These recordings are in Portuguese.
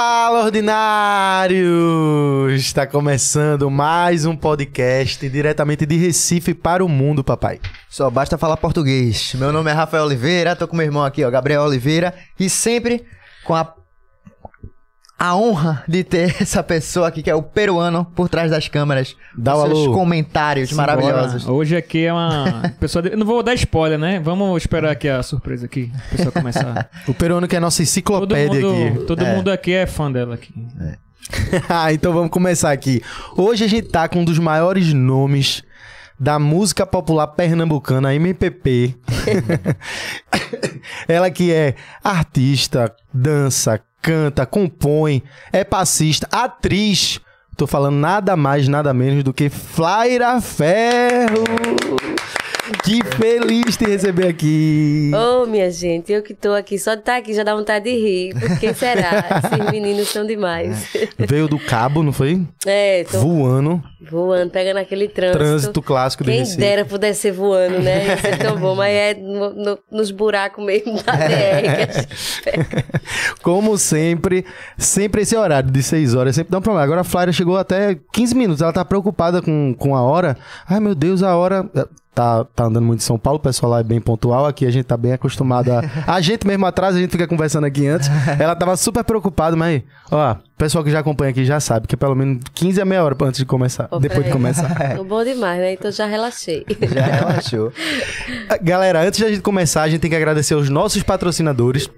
Fala, ordinários! Está começando mais um podcast diretamente de Recife para o mundo, papai. Só basta falar português. Meu nome é Rafael Oliveira, tô com meu irmão aqui, ó, Gabriel Oliveira, e sempre com a a honra de ter essa pessoa aqui que é o peruano por trás das câmeras. Dá com um seus alô. comentários Simbora. maravilhosos. Hoje aqui é uma pessoa. de- Não vou dar spoiler, né? Vamos esperar aqui a surpresa aqui. A pessoa começar. O peruano que é a nossa todo enciclopédia mundo, aqui. todo É. mundo aqui é fã dela aqui. Ah, então vamos começar aqui. Hoje a gente tá com um dos maiores nomes da música popular pernambucana, a MPP. Ela que é artista, dança, canta, compõe, é passista, atriz. Tô falando nada mais, nada menos do que Flaira Ferro. Que feliz te receber aqui. Ô, minha gente, eu que tô aqui, só de estar aqui já dá vontade de rir. Por que será? Esses meninos são demais. Veio do cabo, não foi? É, tô Voando. voando, pegando aquele trânsito. Trânsito clássico de Quem Recife. dera pudesse ser voando, né? Ia ser tão bom, mas é no- no- nos buracos mesmo da DR pega. Como sempre, sempre esse horário de 6 horas sempre dá um problema. Agora a Flávia chegou até 15 minutos, ela tá preocupada com, com a hora. Ai meu Deus, a hora. Tá, tá andando muito em São Paulo, o pessoal lá é bem pontual. Aqui a gente tá bem acostumado a. A gente mesmo atrás, a gente fica conversando aqui antes. Ela tava super preocupada, mas, ó, pessoal que já acompanha aqui já sabe que é pelo menos 15 a meia hora antes de começar. Pô, depois de começar. Tô bom demais, né? Então já relaxei. Já relaxou. Galera, antes de a gente começar, a gente tem que agradecer os nossos patrocinadores.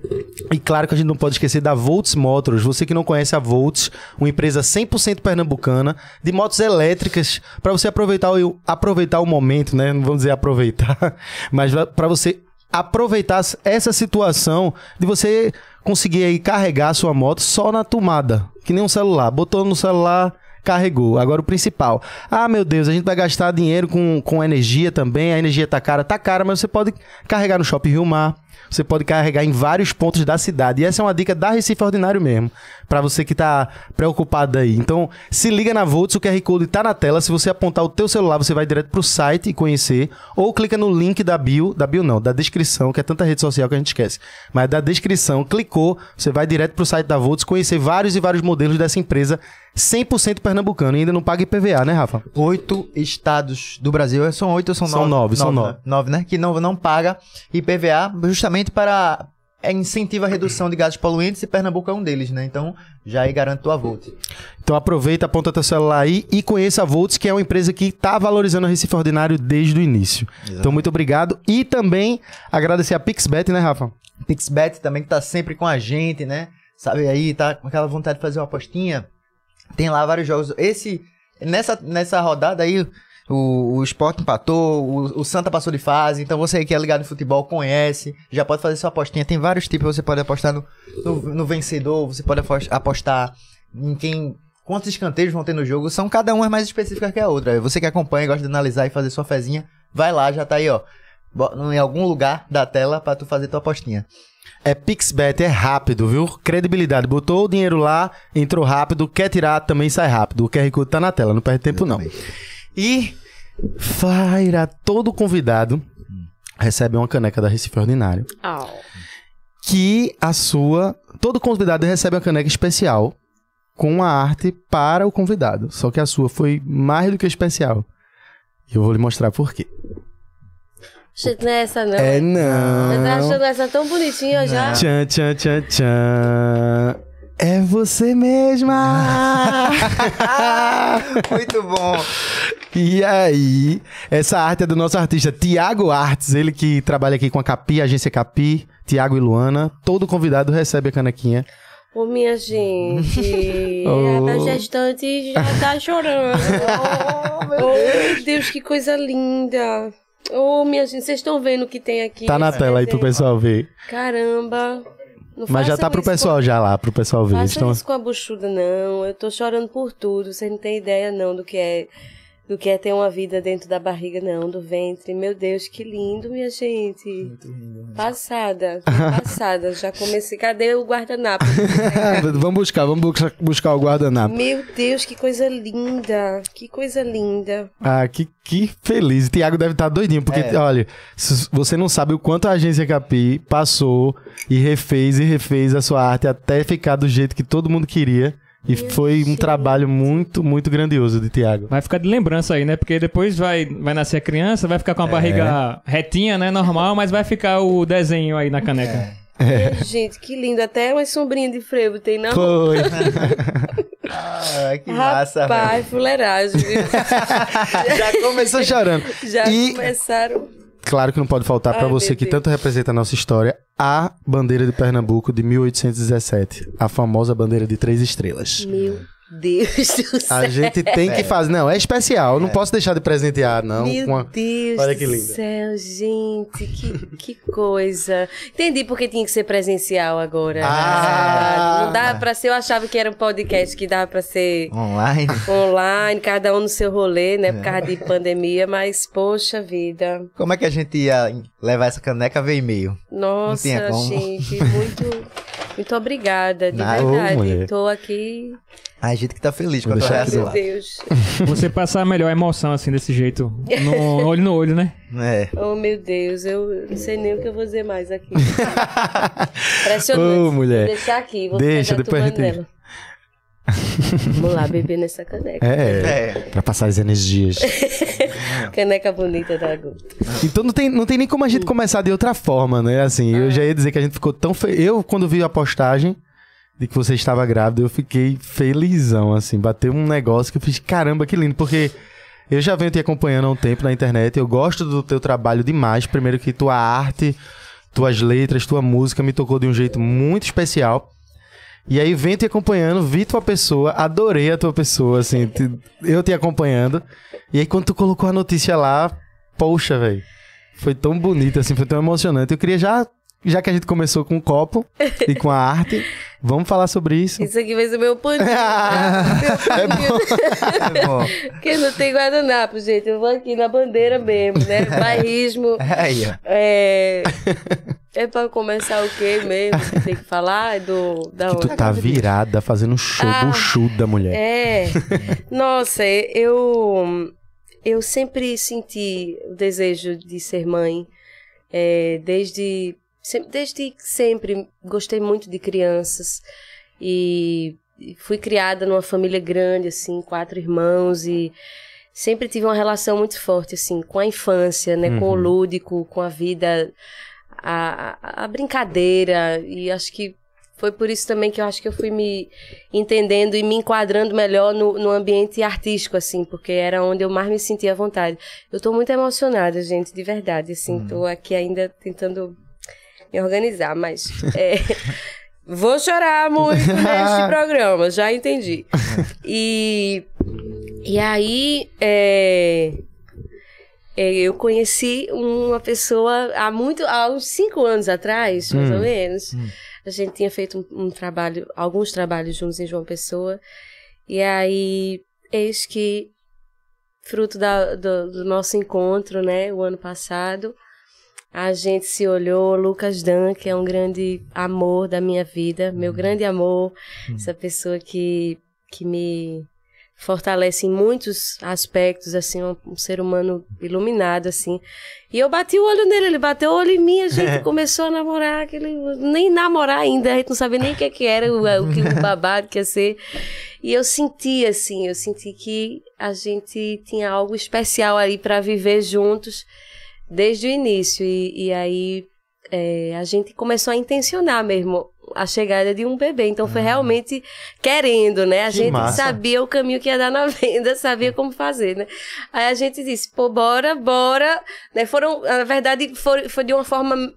E claro que a gente não pode esquecer da Volts Motors. Você que não conhece a Volts, uma empresa 100% pernambucana de motos elétricas, para você aproveitar o, aproveitar o momento, né? Não vamos dizer aproveitar, mas para você aproveitar essa situação de você conseguir aí carregar a sua moto só na tomada, que nem um celular. Botou no celular, carregou. Agora o principal. Ah, meu Deus, a gente vai gastar dinheiro com, com energia também. A energia tá cara, tá cara, mas você pode carregar no Shopping Rio Mar. Você pode carregar em vários pontos da cidade. E essa é uma dica da Recife Ordinário mesmo. Pra você que tá preocupado aí. Então, se liga na Volts, o QR Code tá na tela. Se você apontar o teu celular, você vai direto pro site e conhecer. Ou clica no link da bio, da bio não, da descrição, que é tanta rede social que a gente esquece. Mas da descrição, clicou, você vai direto pro site da Volts, conhecer vários e vários modelos dessa empresa 100% pernambucano. E ainda não paga IPVA, né, Rafa? Oito estados do Brasil, são oito ou são, São nove? nove, são nove. né? Nove, né? Que não, não paga IPVA justamente para é, incentiva a redução de gases poluentes e Pernambuco é um deles, né? Então já aí garante tua Volt. Então aproveita, aponta teu celular aí e conheça a Volts, que é uma empresa que está valorizando a Recife Ordinário desde o início. Então muito obrigado. E também agradecer a Pixbet, né, Rafa? Pixbet também que tá sempre com a gente, né? Sabe aí, tá com aquela vontade de fazer uma apostinha. Tem lá vários jogos. Esse nessa nessa rodada aí o, o Sport empatou, o, o Santa passou de fase, então você que é ligado em futebol conhece, já pode fazer sua apostinha. Tem vários tipos, você pode apostar no, no, no vencedor, você pode apos- apostar em quem quantos escanteios vão ter no jogo. São cada uma mais específica que a outra. Você que acompanha, gosta de analisar e fazer sua fezinha, vai lá, já tá aí, ó. Em algum lugar da tela pra tu fazer tua apostinha. É Pixbet, é rápido, viu? Credibilidade. Botou o dinheiro lá, entrou rápido, quer tirar, também sai rápido. O QR Code tá na tela, não perde tempo não. E, Flaira, todo convidado recebe uma caneca da Recife Ordinário. Au. que a sua. Todo convidado recebe uma caneca especial com uma arte para o convidado. Só que a sua foi mais do que especial. E eu vou lhe mostrar por quê. Gente, não é essa não. É Eu tava não. achando essa tão bonitinha já. Tchan, tchan, tchan, tchan. É você mesma! Muito bom. e aí, essa arte é do nosso artista Tiago Artes, ele que trabalha aqui com a Capi, a agência Capi, Tiago e Luana. Todo convidado recebe a canequinha. Ô, minha gente, Oh. a gestante já tá chorando. oh, meu Deus, que coisa linda. Ô, minha gente, vocês estão vendo o que tem aqui? Tá na tela aí pro desenho? pessoal ver. Caramba. Não Mas já tá pro pessoal já lá, pro pessoal ver. Com, Eles façam tão- isso com a buchuda, não. Eu tô chorando por tudo. Vocês não têm ideia, não, do que é do que é ter uma vida dentro da barriga, não, do ventre. Meu Deus, que lindo, minha gente. Muito lindo. Passada, passada. Já comecei. Cadê o guardanapo? vamos buscar, vamos buscar, buscar o guardanapo. Meu Deus, que coisa linda. Que coisa linda. Ah, que, que feliz. O Tiago deve estar doidinho, porque, É. olha, você não sabe o quanto a agência Capi passou e refez e refez a sua arte até ficar do jeito que todo mundo queria. E Minha foi um gente. trabalho muito, muito grandioso de Tiago. Vai ficar de lembrança aí, né? Porque depois vai, vai nascer a criança, vai ficar com a É. barriga retinha, né? Normal, mas vai ficar o desenho aí na caneca. É. Minha gente, que lindo. Até umas sombrinhas de frevo tem, não? Foi. Ah, que massa, velho. Rapaz, fuleiragem, viu? Já começou chorando. Já E- começaram. Claro que não pode faltar para você que Deus. tanto representa a nossa história, a bandeira de Pernambuco de 1817, a famosa bandeira de três estrelas. Meu Deus do céu. A gente tem que fazer. Não, é especial. Eu não posso deixar de presentear, não. Meu com a- Deus Olha que do linda. céu, gente, que, que coisa. Entendi porque tinha que ser presencial agora. Ah. Não dava pra ser, eu achava que era um podcast que dava pra ser Online. online, cada um no seu rolê, né, por causa de pandemia, mas poxa vida. Como é que a gente ia levar essa caneca via e-mail? Nossa, tinha como. gente, muito, muito obrigada, de. Ô, verdade. mulher. Tô aqui, A gente que tá feliz com a tua aqui meu. Deus. Você passar a melhor emoção, assim, desse jeito. No olho no olho, né? É. Oh, meu Deus, eu não sei nem o que eu vou dizer mais aqui. Impressionante. Ô, mulher. Vou deixar aqui, vou Deixa, depois a gente- nela. Vamos lá, beber nessa caneca. É, É. pra passar as energias. Caneca bonita da Guta. Então não tem, não tem nem como a gente começar de outra forma, né? Assim, eu já ia dizer que a gente ficou tão fe... Eu, quando vi a postagem de que você estava grávida, eu fiquei felizão, assim. Bateu um negócio que eu fiz, caramba, que lindo. Porque eu já venho te acompanhando há um tempo na internet, eu gosto do teu trabalho demais. Primeiro que tua arte, tuas letras, tua música me tocou de um jeito muito especial. E aí venho te acompanhando, vi tua pessoa, adorei a tua pessoa, assim, te- eu te acompanhando. E aí quando tu colocou a notícia lá, poxa, velho, foi tão bonito, assim, foi tão emocionante. Eu queria já, já que a gente começou com o copo e com a arte, vamos falar sobre isso. Isso aqui vai ser meu paninho. É meu paninho. É bom. Porque não tem guardanapo, gente. Eu vou aqui na bandeira mesmo, né? Bairrismo. Aí, ó. É. É pra começar o quê mesmo? Você tem que falar É do. Da Que tu tá virada, fazendo show Ah, buchudo da mulher. É. Nossa, eu eu sempre senti o desejo de ser mãe. É, desde sempre, desde sempre gostei muito de crianças e fui criada numa família grande assim, quatro irmãos e sempre tive uma relação muito forte assim com a infância, né, com o Uhum. lúdico, com a vida, a, a, a brincadeira e acho que foi por isso também que eu acho que eu fui me entendendo e me enquadrando melhor no, no ambiente artístico, assim, porque era onde eu mais me sentia à vontade. Eu tô muito emocionada, gente, de verdade, assim, tô aqui ainda tentando me organizar, mas é, vou chorar muito neste programa, já entendi. E, e aí, é, é, eu conheci uma pessoa há muito, há uns cinco anos atrás, mais Hum. ou menos. Hum. A gente tinha feito um, um trabalho, alguns trabalhos juntos em João Pessoa. E aí, eis que, fruto da- do, do nosso encontro, né, o ano passado, a gente se olhou, Lucas Dan, que é um grande amor da minha vida, meu grande amor, essa pessoa que, que me fortalece em muitos aspectos, assim, um, um ser humano iluminado, assim. E eu bati o olho nele, ele bateu o olho em mim, a gente começou a namorar, aquele, nem namorar ainda, a gente não sabia nem o que, que era, o, o, que, o babado que ia ser. E eu senti, assim, eu senti que a gente tinha algo especial ali para viver juntos desde o início. E, e aí é, a gente começou a intencionar mesmo a chegada de um bebê. Então foi realmente querendo, né? A Que gente massa. sabia o caminho que ia dar na venda, sabia como fazer, né? Aí a gente disse, pô, bora, bora. Né? Foram, na verdade, foi, foi de uma forma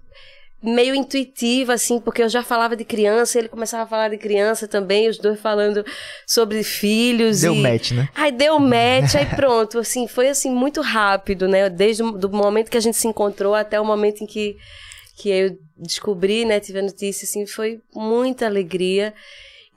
meio intuitiva, assim, porque eu já falava de criança, ele começava a falar de criança também, os dois falando sobre filhos. Deu e... match, né? Aí deu match, aí pronto, assim, foi assim muito rápido, né? Desde o do momento que a gente se encontrou até o momento em que, que eu descobri, né, tive a notícia, assim, foi muita alegria.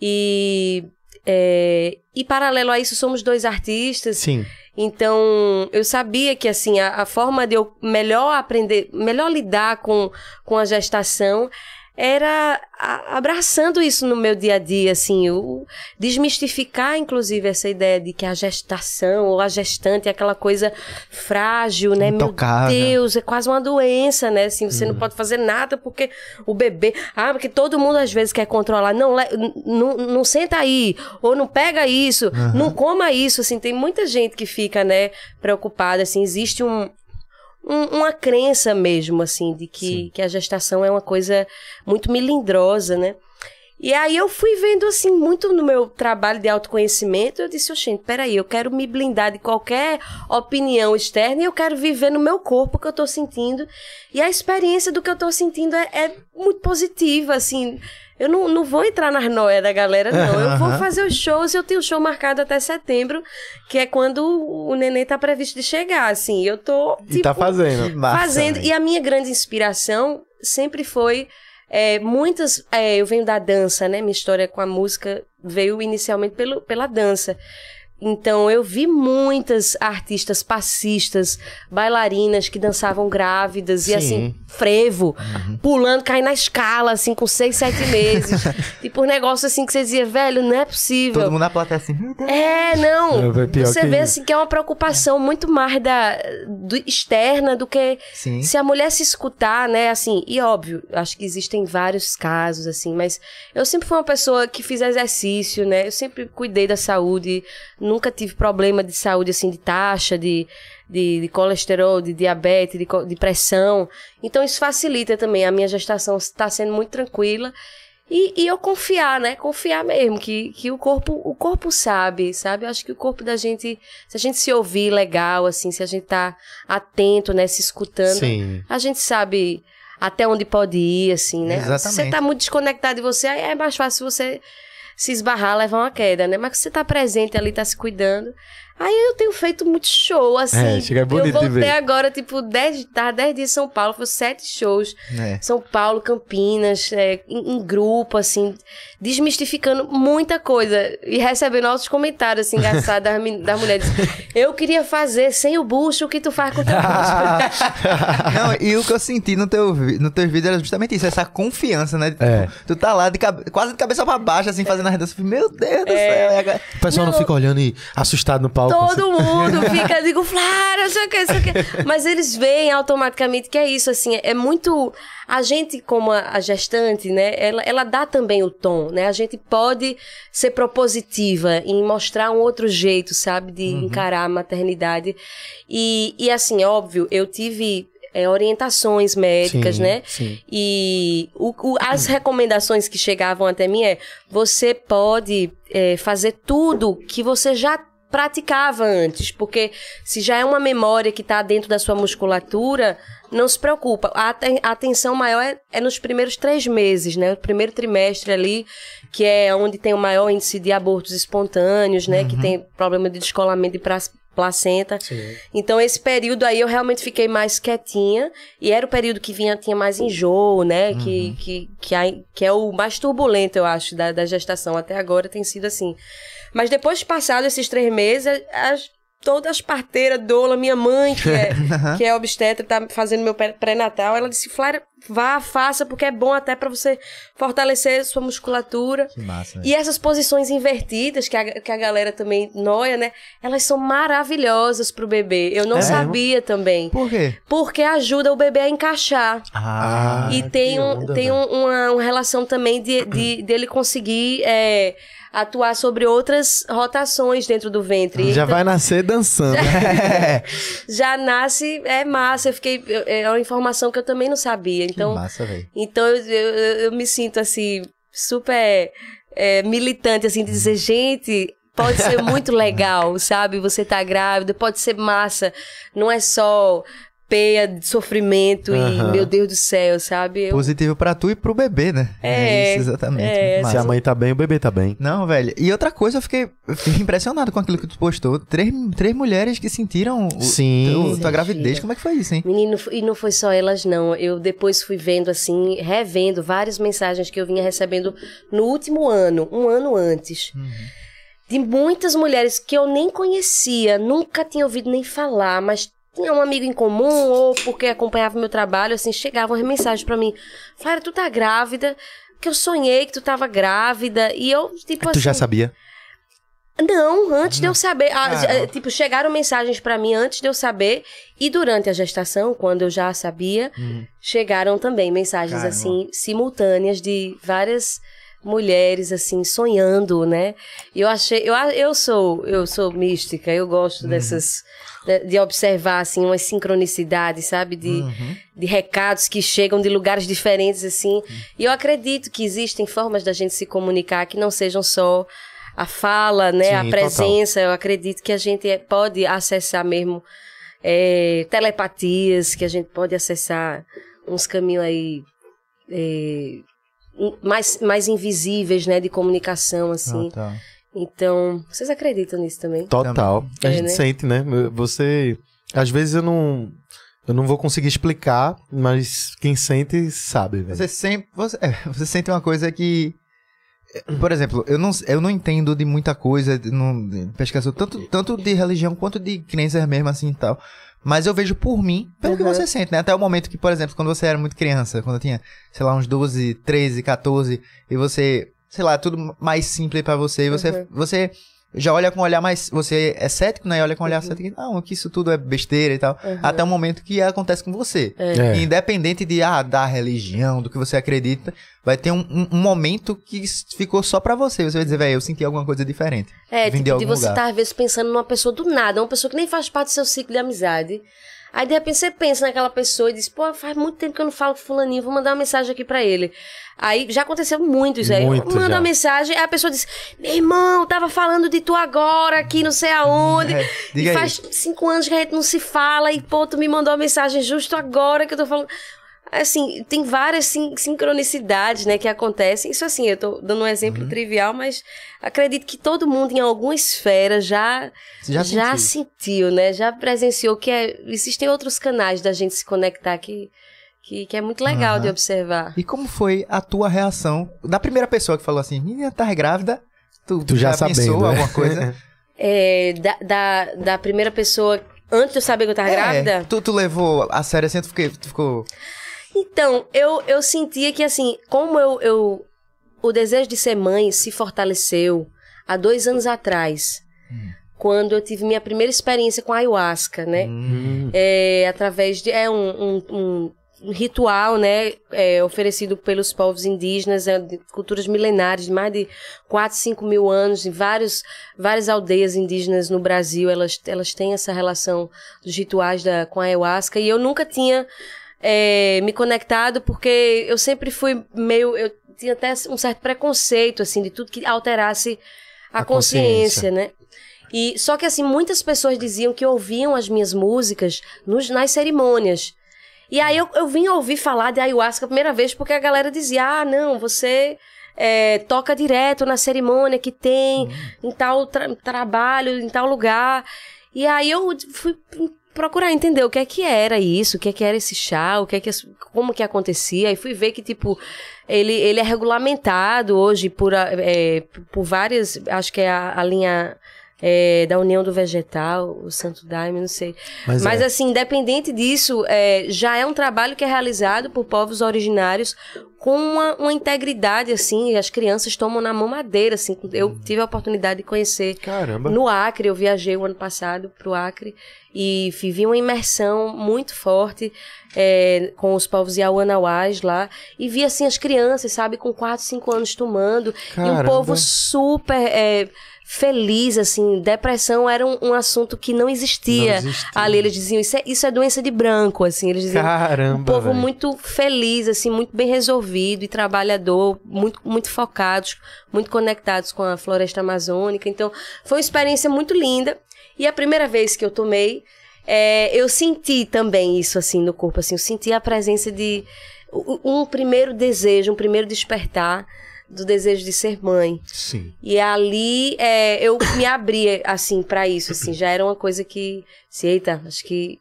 E, é, e paralelo a isso, somos dois artistas, Sim. Então, eu sabia que, assim, a, a forma de eu melhor aprender, melhor lidar com, com a gestação era abraçando isso no meu dia a dia, assim, o, desmistificar, inclusive, essa ideia de que a gestação ou a gestante é aquela coisa frágil, né? Intocável. Meu Deus, é quase uma doença, né? Assim, você não pode fazer nada porque o bebê. Ah, porque todo mundo às vezes quer controlar. Não, não, não senta aí, ou não pega isso, não coma isso. Assim, tem muita gente que fica, né, preocupada. Assim, existe um, um- uma crença mesmo, assim, de que, que a gestação é uma coisa muito melindrosa, né? E aí eu fui vendo, assim, muito no meu trabalho de autoconhecimento, eu disse, gente, peraí, eu quero me blindar de qualquer opinião externa e eu quero viver no meu corpo o que eu tô sentindo. E a experiência do que eu tô sentindo é, é muito positiva, assim. Eu não, não vou entrar nas noias da galera, não. Eu vou fazer os shows, eu tenho um show marcado até setembro, que é quando o neném tá previsto de chegar, assim. Eu tô, E tá fazendo. Massa, fazendo. E a minha grande inspiração sempre foi é, muitas. é, eu venho da dança, né? Minha história com a música veio inicialmente pelo, pela dança. Então eu vi muitas artistas passistas, bailarinas que dançavam grávidas Sim. e assim, frevo, pulando, caindo na escala, assim, com seis, sete meses. tipo, um negócio assim que você dizia, velho, não é possível. Todo mundo na plateia assim. É, não. É, Você vê assim que é uma preocupação muito mais da do- externa do que Sim. se a mulher se escutar, né? Assim, e óbvio, acho que existem vários casos assim, mas eu sempre fui uma pessoa que fiz exercício, né? Eu sempre cuidei da saúde, nunca tive problema de saúde assim de taxa, de de, de colesterol, de diabetes, de, de pressão. Então isso facilita também. A minha gestação está sendo muito tranquila. E, e eu confiar, né? Confiar mesmo, que, que o corpo o corpo sabe, sabe? Eu acho que o corpo da gente, se a gente se ouvir legal, assim, se a gente tá atento, né? Se escutando, Sim. a gente sabe até onde pode ir, assim, né? Se você Exatamente. tá muito desconectado de você, aí é mais fácil você se esbarrar, levar uma queda, né? Mas você tá presente ali, tá se cuidando. Aí eu tenho feito muito show, assim. É, chega é bonito eu voltei ver. agora, tipo, 10, tava 10 dias em São Paulo, foi sete shows. É. São Paulo, Campinas, é, em, em grupo, assim, desmistificando muita coisa e recebendo altos comentários, assim, engraçados das, das mulheres. Eu queria fazer sem o bucho o que tu faz com o teu bucho. Não, e o que eu senti no teu, no teu vídeo era justamente isso, essa confiança, né? Tipo, É. Tu tá lá de cabe- quase de cabeça pra baixo, assim, fazendo a dança. Meu Deus do É. céu. O pessoal não, Não. fica olhando e assustado no palco. Assim. Todo mundo fica, digo, Flávia, não sei o que, não sei o que. Mas eles veem automaticamente que é isso, assim, é muito. A gente, como a, gestante, né, ela, ela dá também o tom, né? A gente pode ser propositiva em mostrar um outro jeito, sabe, de encarar a maternidade. E, e assim, óbvio, eu tive. é, orientações médicas, Sim, né? sim. E o- o- as recomendações que chegavam até mim é: você pode é, fazer tudo que você já praticava antes, porque se já é uma memória que está dentro da sua musculatura, não se preocupa. A, a atenção maior é, é nos primeiros três meses, né? O primeiro trimestre ali, que é onde tem o maior índice de abortos espontâneos, né? Que tem problema de descolamento de placenta. Então, esse período aí eu realmente fiquei mais quietinha. E era o período que vinha, tinha mais enjoo, né? Que, que, que, ai- que é o mais turbulento, eu acho, da, da gestação. Até agora tem sido assim. Mas depois de passado esses três meses, as, todas as parteiras, doula, minha mãe, que é, que é obstetra, tá fazendo meu pré- pré-natal, ela disse, Flávia, vá, faça, porque é bom até pra você fortalecer sua musculatura. Que massa, velho. E essas posições invertidas, que a, que a galera também noia, né? Elas são maravilhosas pro bebê. Eu não É sabia também. Por quê? Porque ajuda o bebê a encaixar. Ah, e tem, um, onda, tem um- uma, uma relação também de, de dele conseguir é, atuar sobre outras rotações dentro do ventre. Já Então, vai nascer dançando. já nasce, é massa. Eu fiquei. É uma informação que eu também não sabia. que Então, massa, velho. então eu, eu, eu me sinto assim, super é, militante, assim, de dizer, gente. Pode ser muito legal, sabe? Você tá grávida, pode ser massa. Não é só peia de sofrimento e meu Deus do céu, sabe? Eu- Positivo pra tu e pro bebê, né? É, isso, exatamente. é, Se a mãe tá bem, o bebê tá bem. Não, velho. E outra coisa, eu fiquei, eu fiquei impressionado com aquilo que tu postou. Três, três mulheres que sentiram o, Sim. teu- tua gravidez. Como é que foi isso, hein? Menino, e não foi só elas, não. Eu depois fui vendo, assim, revendo várias mensagens que eu vinha recebendo no último ano, um ano antes. de muitas mulheres que eu nem conhecia, nunca tinha ouvido nem falar, mas tinha um amigo em comum ou porque acompanhava meu trabalho, assim, chegavam as mensagens pra mim. Flávia, tu tá grávida? Que eu sonhei que tu tava grávida. E eu, tipo Tu assim. já sabia? Não, antes de eu saber. Ah, Ah, tipo, chegaram mensagens pra mim antes de eu saber. E durante a gestação, quando eu já sabia, chegaram também mensagens Caramba. assim, simultâneas de várias mulheres assim sonhando, né? E eu achei, eu, eu sou, eu sou mística, eu gosto dessas de, de observar assim umas sincronicidades, sabe, de, Uhum. de recados que chegam de lugares diferentes assim. E eu acredito que existem formas da gente se comunicar que não sejam só a fala, né, Sim, a total. presença. Eu acredito que a gente é- pode acessar mesmo é, telepatias, que a gente pode acessar uns caminhos aí é, mais, mais invisíveis, né, de comunicação, assim. Ah, tá. Então, vocês acreditam nisso também? Total. A É, gente né? sente, né? Você. Às vezes eu não. Eu não vou conseguir explicar, mas quem sente sabe, velho. Você sempre. Você, é, você sente uma coisa que. Por exemplo, eu não, eu não entendo de muita coisa não, de pesquisa, tanto, tanto de religião quanto de crenças mesmo assim e tal. Mas eu vejo por mim, pelo que Uhum. você sente, né? Até o momento que, por exemplo, quando você era muito criança, quando eu tinha, sei lá, uns 12, 13, 14, e você, sei lá, tudo mais simples pra você, e você, Uhum. você já olha com um olhar mais. Você é cético, né? E olha com um olhar Uhum. cético, não, que isso tudo é besteira e tal. Uhum. Até o momento que acontece com você. É. Independente de, ah, da religião, do que você acredita, vai ter um, um- um momento que ficou só pra você. Você vai dizer, velho, eu senti alguma coisa diferente. É, Vim de tipo, de algum você estar, às vezes, pensando numa pessoa do nada, uma pessoa que nem faz parte do seu ciclo de amizade. Aí, de repente, você pensa naquela pessoa e diz, pô, faz muito tempo que eu não falo com fulaninho, vou mandar uma mensagem aqui pra ele. Aí, já aconteceu muito isso aí. Muito Manda já. uma mensagem, aí a pessoa diz, meu irmão, tava falando de tu agora, aqui, não sei aonde. É, e diga aí. faz cinco anos que a gente não se fala, e, pô, tu me mandou uma mensagem justo agora que eu tô falando... Assim, tem várias sin- sincronicidades, né, que acontecem. Isso assim, eu tô dando um exemplo Uhum. trivial, mas acredito que todo mundo em alguma esfera já já, já, sentiu. sentiu, né? Já presenciou que é, existem outros canais da gente se conectar que, que, que é muito legal Aham. de observar. E como foi a tua reação da primeira pessoa que falou assim, menina, tá grávida? Tu, Tu já sabendo, pensou né? alguma coisa? É, da, da, da primeira pessoa, antes de eu saber que eu tava É, grávida, Tu, tu levou a sério assim, tu, fiquei, tu ficou... Então, eu, eu sentia que, assim, como eu, eu. O desejo de ser mãe se fortaleceu há dois anos atrás, quando eu tive minha primeira experiência com a ayahuasca, né? Hum, É, através de. É um, um, um- um ritual, né? é, oferecido pelos povos indígenas, é, de culturas milenares, de mais de 4, 5 mil anos, em vários, várias aldeias indígenas no Brasil, elas, elas têm essa relação dos rituais da, com a ayahuasca, e eu nunca tinha é, me conectado, porque eu sempre fui meio. Eu tinha até um certo preconceito, assim, de tudo que alterasse a, A consciência, né? E, só que, assim, muitas pessoas diziam que ouviam as minhas músicas nos, nas cerimônias. E aí eu, eu vim ouvir falar de ayahuasca a primeira vez porque a galera dizia: ah, não, você é, toca direto na cerimônia que tem em tal tra- trabalho, em tal lugar. E aí eu fui procurar entender o que é que era isso, o que é que era esse chá, o que é que como que acontecia e fui ver que tipo ele, ele é regulamentado hoje por é, por várias, acho que é a, a linha é, da União do Vegetal, o Santo Daime, não sei. Mas, Mas é. assim, independente disso, é, já é um trabalho que é realizado por povos originários com uma, uma integridade, assim, e as crianças tomam na mamadeira, assim. Eu tive a oportunidade de conhecer Caramba. no Acre, eu viajei o ano passado pro Acre e vivi uma imersão muito forte é, com os povos Yawanawás lá e vi assim as crianças, sabe, com 4, 5 anos tomando e um Caramba. povo super é, feliz, assim, depressão era um, um assunto que não existia, Não existia. ali, eles diziam, isso é, isso é doença de branco, assim, eles diziam, Caramba. um povo velho. muito feliz, assim, muito bem resolvido e trabalhador, muito, muito focados, muito conectados com a floresta amazônica. Então, foi uma experiência muito linda. E a primeira vez que eu tomei, é, eu senti também isso, assim, no corpo, assim, eu senti a presença de um primeiro desejo, um primeiro despertar do desejo de ser mãe. Sim. E ali é, eu me abri, assim, pra isso, assim, já era uma coisa que, assim, eita, acho que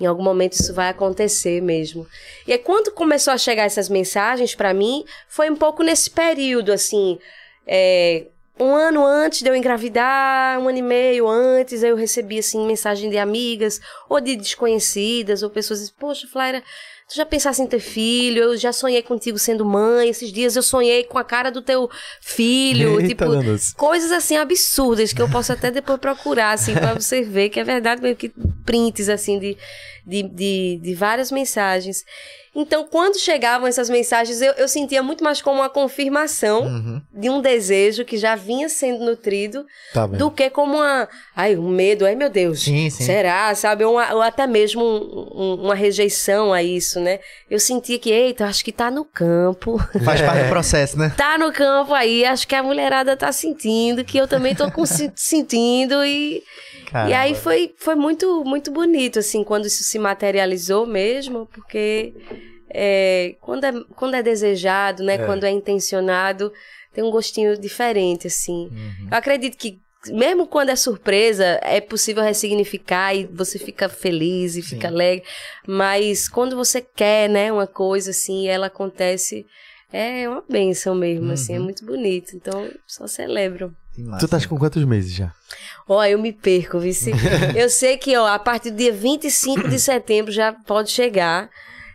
em algum momento isso vai acontecer mesmo. E aí, quando começou a chegar essas mensagens pra mim, foi um pouco nesse período, assim, é, um ano antes de eu engravidar, um ano e meio antes, eu recebi, assim, mensagem de amigas, ou de desconhecidas, ou pessoas poxa, Flaira, tu já pensasse em ter filho? Eu já sonhei contigo sendo mãe, esses dias eu sonhei com a cara do teu filho, Eita, tipo, danos. coisas assim absurdas que eu posso até depois procurar, assim, pra você ver que é verdade mesmo, que prints, assim, de, de, de, de várias mensagens. Então, quando chegavam essas mensagens, eu, eu sentia muito mais como uma confirmação Uhum. de um desejo que já vinha sendo nutrido Tá do que como uma. Ai, um medo, ai meu Deus. Sim, sim. Será, sabe? Ou, ou até mesmo um- um- uma rejeição a isso, né? Eu sentia que, eita, acho que tá no campo. Faz parte do processo, né? Tá no campo aí, acho que a mulherada tá sentindo, que eu também tô com- se- sentindo e. E aí foi, foi muito, muito bonito, assim, quando isso se materializou mesmo, porque é, quando, é, quando é desejado, né? Quando é intencionado, tem um gostinho diferente, assim. Eu acredito que, mesmo quando é surpresa, é possível ressignificar e você fica feliz e fica alegre. Mas quando você quer, né, uma coisa assim, e ela acontece, é uma benção mesmo, assim, é muito bonito. Então, só celebro. Tu tá com quantos meses já? Ó, eu me perco, vice. eu sei que, ó, a partir do dia 25 de setembro já pode chegar.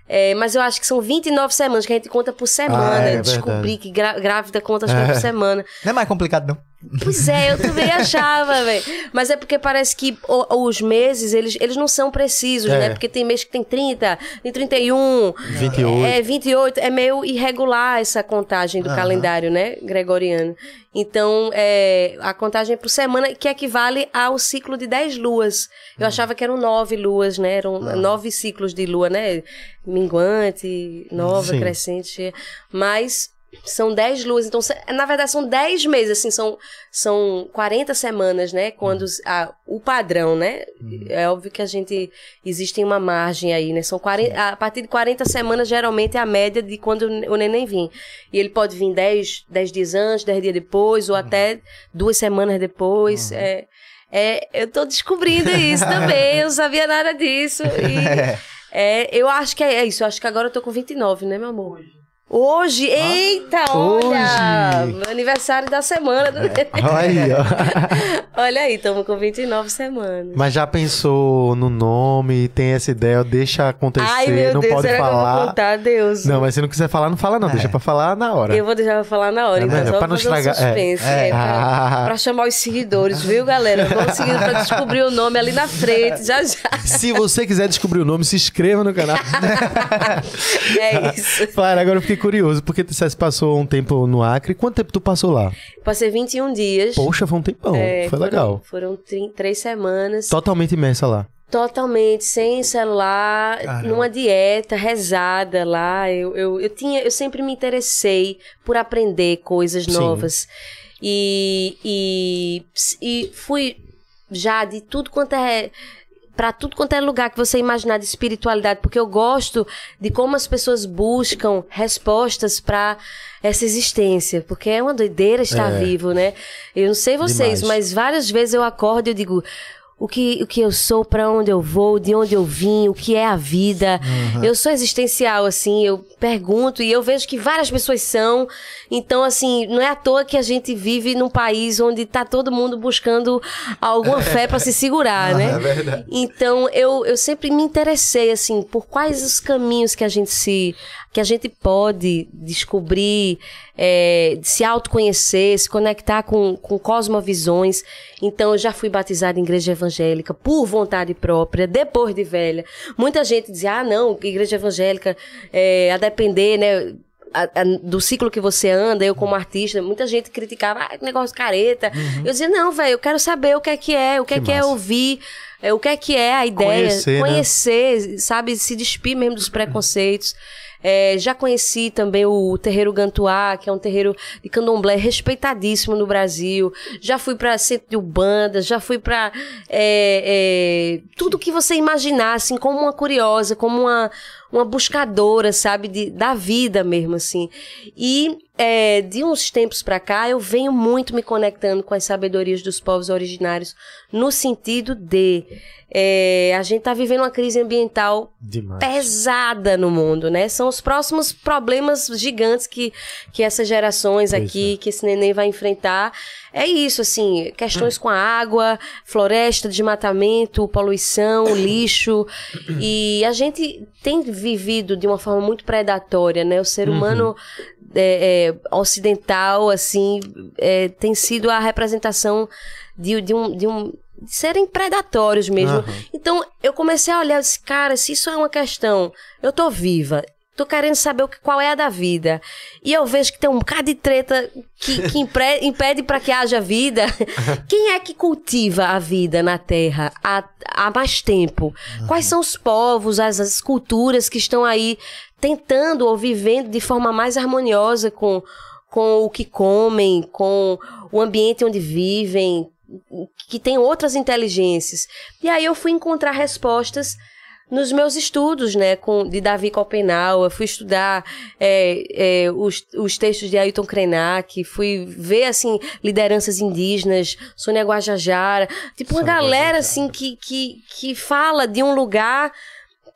É, mas eu acho que são 29 semanas que a gente conta por semana. Ah, é Descobri verdade. que grá- grávida conta as coisas por semana. Não é mais complicado, não. Pois é, eu também achava, velho. Mas é porque parece que os meses, eles, eles não são precisos, É. né? Porque tem mês que tem 30, tem 31. 28. É, 28. É meio irregular essa contagem do Aham. calendário, né? Gregoriano. Então, é, a contagem é por semana, que equivale ao ciclo de 10 luas. Eu achava que eram nove luas, né? Eram nove ciclos de lua, né? Minguante, nova, Sim. crescente. Mas são 10 luas. Então, na verdade, são 10 meses, assim, são, são 40 semanas, né? Quando os- a- o padrão, né? É óbvio que a gente. Existe uma margem aí, né? São 40, a partir de 40 semanas, geralmente, é a média de quando o neném vem. E ele pode vir 10, 10 dias antes, 10 dias depois, ou até duas semanas depois. É, é, eu tô descobrindo isso também, eu não sabia nada disso. E, é, eu acho que é isso, eu acho que agora eu tô com 29, né, meu amor? Hoje? Eita, olha! Hoje. Aniversário da semana. do neném. Olha aí, ó. Olha aí, estamos com 29 semanas. Mas já pensou no nome, tem essa ideia, deixa acontecer, Ai, meu não Deus, pode será que eu vou falar. contar? Deus. Não, mas se não quiser falar, não fala não, deixa pra falar na hora. Eu vou deixar pra falar na hora, É então melhor, só pra não fazer um estragar- é. suspense. É. é, pra, Ah. pra chamar os seguidores, viu, galera? Vamos seguindo pra descobrir o nome ali na frente, já já. Se você quiser descobrir o nome, se inscreva no canal. É isso. Claro, agora eu fiquei curioso, porque tu disseste que passou um tempo no Acre. Quanto tempo tu passou lá? Passei 21 dias. Poxa, foi um tempão. É, foi foram- legal. Foram três semanas. Totalmente imersa lá. Totalmente, sem celular, Caramba. numa dieta, rezada lá. Eu, eu, eu, tinha, eu sempre me interessei por aprender coisas Sim. novas. E, e, e fui já de tudo quanto é. Pra tudo quanto é lugar que você imaginar de espiritualidade, porque eu gosto de como as pessoas buscam respostas pra essa existência, porque é uma doideira estar É. vivo, né? Eu não sei vocês, Demais. mas várias vezes eu acordo e eu digo, o que, o que eu sou, pra onde eu vou, de onde eu vim, o que é a vida. Eu sou existencial, assim, eu pergunto e eu vejo que várias pessoas são. Então, assim, não é à toa que a gente vive num país onde tá todo mundo buscando alguma fé pra se segurar, né? É verdade. Então, eu, eu sempre me interessei, assim, por quais os caminhos que a gente se... que a gente pode descobrir, é, se autoconhecer, se conectar com, com cosmovisões. Então, eu já fui batizada em igreja evangélica por vontade própria, depois de velha. Muita gente dizia, ah, não, igreja evangélica, é, a depender, né... a- a- do ciclo que você anda, eu como artista, muita gente criticava, ah, negócio careta. Eu dizia, não, velho, eu quero saber o que é que é, o que, Que é que é ouvir, é, o que é que é a ideia, Conhecer, né? conhecer, sabe, se despir mesmo dos preconceitos. É, já conheci também o terreiro Gantuá, que é um terreiro de candomblé respeitadíssimo no Brasil. Já fui para centro de Ubanda, já fui para tudo que você imaginar, assim, como uma curiosa, como uma, uma buscadora, sabe, de, da vida mesmo, assim. E é, de uns tempos pra cá, eu venho muito me conectando com as sabedorias dos povos originários, no sentido de é, a gente tá vivendo uma crise ambiental Demais. pesada no mundo, né? São os próximos problemas gigantes que, que essas gerações Pois aqui, que esse neném vai enfrentar. É isso, assim, questões com a água, floresta, desmatamento, poluição, lixo. E a gente tem vivido de uma forma muito predatória, né? O ser humano é, é, ocidental, assim, é, tem sido a representação de, de um. De um de serem predatórios mesmo. Aham. Então, eu comecei a olhar e disse, cara, se isso é uma questão, eu tô viva, tô querendo saber qual é a da vida. E eu vejo que tem um bocado de treta que, que impre- impede para que haja vida. Quem é que cultiva a vida na Terra há, há mais tempo? Quais são os povos, as, as culturas que estão aí tentando ou vivendo de forma mais harmoniosa com, com o que comem, com o ambiente onde vivem, que tem outras inteligências. E aí eu fui encontrar respostas nos meus estudos, né, com, de Davi Copenau, eu fui estudar é, é, os, os textos de Ailton Krenak, fui ver, assim, lideranças indígenas, Sônia Guajajara, tipo uma Sônia galera, Guajajara. assim, que, que, que fala de um lugar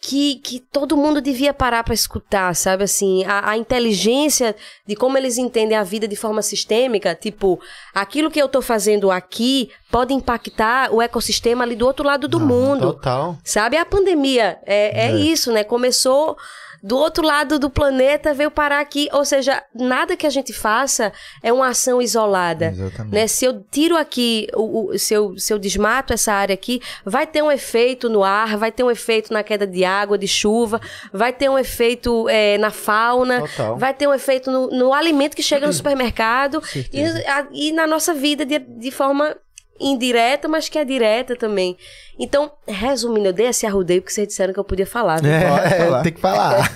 que, que todo mundo devia parar para escutar, sabe? Assim, a, a inteligência de como eles entendem a vida de forma sistêmica, tipo, aquilo que eu tô fazendo aqui pode impactar o ecossistema ali do outro lado do mundo. Total. Sabe? A pandemia é, é É. isso, né? Começou do outro lado do planeta, veio parar aqui. Ou seja, nada que a gente faça é uma ação isolada. Exatamente. Né? Se eu tiro aqui, o, o- se, eu, se eu desmato essa área aqui, vai ter um efeito no ar, vai ter um efeito na queda de água, de chuva, vai ter um efeito eh, na fauna, Total. vai ter um efeito no, no alimento que chega no supermercado e, a- e na nossa vida de, de forma indireta, mas que é direta também. Então, resumindo, eu dei esse arrudeio porque vocês disseram que eu podia falar. Pode É, falar. tem que falar.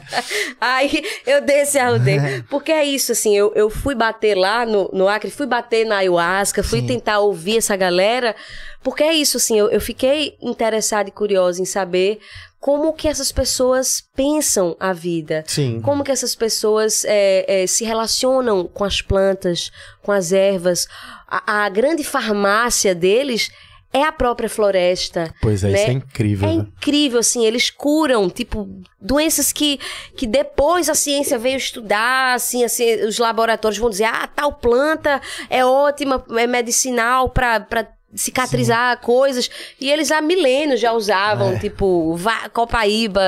Aí eu dei esse arrudeio. Porque é isso, assim, eu, eu fui bater lá no, no Acre, fui bater na ayahuasca, fui tentar ouvir essa galera. Porque é isso, assim, eu, eu fiquei interessada e curiosa em saber como que essas pessoas pensam a vida. Sim. Como que essas pessoas é, é, se relacionam com as plantas, com as ervas. A, a grande farmácia deles é a própria floresta. Pois é, né? isso é incrível. É né? incrível, assim, eles curam, tipo, doenças que, que depois a ciência veio estudar, assim, assim, os laboratórios vão dizer, ah, tal planta é ótima, é medicinal pra, cicatrizar coisas. E eles há milênios já usavam, É. tipo, copaíba,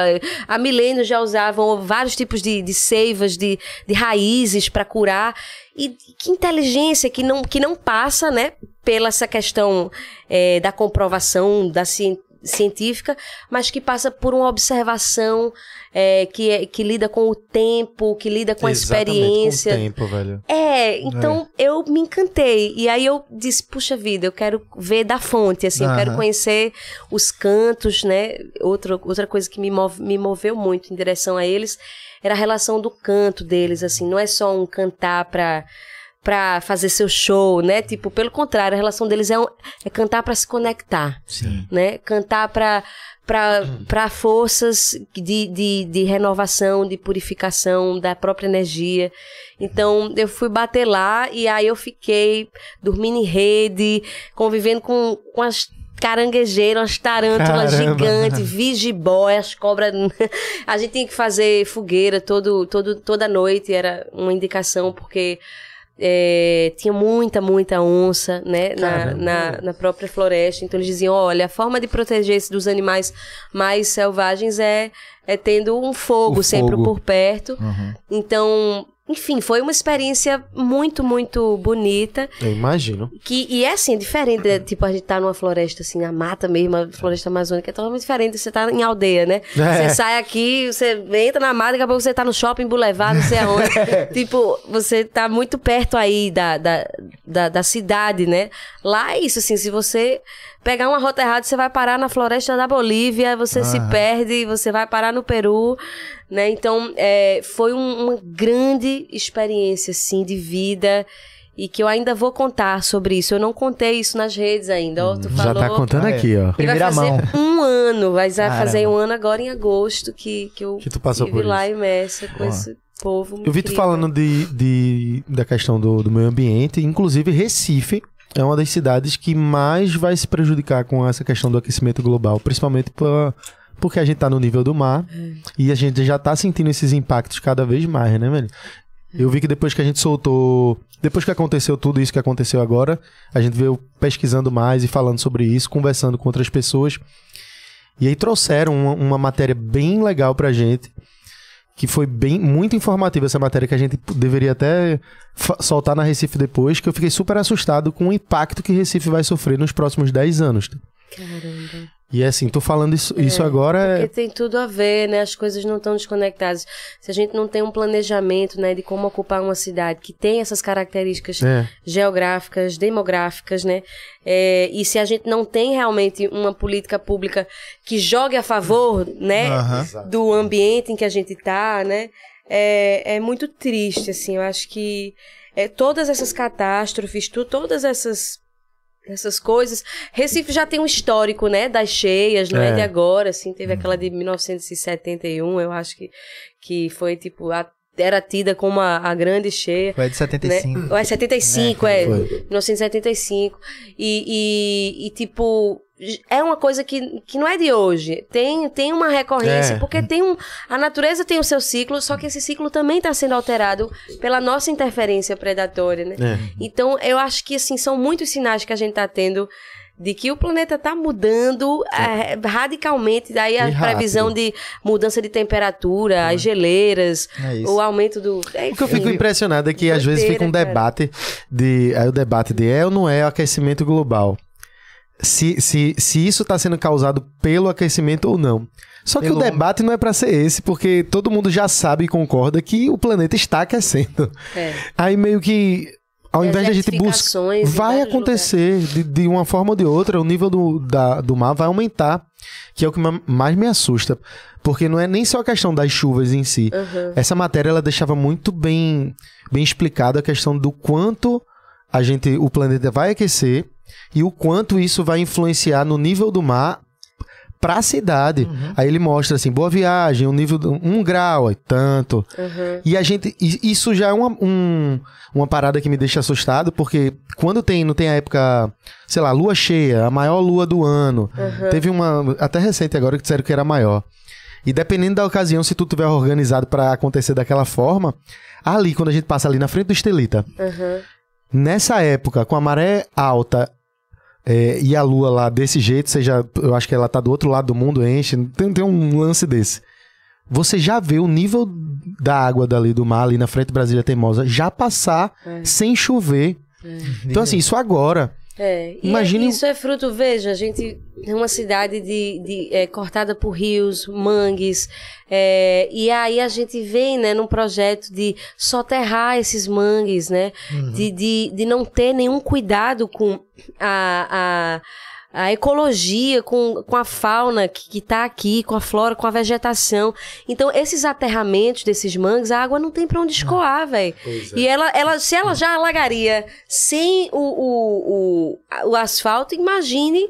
há milênios já usavam vários tipos de, de seivas, de, de raízes pra curar. E que inteligência que não, que não passa, né, pela essa questão é, da comprovação da ci- científica, mas que passa por uma observação é, que, é- que lida com o tempo, que lida com a Exatamente, experiência. Com o tempo, velho. É, então eu me encantei. E aí eu disse, puxa vida, eu quero ver da fonte, assim, eu quero conhecer os cantos, né? Outra, outra coisa que me, move- me moveu muito em direção a eles era a relação do canto deles, assim, não é só um cantar pra, pra fazer seu show, né? Tipo, pelo contrário, a relação deles é, um- é cantar pra se conectar Sim. né? Cantar para para forças de, de, de renovação, de purificação da própria energia. Então, eu fui bater lá e aí eu fiquei dormindo em rede, convivendo com, com as caranguejeiras, as tarântulas Caramba. gigantes, vigibóias, cobras. A gente tinha que fazer fogueira todo, todo, toda noite, era uma indicação, porque é, tinha muita, muita onça, né, na, na, na própria floresta. Então eles diziam, olha, a forma de proteger-se dos animais mais selvagens é, é tendo um fogo O sempre fogo. por perto. Uhum. Então, enfim, foi uma experiência muito, muito bonita. Eu imagino. Que, e é assim, é diferente, né? tipo, a gente tá numa floresta, assim, a mata mesmo, a floresta amazônica é totalmente diferente, você tá em aldeia, né? É. Você sai aqui, você entra na mata, daqui a pouco você tá no shopping Boulevard, não sei aonde. tipo, você tá muito perto aí da, da, da, da cidade, né? Lá é isso, assim, se você pegar uma rota errada, você vai parar na floresta da Bolívia, você se Aham. perde, você vai parar no Peru, né? Então, é, foi um- uma grande experiência, assim, de vida e que eu ainda vou contar sobre isso. Eu não contei isso nas redes ainda, ó, tu Já falou... tá contando Ah, é. aqui, ó. E vai Primeira fazer mão. um ano, vai vai Caramba. fazer um ano agora em agosto que, que eu Que tu passou estive por lá isso. imersa com esse povo. Eu vi tu falando de, de- da questão do, do meio ambiente, inclusive Recife é uma das cidades que mais vai se prejudicar com essa questão do aquecimento global, principalmente por, porque a gente tá no nível do mar e a gente já tá sentindo esses impactos cada vez mais, né, velho? Eu vi que depois que a gente soltou, depois que aconteceu tudo isso que aconteceu agora, a gente veio pesquisando mais e falando sobre isso, conversando com outras pessoas. E aí trouxeram uma, uma matéria bem legal pra gente, que foi bem muito informativa essa matéria que a gente deveria até soltar na Recife depois, que eu fiquei super assustado com o impacto que Recife vai sofrer nos próximos 10 anos. Caramba. E é assim, tô falando isso, isso agora Porque é tem tudo a ver, né? As coisas não estão desconectadas. Se a gente não tem um planejamento, né, de como ocupar uma cidade que tem essas características É. geográficas, demográficas, né? É, e se a gente não tem realmente uma política pública que jogue a favor, né, Aham. do ambiente em que a gente tá, né? É, é muito triste, assim. Eu acho que é, todas essas catástrofes, tu, todas essas essas coisas. Recife já tem um histórico, né, das cheias, não é, É. de agora, assim, teve aquela de 1971, eu acho que que foi tipo a, era tida como a, a grande cheia. Foi de 75. Né? Ou é 75, é. Foi. 1975. E, e, e, tipo, é uma coisa que, que não é de hoje. Tem, tem uma recorrência, É. porque tem um. A natureza tem o seu ciclo, só que esse ciclo também está sendo alterado pela nossa interferência predatória, né? É. Então, eu acho que, assim, são muitos sinais que a gente está tendo de que o planeta está mudando é, radicalmente. Daí a previsão de mudança de temperatura, as geleiras, É o aumento do... O que eu enfim. fico impressionado é que às vezes fica um Doideira, cara. debate de. Aí o debate de é ou não é aquecimento global. Se, se, se isso está sendo causado pelo aquecimento ou não. Só que Pelo o debate não é para ser esse, porque todo mundo já sabe e concorda que o planeta está aquecendo. É. Aí meio que, ao invés de a gente buscar. Vai acontecer de, de uma forma ou de outra, o nível do, da, do mar vai aumentar, que é o que ma- mais me assusta. Porque não é nem só a questão das chuvas em si. Uhum. Essa matéria ela deixava muito bem, bem explicado a questão do quanto a gente, o planeta vai aquecer e o quanto isso vai influenciar no nível do mar para a cidade. Uhum. Aí ele mostra assim, boa viagem, o nível de um grau, é tanto. Uhum. E a gente. e Isso já é uma, um- uma parada que me deixa assustado, porque quando tem, não tem a época, sei lá, lua cheia, a maior lua do ano. Teve uma. Até recente agora que disseram que era maior. E dependendo da ocasião, se tu tiver organizado pra acontecer daquela forma, ali, quando a gente passa ali na frente do Estelita, Uhum. nessa época, com a maré alta é, e a lua lá desse jeito, seja, eu acho que ela tá do outro lado do mundo, enche, tem, tem um lance desse. Você já vê o nível da água dali do mar, ali na frente de Brasília Teimosa, já passar É. sem chover. Então, assim, isso agora. É, Imagine- é- isso é fruto, veja, a gente é uma cidade de, de, é, cortada por rios, mangues, é, e aí a gente vem, né, num projeto de soterrar esses mangues, né, de, de, de não ter nenhum cuidado com a, a, a ecologia, com, com a fauna que, que tá aqui, com a flora, com a vegetação. Então, esses aterramentos desses mangues, a água não tem pra onde escoar, velho. E ela, ela, se ela já alagaria sem o, o, o, o asfalto, imagine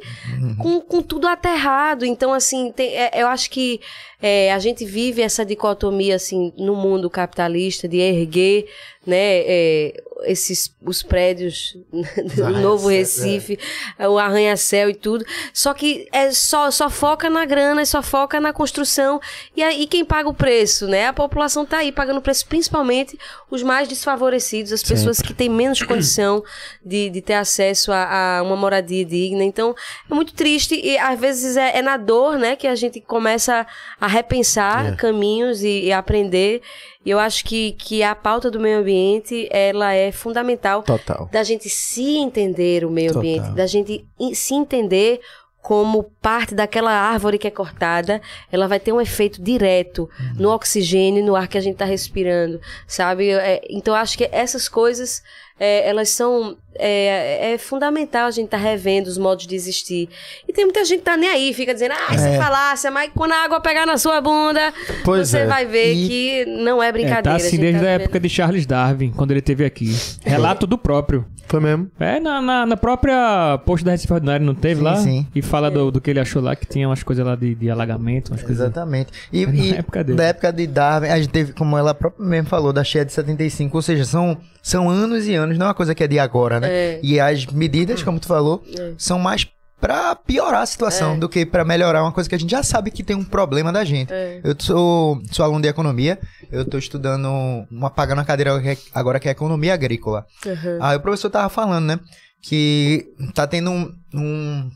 com, com tudo aterrado. Então, assim, tem- é, eu acho que é, a gente vive essa dicotomia, assim, no mundo capitalista de erguer, né, é, esses, os prédios do Novo Recife, o arranha-céu e tudo. Só que é só, só foca na grana, só foca na construção. E aí quem paga o preço, né? A população tá aí pagando o preço, principalmente os mais desfavorecidos, as pessoas que têm menos condição de, de ter acesso a, a uma moradia digna. Então, é muito triste e às vezes é, é na dor, né, que a gente começa a repensar É. caminhos e, e aprender. E eu acho que, que a pauta do meio ambiente, ela é fundamental Total. da gente se entender o meio Total. ambiente, da gente se entender como parte daquela árvore que é cortada, ela vai ter um efeito direto no oxigênio e no ar que a gente está respirando, sabe? É, então, eu acho que essas coisas, é, elas são... É, é fundamental a gente estar revendo os modos de existir. E tem muita gente que tá nem aí, fica dizendo, ah, isso é falácia, mas quando a água pegar na sua bunda, Pois você é. vai ver E- que não é É, brincadeira. tá a assim desde tá a vivendo- época de Charles Darwin, quando ele esteve aqui. Relato do próprio. Foi mesmo. É, na, na, na própria post da Recife Ordinário não teve Sim, lá? sim. E fala do, do que ele achou lá, que tinha umas coisas lá de, de alagamento, umas coisas... Exatamente. E, na e época dele. da época de Darwin, a gente teve, como ela própria mesmo falou, da cheia de 75, ou seja, são, são anos e anos, não é uma coisa que é de agora, né? É. E as medidas, como tu falou, É. são mais pra piorar a situação É. do que pra melhorar uma coisa que a gente já sabe que tem um problema da gente. É. Eu sou, sou aluno de economia, eu tô estudando uma pagando a cadeira é- agora que é economia agrícola. Uhum. Aí o professor tava falando, né? Que tá tendo um. um-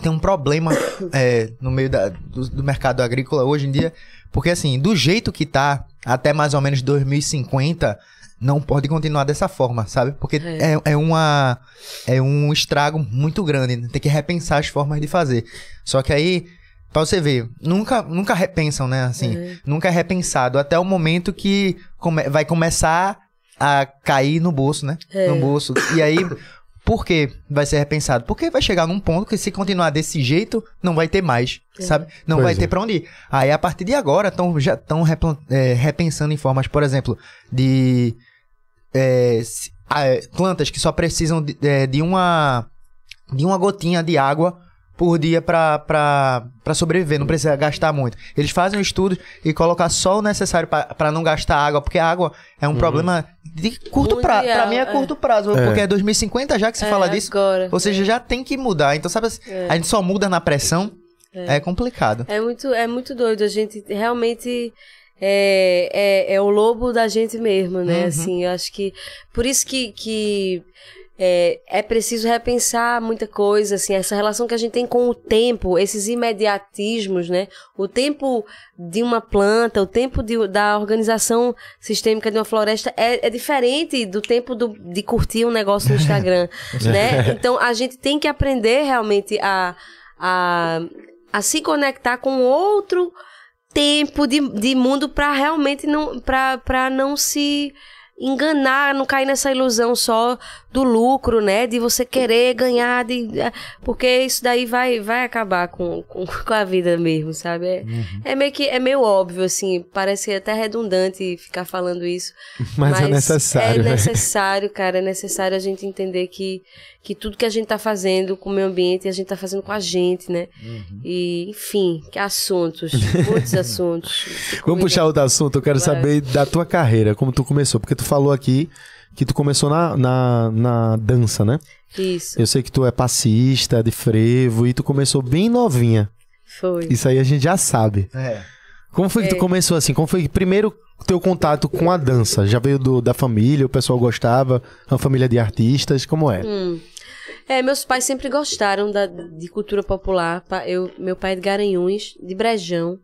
tem um problema é, no meio da- do, do mercado agrícola hoje em dia. Porque, assim, do jeito que tá, até mais ou menos 2050, não pode continuar dessa forma, sabe? Porque é, é uma. É um estrago muito grande. né? Tem que repensar as formas de fazer. Só que aí. Pra você ver, nunca, nunca repensam, né? Assim, É. nunca é repensado até o momento que come- vai começar a cair no bolso, né? É. No bolso. E aí, por que vai ser repensado? Porque vai chegar num ponto que se continuar desse jeito, não vai ter mais, sabe? Não Pois vai é. ter pra onde ir. Aí, a partir de agora, tão, já estão repensando em formas, por exemplo, de é, se- é, plantas que só precisam de, é, de uma de uma gotinha de água por dia pra sobreviver, não precisa gastar muito. Eles fazem um estudo e colocam só o necessário pra pra não gastar água, porque a água é um problema de curto prazo. Pra Mundial, mim é é. curto prazo, É. porque é 2050 já que se É, fala disso. Agora. Ou seja, já tem que mudar. Então, sabe, assim, É. a gente só muda na pressão, é, complicado. É muito, é muito doido. A gente realmente é, é, é o lobo da gente mesmo, né? Uhum. Assim, eu acho que. Por isso que. que é, é preciso repensar muita coisa, assim, essa relação que a gente tem com o tempo, esses imediatismos, né? O tempo de uma planta, o tempo de- da organização sistêmica de uma floresta é, é diferente do tempo do- de curtir um negócio no Instagram, né? Então, a gente tem que aprender realmente a, a, a se conectar com outro tempo de, de mundo para realmente não para não se enganar, não cair nessa ilusão só do lucro, né? De você querer ganhar, de, é, porque isso daí vai, vai acabar com, com, com a vida mesmo, sabe? É, é meio que é meio óbvio, assim, parece até redundante ficar falando isso. Mas, é necessário. É né? necessário, cara. É necessário a gente entender que, que tudo que a gente tá fazendo com o meio ambiente, a gente tá fazendo com a gente, né? Uhum. E, enfim, que assuntos. Muitos assuntos. Vamos puxar outro assunto. Eu quero saber da tua carreira, como tu começou. Porque tu falou aqui que tu começou na, na, na dança, né? Isso, Eu sei que tu é passista, de frevo, e tu começou bem novinha. foi. Isso aí a gente já sabe. É. Como foi que tu É. começou assim? Como foi que primeiro teu contato com a dança? Já veio do- da família, o pessoal gostava? Uma família de artistas? Como é? Hum. É, meus pais sempre gostaram da, de cultura popular. Eu, meu pai é de Garanhuns, de Brejão.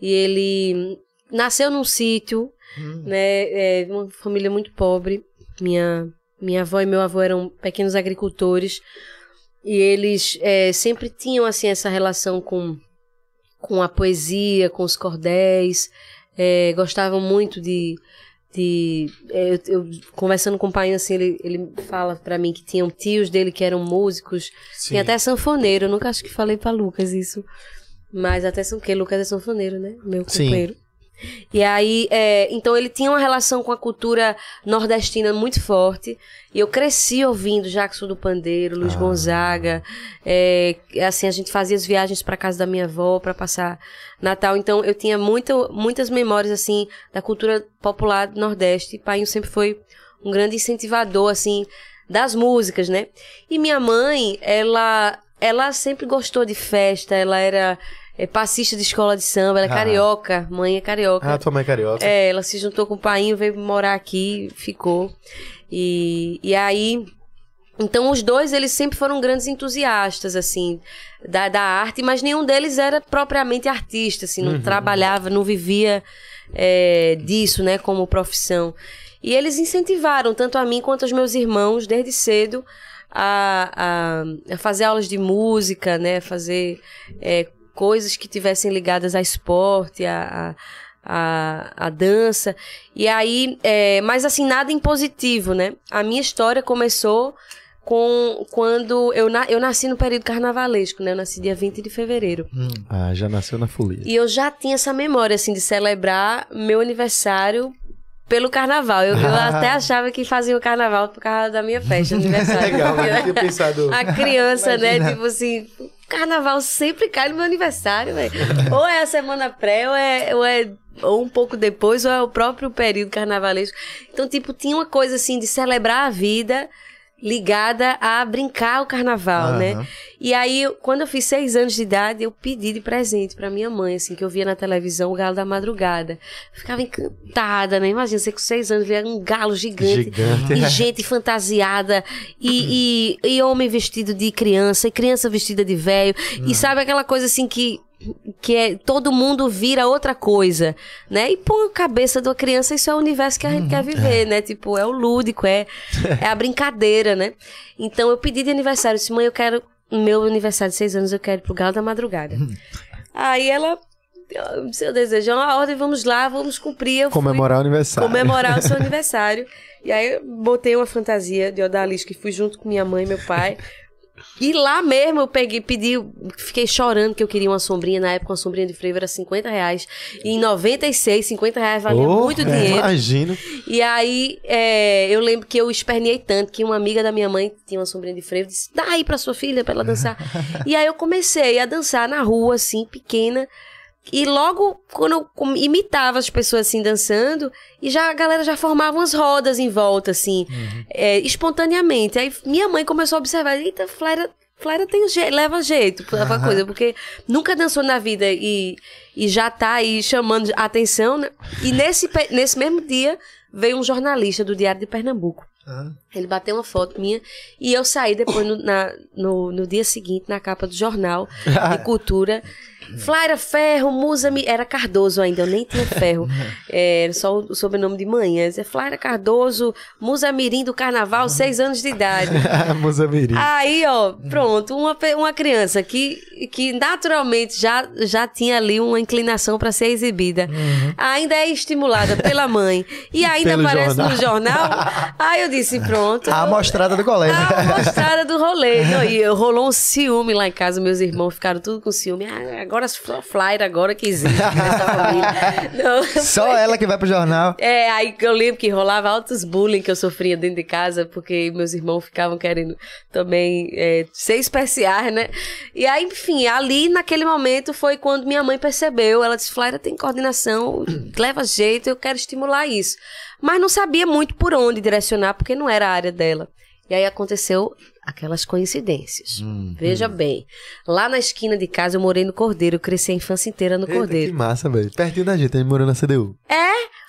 E ele nasceu num sítio, né? É, uma família muito pobre. Minha, minha avó e meu avô eram pequenos agricultores. E eles é, sempre tinham, assim, essa relação com, com a poesia, com os cordéis. É, gostavam muito de... de é, eu, eu conversando com o pai, assim, ele, ele fala pra mim que tinham tios dele que eram músicos. Tem até sanfoneiro. Eu nunca acho que falei pra Lucas isso. Mas até são porque Lucas é sanfoneiro, né? Meu Sim. E aí, é, então ele tinha uma relação com a cultura nordestina muito forte. E eu cresci ouvindo Jackson do Pandeiro, Luiz Gonzaga. É, assim, a gente fazia as viagens para casa da minha avó para passar Natal. Então eu tinha muito, muitas memórias assim da cultura popular do Nordeste. E pai sempre foi um grande incentivador assim das músicas, né? E minha mãe, ela, ela sempre gostou de festa. Ela era é, passista de escola de samba. Ela é Ah. carioca. Mãe é carioca. Ah, tua mãe é carioca. É, ela se juntou com o pai, veio morar aqui, ficou. E, e aí, então os dois, eles sempre foram grandes entusiastas, assim, da, da arte, mas nenhum deles era propriamente artista, assim, não trabalhava, não vivia é, disso, né, como profissão. E eles incentivaram, tanto a mim quanto aos meus irmãos, desde cedo, a, a, a fazer aulas de música, né, fazer é, coisas que tivessem ligadas a esporte, a, a, a, a dança. E aí, é, mas assim, nada impositivo, né? A minha história começou com quando eu, na, eu nasci no período carnavalesco, né? Eu nasci dia 20 de fevereiro. Ah, já nasceu na folia. E eu já tinha essa memória, assim, de celebrar meu aniversário pelo carnaval. Eu, eu até achava que fazia o carnaval por causa da minha festa, aniversário. Legal, eu né, tinha pensado. A criança, né? Imagina. Tipo assim, carnaval sempre cai no meu aniversário, velho. Ou é a semana pré, ou é, ou é ou um pouco depois, ou é o próprio período carnavalesco. Então, tipo, tinha uma coisa assim de celebrar a vida ligada a brincar o carnaval, né? Aham. E aí, quando eu fiz seis anos de idade, eu pedi de presente pra minha mãe, assim, que eu via na televisão o Galo da Madrugada. Eu ficava encantada, né? Imagina, você com seis anos ver um galo gigante. Gigante. E gente fantasiada, e, e, e homem vestido de criança, e criança vestida de velho. E sabe aquela coisa assim que, que é todo mundo vira outra coisa, né? E põe a cabeça de uma criança, isso é o universo que a gente quer viver, né? Tipo, é o lúdico, é, é a brincadeira, né? Então eu pedi de aniversário, eu disse, mãe, eu quero, meu aniversário de seis anos, eu quero ir pro Galo da Madrugada. Aí ela, seu desejo é uma ordem, vamos lá, vamos cumprir. Eu Comemorar o aniversário. comemorar o seu aniversário. E aí eu botei uma fantasia de odalisca que fui junto com minha mãe e meu pai. E lá mesmo eu peguei, pedi, fiquei chorando que eu queria uma sombrinha. Na época, uma sombrinha de frevo era 50 reais. E em 96, 50 reais valia Oh, muito dinheiro. Imagino. E aí, é, eu lembro que eu esperneei tanto que uma amiga da minha mãe tinha uma sombrinha de frevo, disse, dá aí pra sua filha pra ela dançar. e aí eu comecei a dançar na rua, assim, pequena. E logo, quando eu imitava as pessoas assim dançando, e já a galera já formava umas rodas em volta, assim, é, espontaneamente. Aí minha mãe começou a observar, eita, Flaira, Flaira tem jeito, leva jeito pra pra coisa, porque nunca dançou na vida e, e já tá aí chamando a atenção, né? E nesse, nesse mesmo dia veio um jornalista do Diário de Pernambuco. Ele bateu uma foto minha e eu saí depois no, na- no, no dia seguinte na capa do jornal de cultura. Flaira Ferro, Musa. Era Cardoso ainda, eu nem tinha ferro. É, Era só o sobrenome de manhã. É Flaira Cardoso, Musa Mirim do Carnaval, seis anos de idade. Mozambique. Aí, ó, pronto, uma, uma criança que, que naturalmente já, já tinha ali uma inclinação para ser exibida, ainda é estimulada pela mãe e ainda Pelo aparece jornal. no jornal. Aí eu disse, pronto. A amostrada do colégio. A mostrada do rolê. Não, e rolou um ciúme lá em casa, meus irmãos ficaram tudo com ciúme. Ah, agora só flyer agora que existe nessa família. Não, Só ela que vai pro jornal. é, aí eu lembro que rolava altos bullying que eu sofria dentro de casa, porque meus irmãos ficavam querendo também é, ser especiais, né? E aí, enfim, ali naquele momento foi quando minha mãe percebeu. Ela disse: Flaira tem coordenação, leva jeito, eu quero estimular isso. Mas não sabia muito por onde direcionar, porque não era a área dela. E aí aconteceu aquelas coincidências. Veja bem, lá na esquina de casa eu morei no Cordeiro, eu cresci a infância inteira no Eita, Cordeiro. que massa, velho. Pertinho da gente, a gente morou na CDU.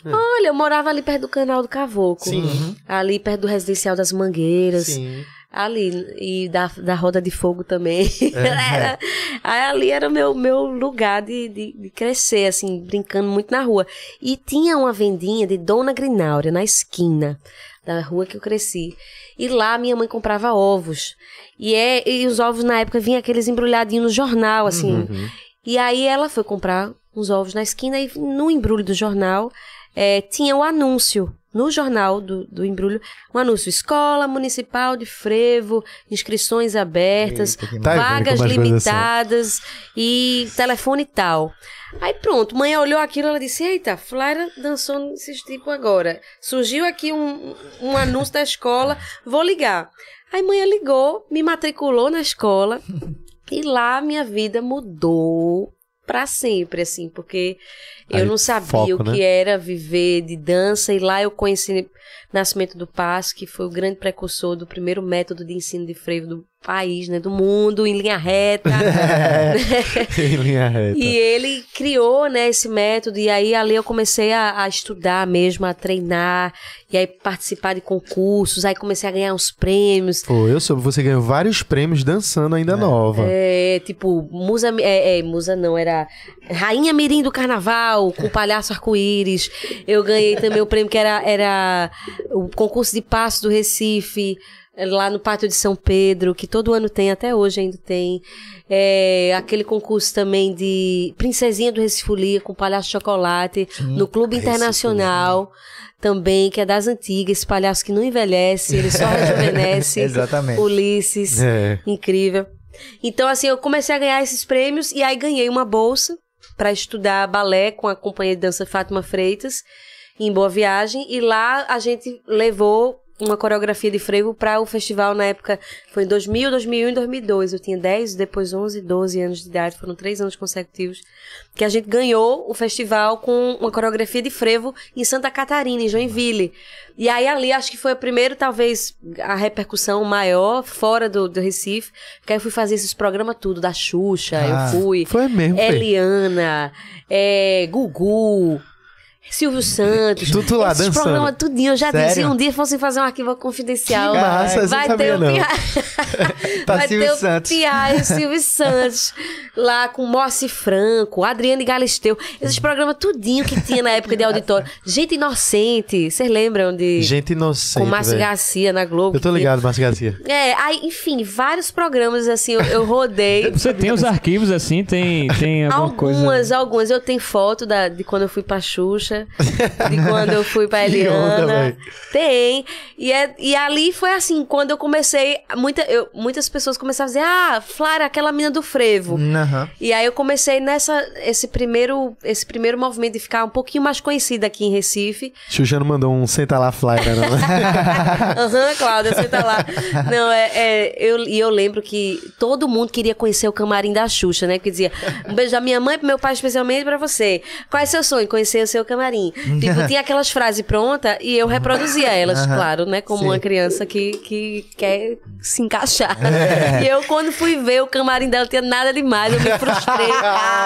Olha, eu morava ali perto do canal do Cavoco. Sim. Ali perto do residencial das Mangueiras. Sim. Ali. E da, da Roda de Fogo também. Era- aí ali era o meu, meu lugar de, de, de crescer, assim, brincando muito na rua. E tinha uma vendinha de Dona Grináurea na esquina da rua que eu cresci. E lá minha mãe comprava ovos. E, é, e os ovos na época vinham aqueles embrulhadinhos no jornal, assim. E aí ela foi comprar uns ovos na esquina e no embrulho do jornal eh, tinha o anúncio. No jornal do, do embrulho, um anúncio: Escola Municipal de Frevo, inscrições abertas, Eita, Tá vagas limitadas e telefone tal. Aí pronto, mãe olhou aquilo ela disse: Eita, Flaira dançou nesses tipo agora. Surgiu aqui um, um anúncio da escola, vou ligar. Aí mãe ligou, me matriculou na escola e lá minha vida mudou pra sempre, assim, porque eu Aí, não sabia foco, o que né? era viver de dança e lá eu conheci Nascimento do Passo, que foi o grande precursor do primeiro método de ensino de frevo do país, né, do mundo, em linha reta. em linha reta. E ele criou, né, esse método, e aí ali eu comecei a, a estudar mesmo, a treinar, e aí participar de concursos, aí comecei a ganhar uns prêmios. Pô, eu soube, você ganhou vários prêmios dançando ainda nova. É, tipo, musa, é, é, musa não, era Rainha Mirim do Carnaval, com palhaço arco-íris. Eu ganhei também o prêmio que era, era o concurso de passo do Recife, lá no Pátio de São Pedro, que todo ano tem, até hoje ainda tem. É, aquele concurso também de Princesinha do Recife Folia, com palhaço chocolate, no Clube Internacional. Também, que é das antigas, esse palhaço que não envelhece, ele só rejuvenesce. Exatamente. Ulisses. É. Incrível. Então, assim, eu comecei a ganhar esses prêmios e aí ganhei uma bolsa para estudar balé com a companhia de dança Fátima Freitas. em Boa Viagem, e lá a gente levou uma coreografia de frevo para o festival na época, foi em 2000, 2001 e 2002. Eu tinha 10, depois 11, 12 anos de idade, foram três anos consecutivos, que a gente ganhou o festival com uma coreografia de frevo em Santa Catarina, em Joinville. E aí ali acho que foi a primeira, talvez, a repercussão maior fora do, do Recife, porque aí eu fui fazer esses programas tudo, da Xuxa, Ah, eu fui. Foi mesmo. Eliana, é, Gugu, Silvio Santos. Tudo lá, Esses dançando. programas tudinho. Eu já Sério? disse, um dia fossem fazer um arquivo confidencial. Que massa, vai ter sabia, o não. Pia... Tá vai Silvio ter o Santos. Pia e o Silvio Santos. Lá com Moacir Franco, Adriane Galisteu. Esses programas tudinho que tinha na época de auditório. Gente Inocente. Vocês lembram de... Gente inocente, com Márcio. Garcia na Globo. Eu tô ligado, Márcio Garcia. É, aí, enfim, vários programas assim, eu, eu rodei. Você tem os arquivos assim? Tem, tem alguma Algumas, coisa? algumas. Eu tenho foto da, de quando eu fui pra Xuxa, de quando eu fui pra Eliana. tem. E, é, e ali foi assim, quando eu comecei, muita, eu, muitas pessoas começaram a dizer, ah, Flara, aquela mina do frevo. Aham. E aí eu comecei nessa, esse primeiro, esse primeiro movimento de ficar um pouquinho mais conhecida aqui em Recife. Xuxa não mandou um senta lá flyer, não. Aham, Cláudia, você tá lá. Não, é, é, eu, e eu lembro que todo mundo queria conhecer o camarim da Xuxa, né? Que dizia, um beijo da minha mãe, pro meu pai, especialmente pra você. Qual é seu sonho? Conhecer o seu camarim. Tipo, tinha aquelas frases prontas e eu reproduzia elas, claro, né? Como Sim. uma criança que, que quer se encaixar. E eu, quando fui ver o camarim dela, tinha nada demais, eu me frustrei.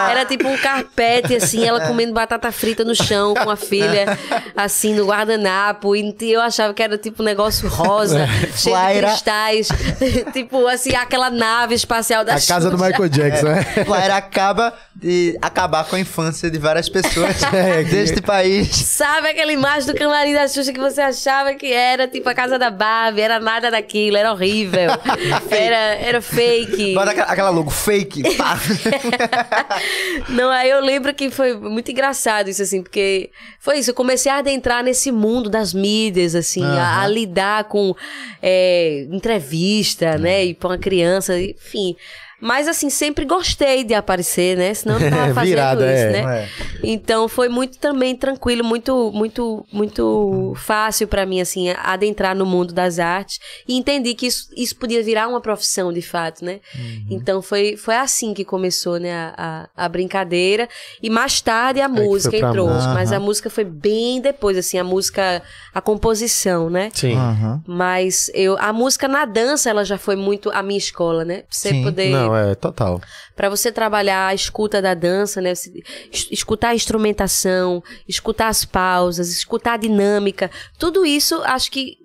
Era tipo um carpete, assim, ela comendo batata frita no chão com a filha, assim, no guardanapo. E eu achava que era tipo um negócio rosa, cheio de cristais. tipo, assim, aquela nave espacial da A casa do Xuxa. Michael Jackson, né? Flyer acaba de acabar com a infância de várias pessoas É, deste país. Sabe aquela imagem do camarim da Xuxa que você achava que era tipo a casa da Barbie? Era nada daquilo, era horrível. era, era fake. Bota aquela, logo fake. Não, aí eu lembro que foi muito engraçado isso, assim, porque foi isso, eu comecei a adentrar nesse mundo das mídias, assim, a, a lidar com é, entrevista, né, e pra uma criança, enfim. Mas, assim, sempre gostei de aparecer, né? Senão eu não tava fazendo Virada, isso, é. né? É. Então foi muito também tranquilo, muito muito muito fácil pra mim assim adentrar no mundo das artes e entendi que isso, isso podia virar uma profissão de fato, né? Então foi, foi assim que começou, né, a, a, a brincadeira e mais tarde a foi música entrou, música. mas a música foi bem depois assim, a música, a composição, né? Sim. Aham. Mas eu a música na dança ela já foi muito a minha escola, né? Pra você Sim. poder Não, é total. Pra você trabalhar a escuta da dança, né? Escutar a instrumentação, escutar as pausas, escutar a dinâmica, tudo isso acho que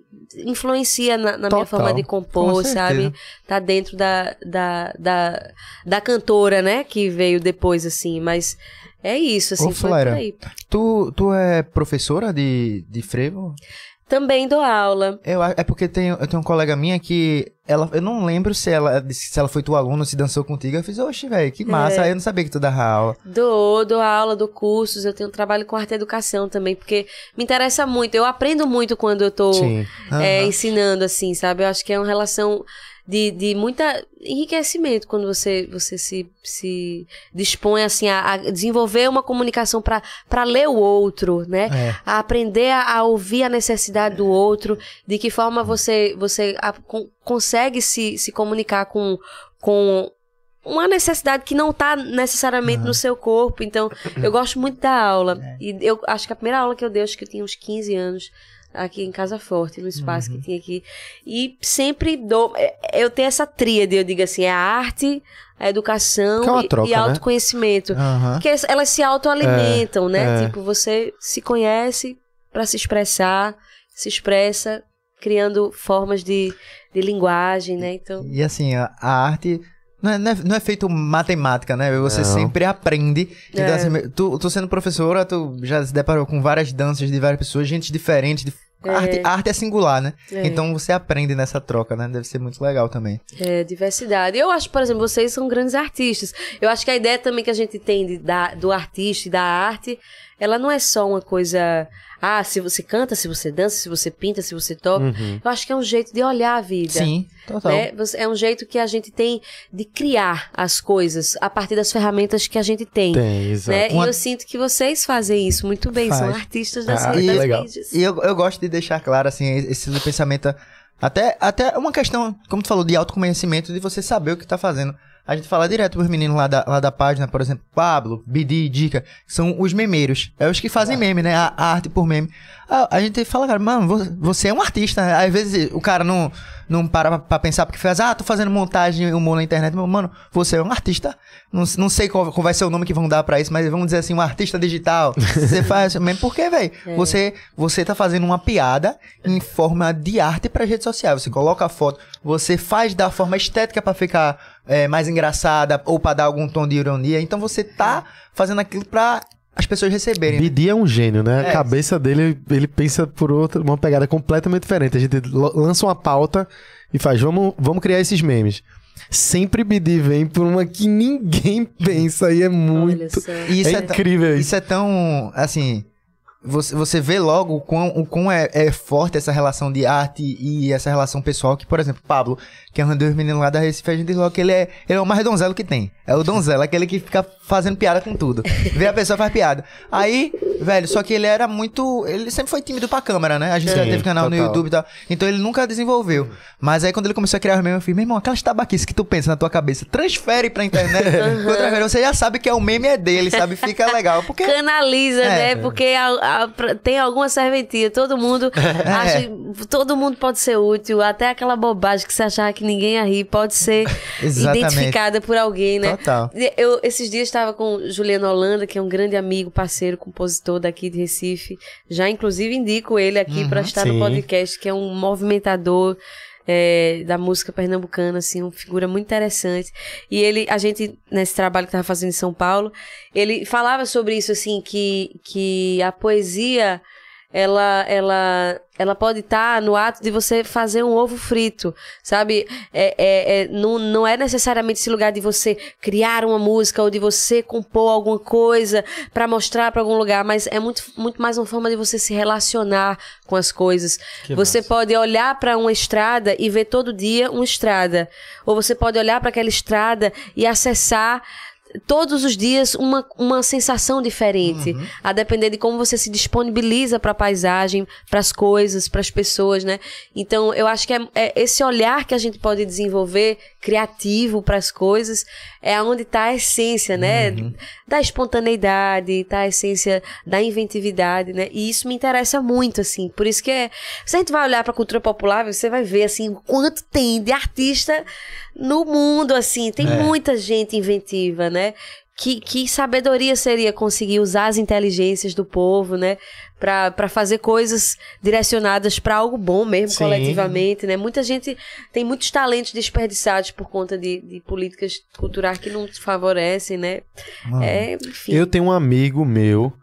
influencia na, na minha forma de Com compor, sabe? Tá dentro da, da, da, da cantora, né? Que veio depois, assim, mas é isso, assim, Ô, foi. Tu, tu é professora de, de frevo? Também dou aula. Eu, é porque tem, eu tenho uma colega minha que ela, eu não lembro se ela, se ela foi tua aluna, se dançou contigo. Eu fiz, oxe, velho, que massa. É. Aí eu não sabia que tu dava aula. Dou, dou aula, dou cursos, eu tenho trabalho com arte educação também, porque me interessa muito, eu aprendo muito quando eu tô Sim. é, ensinando, assim, sabe? Eu acho que é uma relação de, de muita enriquecimento quando você, você se, se dispõe, assim, a, a desenvolver uma comunicação para ler o outro, né? É. A aprender a, a ouvir a necessidade do outro, de que forma você, você a- con- consegue se, se comunicar com, com uma necessidade que não está necessariamente no seu corpo. Então, eu gosto muito da aula. E eu acho que a primeira aula que eu dei, acho que eu tinha uns 15 anos, aqui em Casa Forte, no espaço que tinha aqui. E sempre dou. é, Eu tenho essa tríade, eu digo assim: é a arte, a educação é uma e, troca, e né? autoconhecimento. Aham. Porque elas se autoalimentam, né? é. Tipo, você se conhece para se expressar, se expressa criando formas de, de linguagem, né? Então, E assim, a arte não é, não, é, não é feito matemática, né? Você Não. sempre aprende. Então, É. assim, tu, tu sendo professora, tu já se deparou com várias danças de várias pessoas, gente diferente. de- É. Arte, arte é singular, né? É. Então você aprende nessa troca, né? Deve ser muito legal também. é diversidade. Eu acho, por exemplo, vocês são grandes artistas. Eu acho que a ideia também que a gente tem de, da, do artista e da arte ela não é só uma coisa. Ah, se você canta, se você dança, se você pinta, se você toca. Uhum. Eu acho que é um jeito de olhar a vida. Sim, total. Né? É um jeito que a gente tem de criar as coisas a partir das ferramentas que a gente tem. Tem, exato. Né? Uma- E eu sinto que vocês fazem isso muito bem, são Faz. artistas das, Ah, das e- legal. mídias. E eu, eu gosto de deixar claro, assim, esse pensamento. Até, até uma questão, como tu falou, de autoconhecimento, de você saber o que tá fazendo. A gente fala direto pros meninos lá da, lá da página, por exemplo, Pablo, Bidi, Dica, que são os memeiros. É os que fazem meme, né? A, a arte por meme. A, a gente fala, cara, mano, vo- você é um artista. né? Às vezes o cara não, não para pra, pra pensar, porque faz, ah, tô fazendo montagem e humor na internet. Mas, Mano, você é um artista. Não, não sei qual, qual vai ser o nome que vão dar pra isso, mas vamos dizer assim, um artista digital. Você faz mesmo. Por quê, velho? Você, você tá fazendo uma piada em forma de arte pra rede social. Você coloca a foto, você faz da forma estética pra ficar é, mais engraçada ou pra dar algum tom de ironia. Então você tá fazendo aquilo pra as pessoas receberem. né? Bidi é um gênio, né? É. A cabeça dele, ele pensa por outra, uma pegada completamente diferente. A gente lança uma pauta e faz, vamos, vamos criar esses memes. Sempre Bidi vem por uma que ninguém pensa e é muito... isso é é, incrível isso. Isso é tão, assim, você, você vê logo o quão, o quão é, é forte essa relação de arte e essa relação pessoal, que, por exemplo, Pablo, que é um dos meninos lá da Recife, a gente logo que ele é, ele é o mais donzelo que tem. É o donzelo, aquele que fica fazendo piada com tudo. Vê a pessoa faz piada. Aí, velho, só que ele era muito, ele sempre foi tímido pra câmera, né? A gente já Sim, teve canal no total. YouTube e tal. Então ele nunca desenvolveu. Mas aí quando ele começou a criar os memes, eu falei, meu irmão, aquelas tabaquices que tu pensa na tua cabeça, transfere pra internet. Quando transfere, você já sabe que é o meme é dele, sabe? Fica legal. Porque Canaliza, É. né? Porque a- a- pra- tem alguma serventia. Todo mundo acha. Todo mundo pode ser útil. Até aquela bobagem que você achava que ninguém rir pode ser identificada por alguém, né? Total. Eu, esses dias estava com Juliano Holanda, que é um grande amigo, parceiro, compositor daqui de Recife. Já, inclusive, indico ele aqui para estar sim. no podcast, que é um movimentador é, da música pernambucana, assim, uma figura muito interessante. E ele, a gente, nesse trabalho que estava fazendo em São Paulo, ele falava sobre isso, assim, que, que a poesia ela, ela, ela pode estar no ato de você fazer um ovo frito, sabe? É, é, é, não, não é necessariamente esse lugar de você criar uma música ou de você compor alguma coisa para mostrar para algum lugar, mas é muito, muito mais uma forma de você se relacionar com as coisas. você pode olhar para uma estrada e ver todo dia uma estrada, ou você pode olhar para aquela estrada e acessar todos os dias uma, uma sensação diferente, a depender de como você se disponibiliza para a paisagem, para as coisas, para as pessoas, né? Então, eu acho que é, é esse olhar que a gente pode desenvolver criativo para as coisas é onde está a essência, né? Da espontaneidade, está a essência da inventividade, né? E isso me interessa muito, assim. Por isso que é, se a gente vai olhar para a cultura popular, você vai ver assim o quanto tem de artista no mundo, assim, tem muita gente inventiva, né? Que, que sabedoria seria conseguir usar as inteligências do povo, né? Pra fazer coisas direcionadas para algo bom mesmo, Sim. coletivamente, né? Muita gente tem muitos talentos desperdiçados por conta de, de políticas culturais que não favorecem, né? É, enfim. Eu tenho um amigo meu,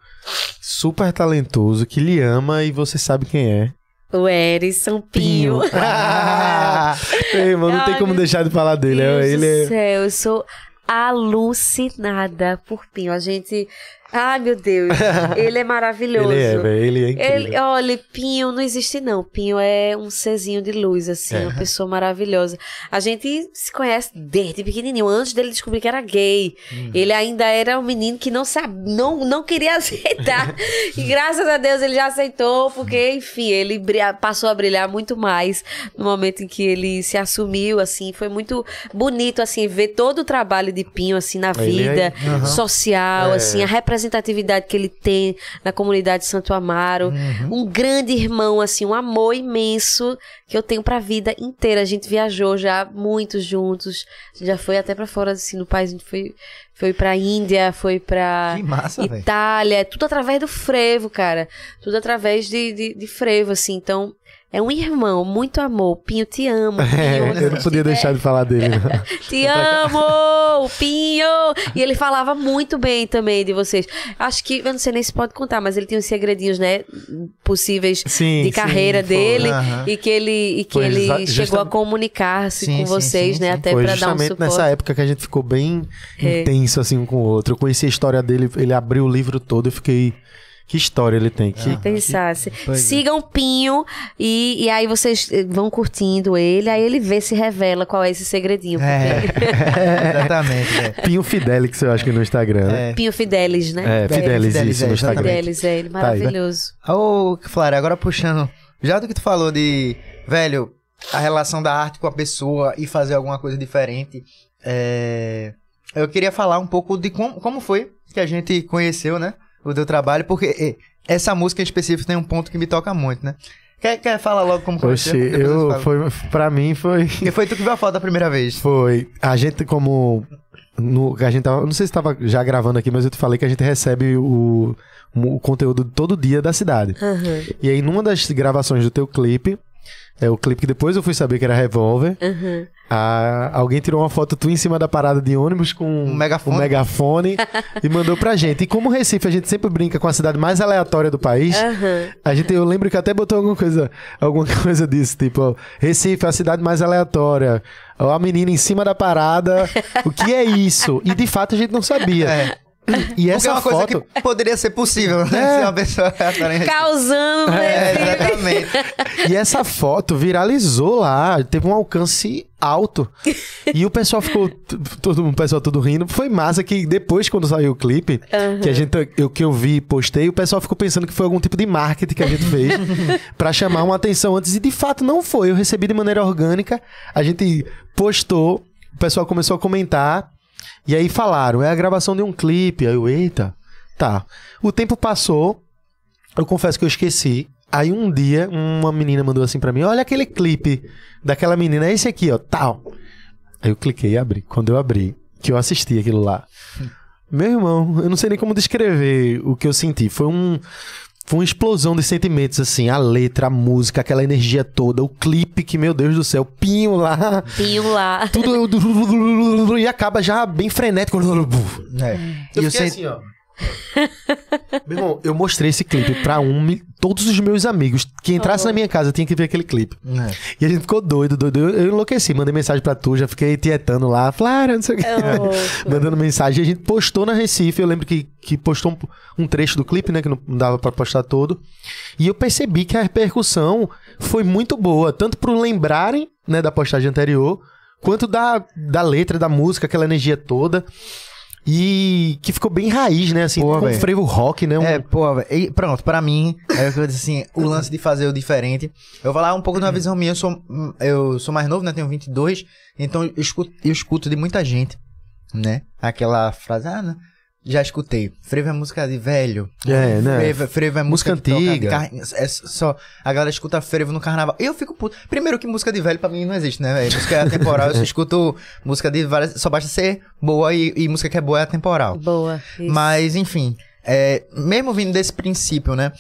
super talentoso, que lhe ama e você sabe quem é. O Erison Pinho. Ah, Meu irmão, não tem como deixar de falar dele. Deus Ele do é... céu, eu sou alucinada por Pinho. A gente. Ai, meu Deus. Ele é maravilhoso. Ele é. Ele é incrível. Ele, olha, Pinho não existe não. Pinho é um serzinho de luz, assim, É. uma pessoa maravilhosa. A gente se conhece desde pequenininho, antes dele descobrir que era gay. Uhum. Ele ainda era um menino que não sabe, não, não queria aceitar. e graças a Deus ele já aceitou, porque, enfim, ele passou a brilhar muito mais no momento em que ele se assumiu, assim. Foi muito bonito, assim, ver todo o trabalho de Pinho, assim, na Ele é- vida social, É. assim, a representatividade que ele tem na comunidade de Santo Amaro. Um grande irmão, assim, um amor imenso que eu tenho pra vida inteira. A gente viajou já muito juntos. A gente já foi até pra fora, assim, no país. A gente foi, foi pra Índia, foi pra massa. Itália. Tudo através do frevo, cara. Tudo através de, de, de frevo, assim. Então, É um irmão, muito amor. Pinho, te amo. Pinho, É, eu não podia deixar de falar dele. né? Te amo, Pinho! E ele falava muito bem também de vocês. Acho que, eu não sei nem se pode contar, mas ele tinha uns segredinhos, né? Possíveis Sim, de sim, carreira foi. dele. Aham. E que ele, e que Foi ele chegou a comunicar-se Sim, com sim, vocês, sim, né? sim. Até pra dar um justamente suporte. nessa época que a gente ficou bem É. intenso assim um com o outro. Eu conheci a história dele, ele abriu o livro todo e fiquei. Que história ele tem? Que, pensasse. Pois é. Sigam o Pinho e, e aí vocês eh, vão curtindo ele, aí ele vê se revela qual é esse segredinho. porque- É, exatamente. É. Pinho Fidelix, eu acho que no Instagram. né? É. Pinho Fidelis, né? É, Fidelis, Fidelis, isso é, no Instagram. Fidelis, é ele, Tá né? maravilhoso. Ô, Flávio, agora puxando. Já do que tu falou de, velho, a relação da arte com a pessoa e fazer alguma coisa diferente, é, eu queria falar um pouco de como, como foi que a gente conheceu, né? O teu trabalho, porque essa música em específico tem um ponto que me toca muito, né? Quer, quer falar logo como conheceu? Depois eu, falo. foi, pra mim foi. Porque foi tu que viu a foto da primeira vez. Foi. A gente, como. No, a gente tava, não sei se estava já gravando aqui, mas eu te falei que a gente recebe o, o conteúdo todo dia da cidade. Aham, E aí, numa das gravações do teu clipe, é o clipe que depois eu fui saber que era Revolver, aham. a- alguém tirou uma foto tu em cima da parada de ônibus com Um megafone. um megafone e mandou pra gente. E como Recife a gente sempre brinca com a cidade mais aleatória do país, Aham. a gente, eu lembro que até botou alguma coisa, alguma coisa disso, tipo, ó, Recife é a cidade mais aleatória. Ó, a menina em cima da parada. O que é isso? E de fato a gente não sabia. É. E Porque é essa uma coisa foto. que poderia ser possível, né? É. Se uma pessoa. Causando, É, né? exatamente. E essa foto viralizou lá, teve um alcance alto. E o pessoal ficou, todo o pessoal todo rindo. Foi massa que depois, quando saiu o clipe, que a gente, eu, que eu vi e postei, o pessoal ficou pensando que foi algum tipo de marketing que a gente fez pra chamar uma atenção antes. E de fato não foi. Eu recebi de maneira orgânica, a gente postou, o pessoal começou a comentar. E aí falaram, é a gravação de um clipe. Aí eu, eita, tá. O tempo passou, eu confesso que eu esqueci. Aí um dia, uma menina mandou assim pra mim: Olha aquele clipe daquela menina, é esse aqui, ó, tal. Aí eu cliquei e abri. Quando eu abri, que eu assisti aquilo lá. Meu irmão, eu não sei nem como descrever o que eu senti. Foi um. Foi uma explosão de sentimentos, assim. A letra, a música, aquela energia toda, o clipe, que, meu Deus do céu, pinho lá. Pinho lá. Tudo. E acaba já bem frenético. É. Eu E eu assim, ó. Meu irmão, eu mostrei esse clipe pra um, todos os meus amigos que entrassem na minha casa tinha que ver aquele clipe. É. E a gente ficou doido, doido. Eu, eu enlouqueci, mandei mensagem pra tu, já fiquei tietando lá, Flara, não sei o que. Oh, Mandando mensagem. A gente postou na Recife, eu lembro que, que postou um, um trecho do clipe, né? Que não dava pra postar todo. E eu percebi que a repercussão foi muito boa, tanto pro lembrarem, né, da postagem anterior, quanto da, da letra, da música, aquela energia toda. E que ficou bem raiz, né? Assim, Pô, com velho. frevo rock, né? Um- É, pô, velho. E Pronto, pra mim, é o que eu disse assim, o lance de fazer o diferente. Eu vou falar um pouco de uma visão minha, eu sou, eu sou mais novo, né? Tenho 22, então eu escuto, eu escuto de muita gente, né? Aquela frase, ah, né? Já escutei. Frevo é música de velho. É, né? Frevo, frevo é música, Música que toca de antiga. car- É só, a galera escuta frevo no carnaval. Eu fico puto. Primeiro que música de velho pra mim não existe, né? velho? Música é atemporal, eu só escuto música de várias, só basta ser boa e, e música que é boa é atemporal. Boa. isso. Mas, enfim, é, mesmo vindo desse princípio, né?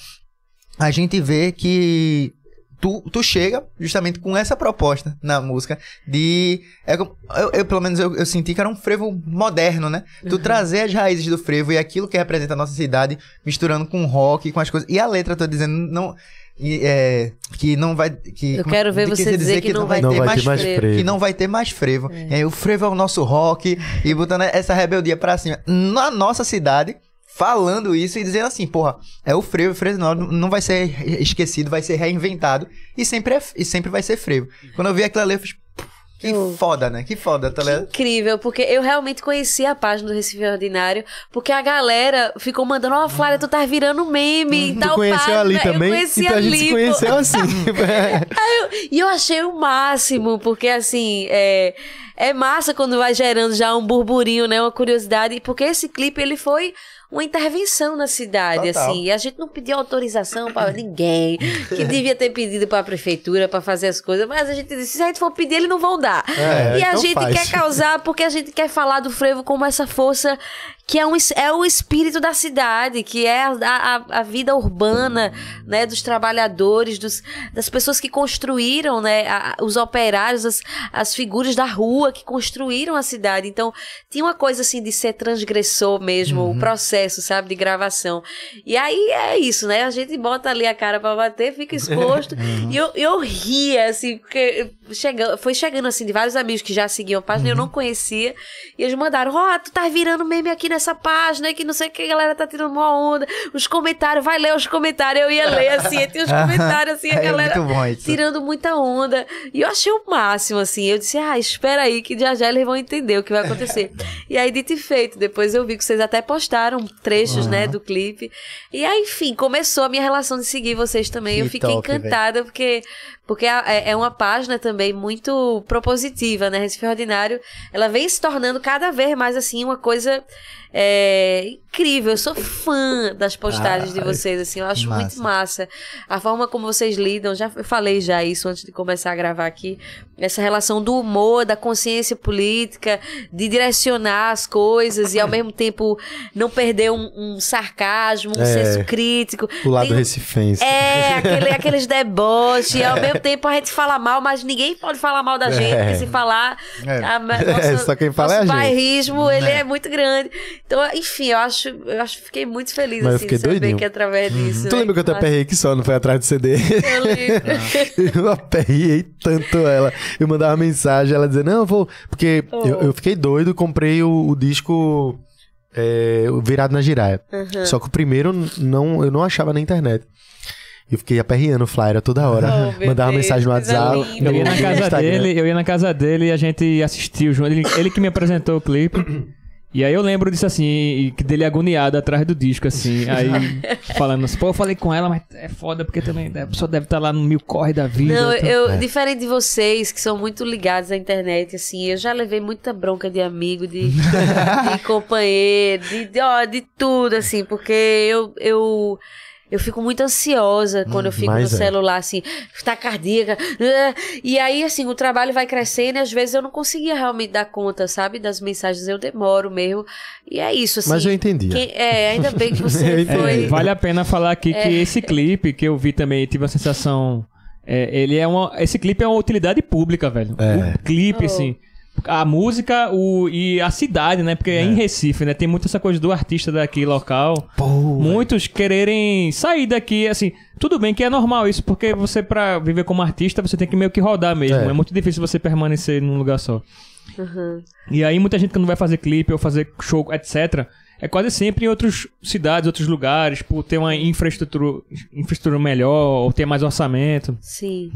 A gente vê que tu, tu chega justamente com essa proposta na música de. é eu, eu, pelo menos, eu, eu senti que era um frevo moderno, né? Tu trazer as raízes do frevo e aquilo que representa a nossa cidade, misturando com rock, com as coisas. E a letra, tô dizendo, não. e, é, que não vai. Que, Eu quero ver você dizer que não vai Não ter vai mais ter mais frevo. frevo. que não vai ter mais frevo. E aí, o frevo é o nosso rock e botando essa rebeldia pra cima. Na nossa cidade, falando isso e dizendo assim, porra, é o frevo, o frevo não, não vai ser esquecido, vai ser reinventado e sempre, é, e sempre vai ser frevo. Quando eu vi aquilo ali, eu fiz, que Eu- foda, né? Que foda, tá ligado? Incrível, porque eu realmente conheci a página do Recife Ordinário, porque a galera ficou mandando, ó, Flávia, tu tá virando meme e Tu tal conheceu página. ali Eu também? conheci então a gente ali, se conheceu assim. E eu achei o máximo, porque assim, é, é massa quando vai gerando já um burburinho, né? Uma curiosidade, porque esse clipe ele foi uma intervenção na cidade, Total. assim. E a gente não pediu autorização para ninguém, que devia ter pedido para a prefeitura para fazer as coisas, mas a gente disse: se a gente for pedir, eles não vão dar. É, e a então gente faz. quer causar porque a gente quer falar do frevo como essa força que é, um, é o espírito da cidade, que é a, a, a vida urbana, né, dos trabalhadores, dos, das pessoas que construíram, né, a- os operários, as, as figuras da rua que construíram a cidade. Então, tinha uma coisa assim de ser transgressor mesmo, o processo, sabe, de gravação. E aí é isso, né? A gente bota ali a cara pra bater, fica exposto. E eu, eu ria, assim, porque chega, foi chegando assim de vários amigos que já seguiam a página e eu não conhecia. E eles mandaram: Ó, tu tá virando meme aqui nessa página, que não sei o que, a galera tá tirando uma onda. Os comentários, vai ler os comentários. Eu ia ler assim, tinha os comentários assim, a É galera isso. tirando muita onda. E eu achei o máximo, assim. Eu disse, ah, espera aí que já já eles vão entender o que vai acontecer. e aí, dito e feito, depois eu vi que vocês até postaram trechos, né, do clipe. E aí, enfim, começou a minha relação de seguir vocês também. Que eu fiquei top, encantada, porque, porque é, é uma página também muito propositiva, né? Recife Ordinário, ela vem se tornando cada vez mais, assim, uma coisa é, incrível. Eu sou fã das postagens de Ah, vocês, assim, eu acho massa. muito massa. A forma como vocês lidam, já falei já isso antes de começar a gravar aqui, essa relação do humor, da consciência política, de direcionar as coisas e ao mesmo tempo não perder um, um sarcasmo, um É. senso crítico. O lado Tem- recifense. é, aquele- aqueles deboches, e ao mesmo tempo a gente fala mal, mas ninguém pode falar mal da gente, É. porque se falar. É. a- nossa- É, só quem fala é a nosso gente. bairrismo, ele é muito grande. Então, enfim, eu acho, eu acho fiquei muito feliz Mas eu assim, fiquei de saber doidinho. que através disso. Tu né, lembra que eu te massa. aperrei que só, não foi atrás do CD? Eu lembro. eu aperriei tanto ela. Eu mandava mensagem, ela dizia, não, eu vou. Porque Oh. eu, eu fiquei doido, comprei o, o disco é, o virado na giraia. Uhum. Só que o primeiro não, eu não achava na internet. Eu fiquei aperreando o flyer toda hora. Oh, Mandava Deus, mensagem no WhatsApp. Eu ia na casa dele, eu ia na casa dele e a gente assistiu junto. Ele, ele que me apresentou o clipe. E aí eu lembro disso assim, e que dele agoniado atrás do disco, assim. Aí falando assim, pô, eu falei com ela, mas é foda, porque também a pessoa deve estar lá no mil corre da vida. Não, então- eu, É. diferente de vocês, que são muito ligados à internet, assim, eu já levei muita bronca de amigo, de, de companheiro, de, de, ó, de tudo, assim, porque eu, eu, eu fico muito ansiosa quando eu fico no é. celular, assim, tá cardíaca. ah, E aí, assim, o trabalho vai crescendo e às vezes eu não conseguia realmente dar conta, sabe, das mensagens, eu demoro mesmo. E é isso, assim. Mas eu entendia. quem- é, ainda bem que você entendi. É, foi. vale a pena falar aqui É. que esse clipe que eu vi também, tive a sensação. é, ele é uma. Esse clipe é uma utilidade pública, velho. É. O clipe, Oh. assim. A música o, e a cidade, né? Porque é. em Recife, né? Tem muito essa coisa do artista daqui local. Pô, Muitos quererem sair daqui, assim. Tudo bem que é normal isso, porque você, pra viver como artista, você tem que meio que rodar mesmo. É. É, muito difícil você permanecer num lugar só. Uhum. E aí muita gente que não vai fazer clipe ou fazer show, etc. É quase sempre em outras cidades, outros lugares, por ter uma infraestrutura, infraestrutura melhor, ou ter mais orçamento. Sim.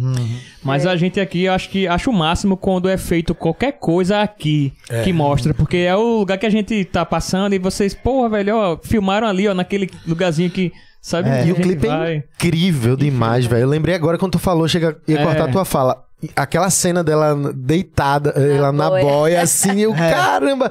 Mas a gente aqui, acho que acho o máximo quando é feito qualquer coisa aqui que mostra, porque é o lugar que a gente tá passando e vocês, porra, velho, ó, filmaram ali, ó, naquele lugarzinho que, sabe? É, que e o clipe é vai. incrível demais, velho. Eu lembrei agora quando tu falou, chega, ia É. cortar a tua fala. Aquela cena dela deitada, ela na boia. boia, assim, eu, caramba!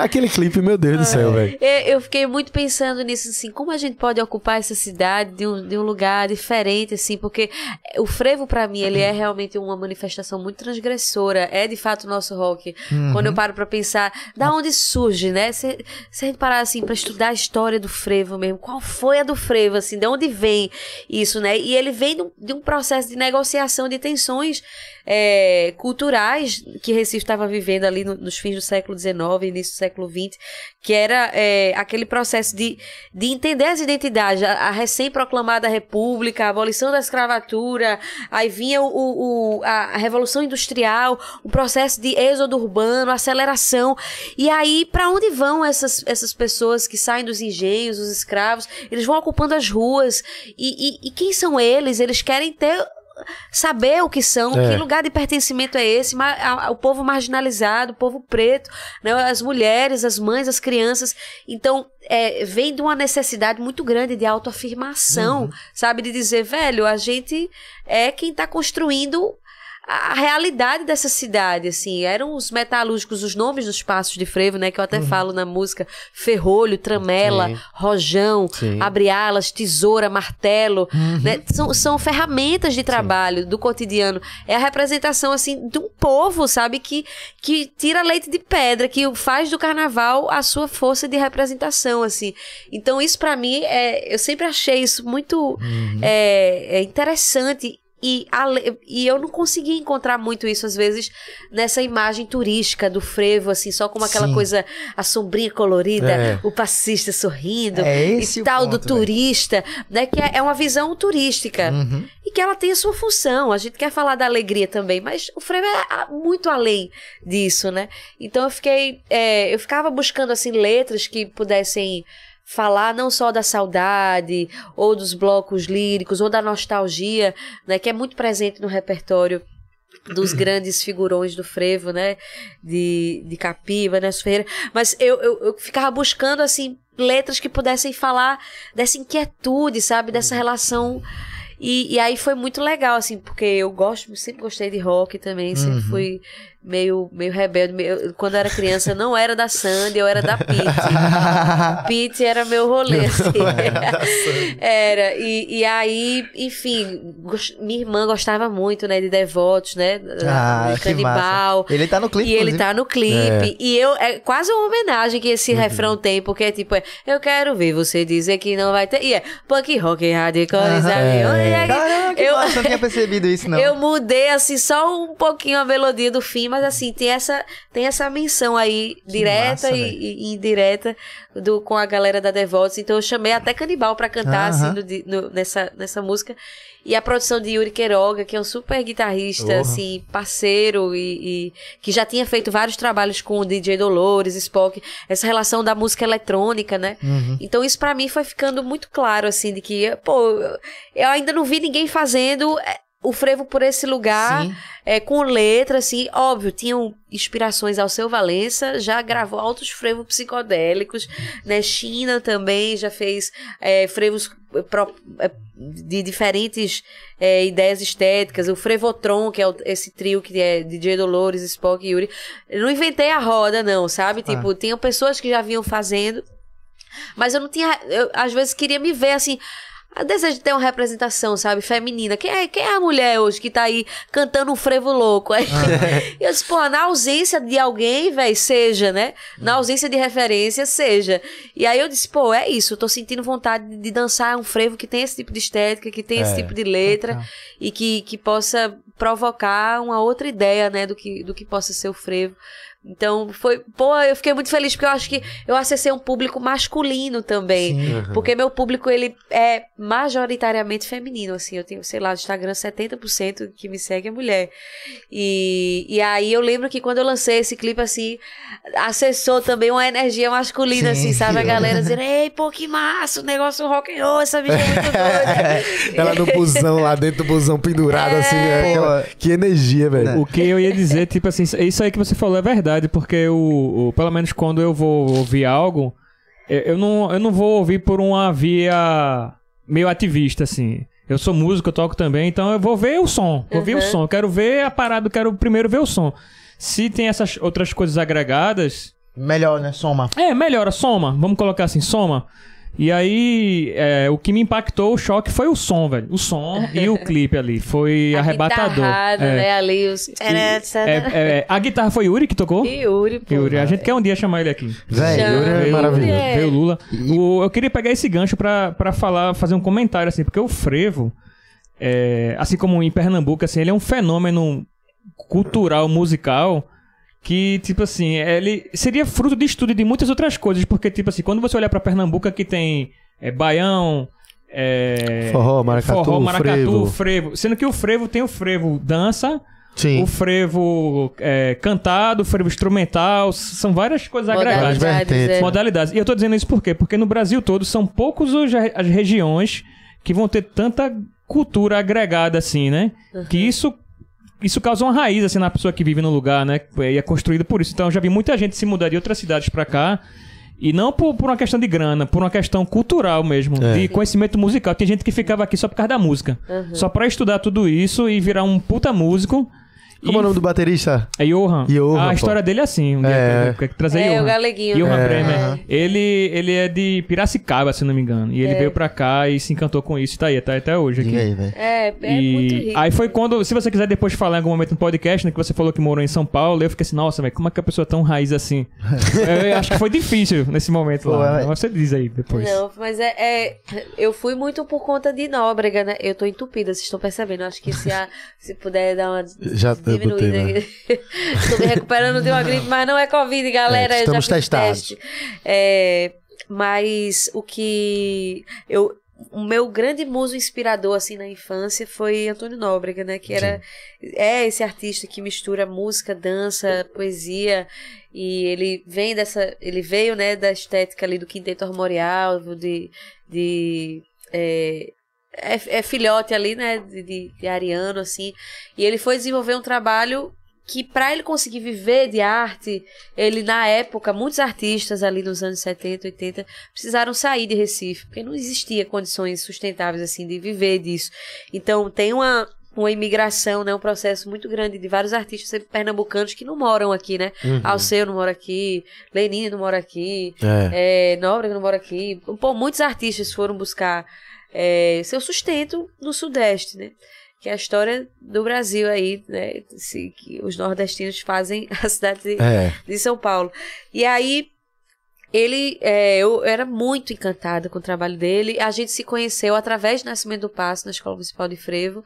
Aquele clipe, meu Deus do céu, velho. Eu, eu fiquei muito pensando nisso, assim, como a gente pode ocupar essa cidade de um, de um lugar diferente, assim, porque o frevo, pra mim, ele é realmente uma manifestação muito transgressora, é de fato o nosso rock. Quando eu paro pra pensar, da onde surge, né? Se, se a gente parar, assim, pra estudar a história do frevo mesmo, qual foi a do frevo, assim, de onde vem isso, né? E ele vem de um, de um processo de negociação de tensões é, culturais que Recife estava vivendo ali no- nos fins do século XIX, início do século XX, que era é, aquele processo de, de entender as identidades, a, a recém-proclamada república, a abolição da escravatura, aí vinha o, o- a revolução industrial, o processo de êxodo urbano, aceleração, e aí para onde vão essas, essas pessoas que saem dos engenhos, os escravos, eles vão ocupando as ruas, e, e- e quem são eles? Eles querem ter saber o que são, É. que lugar de pertencimento é esse, o povo marginalizado, o povo preto, né, as mulheres, as mães, as crianças. Então, é, vem de uma necessidade muito grande de autoafirmação, sabe? De dizer, velho, a gente é quem está construindo a realidade dessa cidade, assim. Eram os metalúrgicos, os nomes dos passos de frevo, né? Que eu até falo na música. Ferrolho, tramela, Sim. rojão, Sim. abre-alas, tesoura, martelo. né? São, são ferramentas de trabalho do cotidiano. É a representação, assim, de um povo, sabe? Que, que tira leite de pedra, que faz do carnaval a sua força de representação, assim. Então, isso pra mim, é, eu sempre achei isso muito é, é interessante. E, ale- e eu não conseguia encontrar muito isso, às vezes, nessa imagem turística do frevo, assim, só como aquela Sim. coisa, a sombrinha colorida, É. o passista sorrindo, É e tal do ponto, velho. turista, né? Que é, é uma visão turística. Uhum. E que ela tem a sua função. A gente quer falar da alegria também, mas o frevo é ah, muito além disso, né? Então eu fiquei. é, eu ficava buscando assim letras que pudessem falar não só da saudade, ou dos blocos líricos, ou da nostalgia, né? Que é muito presente no repertório dos grandes figurões do frevo, né? De, de Capiba, né? Ferreira. Mas eu, eu, eu ficava buscando, assim, letras que pudessem falar dessa inquietude, sabe? Dessa relação. E, e aí foi muito legal, assim, porque eu gosto, sempre gostei de rock também, sempre fui meio, meio rebelde. meio- quando eu era criança, eu não era da Sandy, eu era da Pete. Pete era meu rolê, assim. Era. E, e aí, enfim, gos- minha irmã gostava muito, né, de Devotos, né? Ah, de que massa. Canibal. Ele tá no clipe, E ele tá no clipe. E eu, é quase uma homenagem que esse refrão tem, porque é tipo, é, eu quero ver você dizer que não vai ter. E é punk rock sabe? Onde é eu, massa, eu não tinha percebido isso, não. eu mudei assim só um pouquinho a melodia do fim, mas assim, tem essa tem essa menção aí direta massa, e, e indireta do com a galera da Devotos. Então eu chamei até Canibal pra cantar Aham. assim no no- nessa nessa música. E a produção de Yuri Queiroga, que é um super guitarrista, assim, parceiro e, e que já tinha feito vários trabalhos com o DJ Dolores, Spock, essa relação da música eletrônica, né? Uhum. Então isso pra mim foi ficando muito claro, assim, de que, pô, eu- eu ainda não vi ninguém fazendo é, o frevo por esse lugar, é, com letra, assim, óbvio, tinham inspirações ao seu Valença, já gravou altos frevos psicodélicos, né? China também já fez é, frevos é, pró- é, de diferentes é, ideias estéticas, o Frevotron, que é o- esse trio que é DJ Dolores, Spock e Yuri. Eu não inventei a roda, não, sabe? Tipo, tinham pessoas que já vinham fazendo, mas eu não tinha. Eu, às vezes queria me ver assim. A desejo de ter uma representação, sabe, feminina. Quem é, quem é a mulher hoje que tá aí cantando um frevo louco? Aí, eu disse, pô, na ausência de alguém, velho, seja, né? Na ausência de referência, seja. E aí eu disse, pô, é isso, eu tô sentindo vontade de dançar um frevo que tem esse tipo de estética, que tem esse É. tipo de letra e que, que possa provocar uma outra ideia, né, do que, do que possa ser o frevo. Então, foi, pô, eu fiquei muito feliz porque eu acho que eu acessei um público masculino também. Sim. Porque meu público, ele é majoritariamente feminino, assim. Eu tenho, sei lá, no Instagram, 70% que me segue é mulher. E, e aí eu lembro que quando eu lancei esse clipe, assim, acessou também uma energia masculina, Sim. assim, sabe? A galera dizendo, ei, pô, que massa, o negócio rock and roll, essa bicha é muito doida. Ela no busão, lá dentro do busão, pendurada, assim. né? Aquela-. Que energia, velho. O que eu ia dizer, tipo assim, isso aí que você falou é verdade, porque o, o- pelo menos quando eu vou ouvir algo, eu, eu não, eu não vou ouvir por uma via meio ativista, assim. Eu sou músico, eu toco também, então eu vou ver o som, vou ver o Uhum. som. Eu quero ver a parada, eu quero primeiro ver o som. Se tem essas outras coisas agregadas, Melhor, né? Soma. é, melhora, soma. Vamos colocar assim, soma. E aí, é, o que me impactou, o choque, foi o som, velho. O som e o clipe ali. Foi A arrebatador. guitarrada, É. né, ali, os... E- é, é, a guitarra foi Yuri que tocou? Yuri, pô. Yuri, a gente quer um dia chamar ele aqui. Velho, Já. Yuri é Veio, maravilhoso. É. veio o Lula. O- eu queria pegar esse gancho pra, pra falar, fazer um comentário, assim, porque o frevo, é, assim como em Pernambuco, assim, ele é um fenômeno cultural, musical, que, tipo assim, ele seria fruto de estudo de muitas outras coisas, porque, tipo assim, quando você olhar pra Pernambuco, aqui tem é, baião, é, Forró, maracatu, forró, maracatu, frevo. frevo. Sendo que o frevo tem o frevo dança, Sim. o frevo é, cantado, o frevo instrumental, são várias coisas agregadas. Modalidades. vertentes. é. Modalidades. E eu tô dizendo isso por quê? Porque no Brasil todo são poucos os, as regiões que vão ter tanta cultura agregada assim, né? Que isso isso causa uma raiz assim na pessoa que vive no lugar, né? E é construída por isso. Então eu já vi muita gente se mudar de outras cidades pra cá. E não por, por uma questão de grana, por uma questão cultural mesmo, É. de conhecimento musical. Tem gente que ficava aqui só por causa da música. Só pra estudar tudo isso e virar um puta músico. Como é o nome do baterista? É Johan. Johan, a pô. história dele é assim. Um dia É. que- que trazer É, Johan. o galeguinho. Johan né? Bremer. É. Ele, ele é de Piracicaba, se não me engano. E ele É. veio pra cá e se encantou com isso. Tá aí, tá até hoje aqui. Diga aí, velho. É, é e muito rico. aí foi quando, se você quiser depois falar em algum momento no podcast, né, que você falou que morou em São Paulo, eu fiquei assim, nossa, velho, como é que a pessoa é tão raiz assim? eu, acho que foi difícil nesse momento Pô, lá. é- Mas Você diz aí depois. Não, mas é, é- Eu fui muito por conta de Nóbrega, né? Eu tô entupida, vocês estão percebendo. Eu acho que se, a, se puder dar uma Já diminuída. né? tô me recuperando de uma gripe, mas não é Covid, galera. É, estamos testados. teste. É, mas o que. Eu, o meu grande muso inspirador assim na infância foi Antônio Nóbrega, né? Que era é esse artista que mistura música, dança, poesia e ele vem dessa, ele veio né da estética ali do quinteto armorial, de, de é, é, é filhote ali, né, de, de, de ariano assim, e ele foi desenvolver um trabalho que para ele conseguir viver de arte, ele na época, muitos artistas ali nos anos 70, 80, precisaram sair de Recife, porque não existia condições sustentáveis assim de viver disso. Então tem uma uma imigração, né, um processo muito grande de vários artistas pernambucanos que não moram aqui, né? Uhum. Alceu não mora aqui, Lenine não mora aqui, É. é, Nóbrega não mora aqui. Pô, muitos artistas foram buscar é, seu sustento no Sudeste, né? Que é a história do Brasil aí, né? Se, que os nordestinos fazem a cidade de, É. de São Paulo. E aí, ele, é, eu era muito encantada com o trabalho dele. A gente se conheceu através do Nascimento do Passo, na Escola Municipal de Frevo.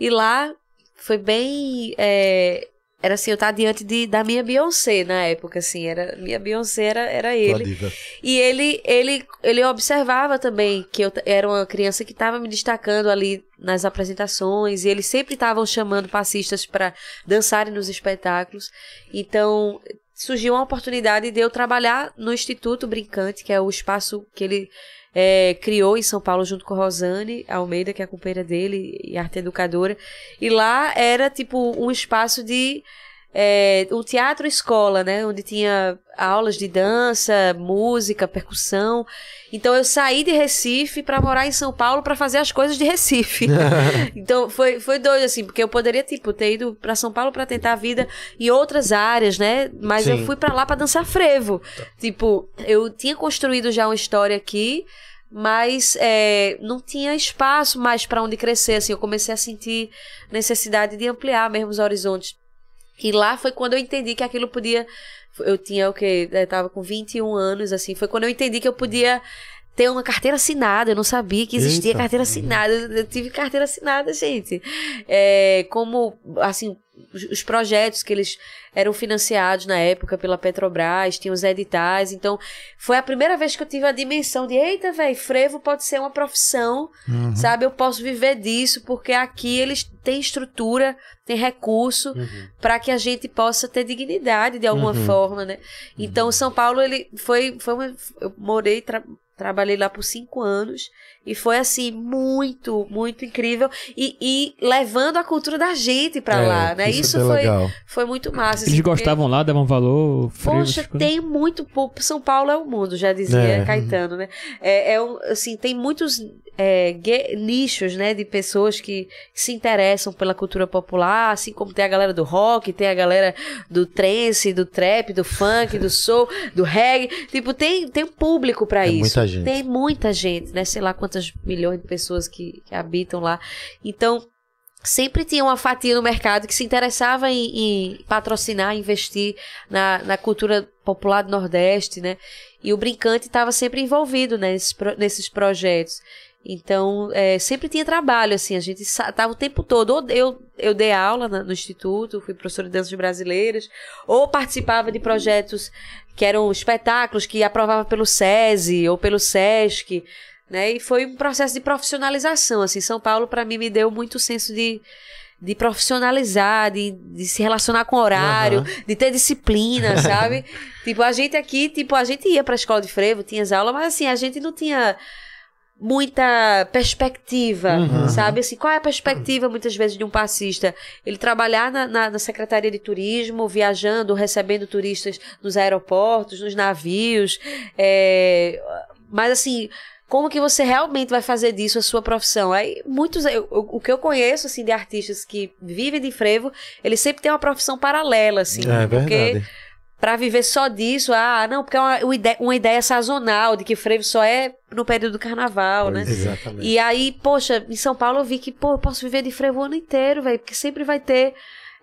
E lá foi bem. é, era assim, eu estava diante de, da minha Beyoncé na época, assim. Era, minha Beyoncé era, era ele. E ele, ele, ele observava também que eu era uma criança que estava me destacando ali nas apresentações, e eles sempre estavam chamando passistas para dançarem nos espetáculos. Então, surgiu uma oportunidade de eu trabalhar no Instituto Brincante, que é o espaço que ele é, criou em São Paulo junto com Rosane Almeida, que é a companheira dele e arte educadora. E lá era tipo um espaço de é, um teatro escola, né? Onde tinha aulas de dança, música, percussão. Então eu saí de Recife para morar em São Paulo para fazer as coisas de Recife. então foi, foi doido assim, porque eu poderia tipo ter ido para São Paulo para tentar a vida em outras áreas, né? Mas eu Sim. fui para lá para dançar frevo. Tipo, eu tinha construído já uma história aqui, mas é, não tinha espaço mais para onde crescer. Assim, eu comecei a sentir necessidade de ampliar mesmo os horizontes. E lá foi quando eu entendi que aquilo podia. Eu tinha o quê? Eu tava com 21 anos, assim. Foi quando eu entendi que eu podia ter uma carteira assinada. Eu não sabia que existia Eita. carteira assinada. Eu tive carteira assinada, gente. É, como, assim, os- os projetos que eles eram financiados na época pela Petrobras, tinham os editais. Então, foi a primeira vez que eu tive a dimensão de: eita, velho, frevo pode ser uma profissão, Uhum. sabe? Eu posso viver disso, porque aqui eles têm estrutura, têm recurso Uhum. para que a gente possa ter dignidade de alguma Uhum. forma, né? Então, São Paulo, ele foi, foi uma, eu morei, tra- trabalhei lá por cinco anos e foi assim muito, muito incrível e, e levando a cultura da gente para É, lá, né? Isso, Isso, é bem foi, legal. foi muito massa. Eles assim, porque- gostavam lá, davam valor, frevo, Poxa, coisas? tem muito pouco. São Paulo é o mundo, já dizia É. Caetano, né? É, é um, assim, tem muitos é, nichos, né, de pessoas que se interessam pela cultura popular, assim como tem a galera do rock, tem a galera do trance, do trap, do funk, do soul, do reggae. Tipo, tem, tem um público pra É isso. muita gente. Tem muita gente, né? Sei lá quantas milhões de pessoas que, que habitam lá. Então, sempre tinha uma fatia no mercado que se interessava em, em patrocinar, investir na, na cultura popular do Nordeste, né? E o Brincante estava sempre envolvido nesses, pro- nesses projetos. Então, é, sempre tinha trabalho, assim, a gente estava o tempo todo. Eu, eu dei aula no Instituto, fui professora de danças brasileiras, ou participava de projetos que eram espetáculos que aprovava pelo SESI ou pelo SESC, né? E foi um processo de profissionalização, assim. São Paulo, para mim, me deu muito senso de, de profissionalizar, de, de se relacionar com horário, Aham. de ter disciplina, sabe? tipo, a gente aqui, tipo, a gente ia pra escola de frevo, tinha as aulas, mas assim, a gente não tinha muita perspectiva, Uhum. sabe? Assim, qual é a perspectiva, muitas vezes, de um passista? Ele trabalhar na, na, na Secretaria de Turismo, viajando, recebendo turistas nos aeroportos, nos navios, é, mas assim, como que você realmente vai fazer disso a sua profissão? Aí, muitos, eu- o que eu conheço, assim, de artistas que vivem de frevo, eles sempre têm uma profissão paralela, assim. É porque verdade. Pra viver só disso, ah, não, porque é uma, uma ideia, uma ideia sazonal de que frevo só é no período do carnaval, né? Exatamente. E aí, poxa, em São Paulo eu vi que, pô, eu posso viver de frevo o ano inteiro, velho, porque sempre vai ter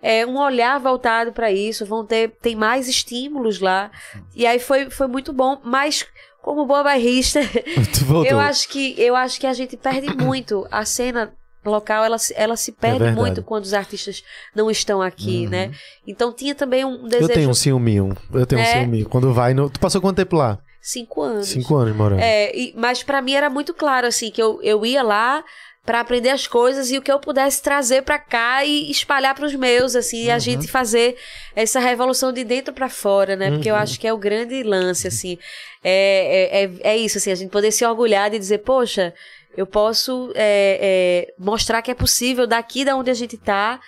é, um olhar voltado pra isso, vão ter, tem mais estímulos lá. E aí foi, foi muito bom, mas como boa bairrista, eu acho que eu acho que a gente perde muito a cena local ela, se- ela se perde verdade. muito quando os artistas não estão aqui, né? Então tinha também um Eu desejo tenho um ciúminho. Eu tenho um É. ciúminho. Quando vai no... Tu passou quanto tempo lá? cinco anos. Cinco anos morando. É, e- mas pra mim era muito claro, assim, que eu, eu ia lá pra aprender as coisas e o que eu pudesse trazer pra cá e espalhar pros meus, assim, e a gente fazer essa revolução de dentro pra fora, né? Porque eu acho que é o grande lance, assim. É, é, é, é isso, assim, a gente poder se orgulhar de dizer, poxa, eu posso é, é, mostrar que é possível daqui da onde a gente tá.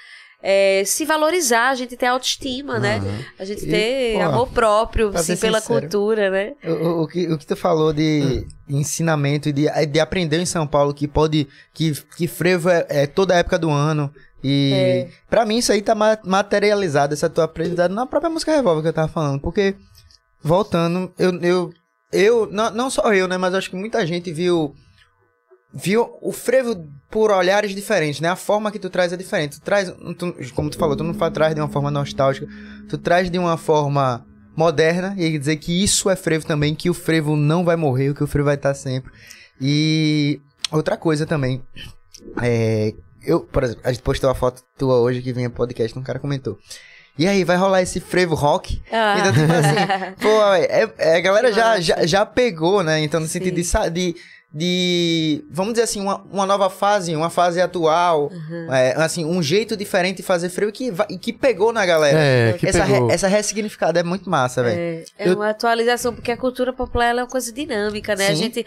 É, se valorizar, a gente ter autoestima, né? A gente E, ter pô, amor próprio, ser pela sincero, cultura, né? O, o- que, o que tu falou de ensinamento e de, de aprender em São Paulo que pode. que, que frevo é, é toda a época do ano. E É. pra mim isso aí tá ma- materializado, essa tua aprendizado na própria música Revolver que eu tava falando. Porque, voltando, eu. eu, eu não, não só eu, né? Mas acho que muita gente viu. Viu o frevo por olhares diferentes, né? A forma que tu traz é diferente. Tu traz, tu- como tu falou, tu não traz de uma forma nostálgica, tu traz de uma forma moderna e dizer que isso é frevo também, que o frevo não vai morrer, que o frevo vai estar sempre. E outra coisa também, é, eu, por exemplo, a gente postou a foto tua hoje que vinha podcast, um cara comentou. E aí, vai rolar esse frevo rock? Ah. Então, tipo assim, pô, é, é, a galera já, já, já pegou, né? Então, no sentido Sim. de, sa- de, de, vamos dizer assim, uma, uma nova fase, uma fase atual, Uhum. é, assim, um jeito diferente de fazer frevo que, vai- que pegou na galera. É, que essa, pegou. re, essa ressignificada é muito massa, velho. É, é Eu- uma atualização, porque a cultura popular ela é uma coisa dinâmica, né? A Sim. gente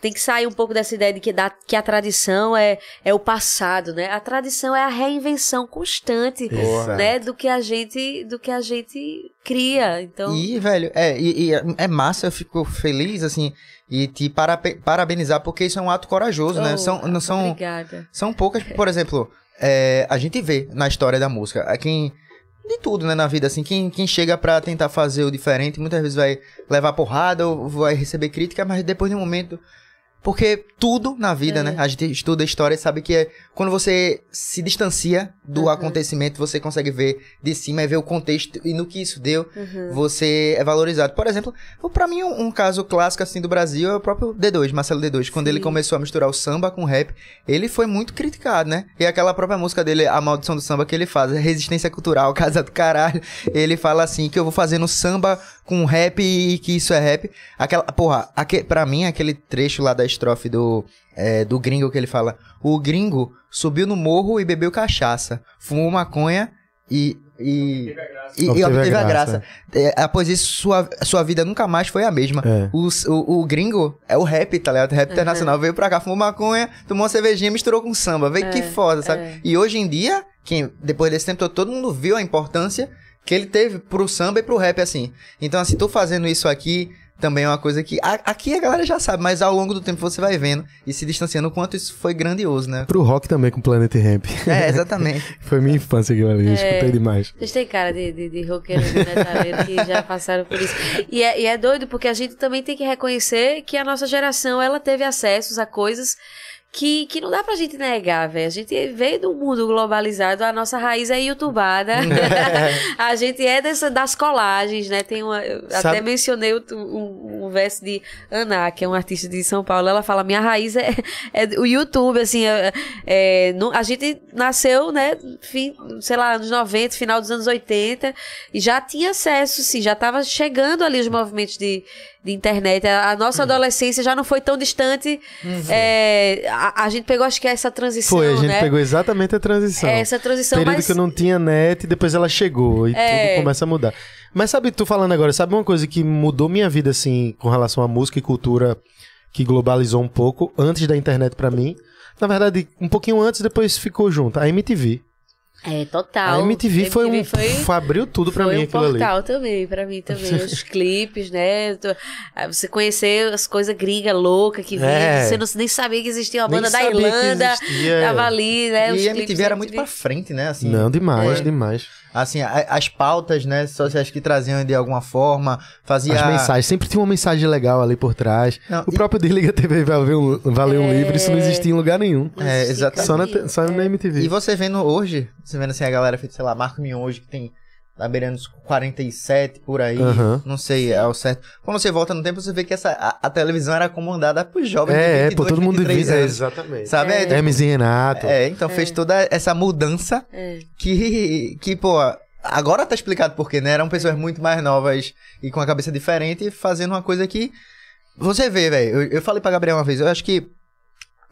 tem que sair um pouco dessa ideia de que, da, que a tradição é, é o passado, né? A tradição é a reinvenção constante, Porra. né? Do que a gente, do que a gente cria. Então, E, velho, é, e, e é- é massa, eu fico feliz, assim, e te parabe- parabenizar, porque isso é um ato corajoso, né? oh, São, não são, obrigada. são poucas, por exemplo, é, a gente vê na história da música, quem, de tudo, né, na vida, assim, quem, quem chega pra tentar fazer o diferente, muitas vezes vai levar porrada ou vai receber crítica, mas depois de um momento... Porque tudo na vida, É. né? A gente estuda a história e sabe que é quando você se distancia do Uhum. acontecimento, você consegue ver de cima e ver o contexto e no que isso deu Uhum. você é valorizado. Por exemplo, pra mim um, um caso clássico assim do Brasil é o próprio D2, Marcelo D2, quando Sim. ele começou a misturar o samba com o rap, ele foi muito criticado, né? E aquela própria música dele, A Maldição do Samba que ele faz, Resistência Cultural, Casa do Caralho, ele fala assim que eu vou fazer no samba com rap e que isso é rap. Aquela, porra, aque, pra mim aquele trecho lá da estrofe do é, do gringo que ele fala, o gringo subiu no morro e bebeu cachaça, fumou maconha e e, e, e obteve a graça. É, após isso, sua, sua vida nunca mais foi a mesma. É. O, o, o gringo é o rap, tá ligado? O rap internacional veio pra cá, fumou maconha, tomou uma cervejinha, misturou com samba. Vê que foda, sabe? é. E hoje em dia, quem, depois desse tempo todo, todo mundo viu a importância que ele teve pro samba e pro rap, assim. Então, assim, tô fazendo isso aqui também é uma coisa que. a- aqui a galera já sabe, mas ao longo do tempo você vai vendo e se distanciando o quanto isso foi grandioso, né? Pro rock também com Planet Ramp. É, exatamente. Foi minha infância aquilo ali, eu É. escutei demais. Vocês têm cara de, de, de roqueiro de metaleiro que já passaram por isso. E é, e é doido porque a gente também tem que reconhecer que a nossa geração ela teve acessos a coisas que, que não dá pra gente negar, velho. A gente veio do mundo globalizado, a nossa raiz é youtubada. a gente é dessa, das colagens, né? Tem uma, até mencionei um, um verso de Ana, que é uma artista de São Paulo. Ela fala: minha raiz é, é o YouTube, assim. é- é, não- a gente nasceu, né? Fim, sei lá, anos 90, final dos anos 80, e já tinha acesso, sim, já tava chegando ali os movimentos de, de internet. A, a nossa adolescência já não foi tão distante. É, a, a gente pegou, acho que essa transição, Foi, a gente né? pegou exatamente a transição. É, essa transição, Período mas que eu não tinha net, depois ela chegou e É. tudo começa a mudar. Mas sabe, tu falando agora, sabe uma coisa que mudou minha vida, assim, com relação à música e cultura, que globalizou um pouco, antes da internet pra mim? Na verdade, um pouquinho antes, depois ficou junto. A MTV. É, total. A MTV, foi um. foi- f- abriu tudo pra foi mim um aquilo ali. portal também, pra mim também. Os clipes, né? Ah, Você conhecer as coisas gringas loucas que vinham. É. Você não, nem sabia que existia uma Nem banda da Irlanda. Tava ali, né? os E a MTV era muito pra MTV. frente, né? Assim, Não, demais, É. demais. Assim a- as pautas, né, sociais que traziam de alguma forma, fazia... As mensagens, sempre tinha uma mensagem legal ali por trás. Não, o e- próprio Desliga TV valeu um, valeu um livro, isso não existia em lugar nenhum. É, exatamente. Só na, só na MTV. E você vendo hoje, você vendo assim a galera feita, sei lá, Marco Mion hoje, que tem tá beirando os 47 por aí, Aham. não sei ao certo. Quando você volta no tempo, você vê que essa, a, a televisão era comandada por jovens de É, é, 22, pô, todo mundo 23 divide. É, exatamente. Sabe? É, Hermes e Renato. é, então fez toda essa mudança É. que, que, pô, agora tá explicado por quê, né? Eram pessoas muito mais novas e com a cabeça diferente fazendo uma coisa que você vê, velho. Eu, eu falei pra Gabriel uma vez, eu acho que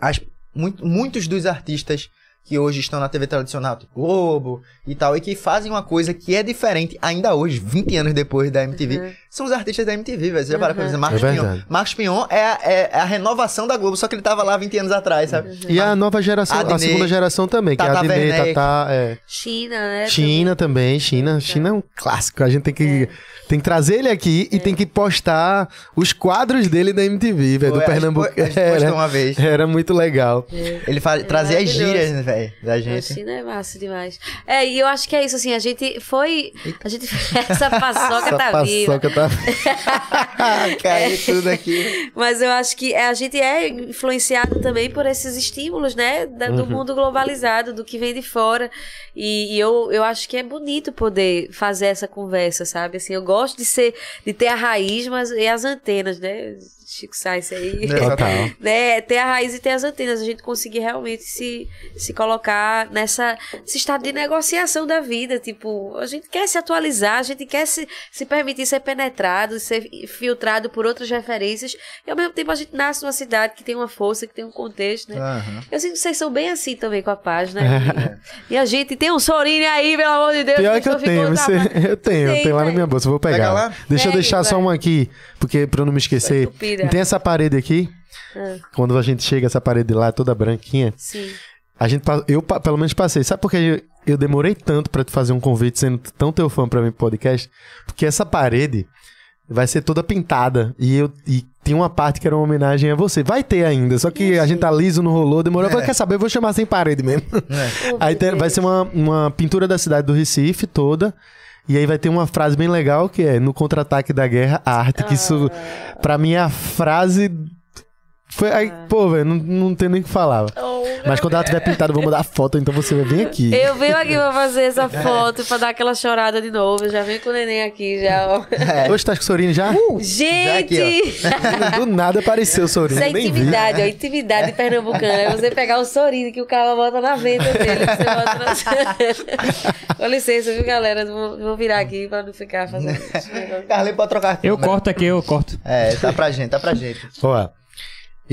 as, muito- muitos dos artistas que hoje estão na TV tradicional, tipo Globo e tal, e que fazem uma coisa que é diferente ainda hoje, 20 anos depois da MTV, Uhum. são os artistas da MTV, velho. Você já parou pra Uhum. pensar? Marcos É verdade. Marcos Pion é, a- é a renovação da Globo, só que ele tava lá 20 anos atrás, sabe? E a nova geração, a, segunda geração também, que é a Tata Adnê, Werneck. Tatá, é. China, né? China também, China. China é um clássico. A gente tem que, tem que trazer ele aqui e tem que postar os quadros dele da MTV, velho, do Foi, a gente Pernambuco. a gente Era, postou uma vez. era muito legal. Ele fa- trazia as gírias, né, velho, da gente. China é massa demais. É, e eu acho que é isso, assim, a gente foi. A gente. Essa paçoca Essa tá viva. paçoca tá... Caiu tudo aqui. Mas eu acho que a gente é influenciado também por esses estímulos, né? da- do mundo globalizado, do que vem de fora. E, e eu, eu acho que é bonito poder fazer essa conversa, sabe? Assim, eu gosto de ser, de ter a raiz, mas e as antenas, né? Chico Sainz aí. Total. né, ter a raiz e ter as antenas, a gente conseguir realmente se, se colocar nessa esse estado de negociação da vida, tipo, a gente quer se atualizar, a gente quer se, se permitir ser penetrado, ser filtrado por outras referências, e ao mesmo tempo a gente nasce numa cidade que tem uma força, que tem um contexto, né? Aham. Eu sinto que vocês são bem assim também com a página. e, e a gente tem um Sorine aí, pelo amor de Deus. Pior que eu tenho, você, eu tenho, eu Tem, tenho lá na minha bolsa, vou pegar. Pega lá. Deixa eu deixar só vai. um aqui, porque pra eu não me esquecer. Estupida. Tem essa parede aqui, Ah, quando a gente chega, essa parede lá toda branquinha, sim. a gente, eu pelo menos passei. Sabe por que eu, eu demorei tanto pra te fazer um convite sendo tão teu fã pra mim pro podcast? Porque essa parede vai ser toda pintada e eu e tem uma parte que era uma homenagem a você. Vai ter ainda, só que a gente tá liso, não rolou, demorou. Eu falei, quer saber, eu vou chamar sem parede mesmo. É. Aí tem- vai ser uma, uma pintura da cidade do Recife toda. E aí vai ter uma frase bem legal que é no contra-ataque da guerra, a arte. Que isso, pra mim, é a frase. Foi. Aí, pô, velho, não, não tem nem o que falar. Mas quando ela tiver pintada, eu vou mandar a foto, então você vai vir aqui. Eu venho aqui pra fazer essa foto, pra dar aquela chorada de novo. Eu já venho com o neném aqui, já. ó. Hoje tá com o Sorine já? Gente! aqui, Do nada apareceu o Sorine. Isso é intimidade, ó. Intimidade pernambucana. É você pegar o sorriso que o cara bota na venda dele. Você bota na... Com licença, viu, galera? Vou, vou virar aqui pra não ficar fazendo. Carlinhos pode trocar aqui. Eu corto aqui, eu corto. É, tá pra gente, tá pra gente. Ó,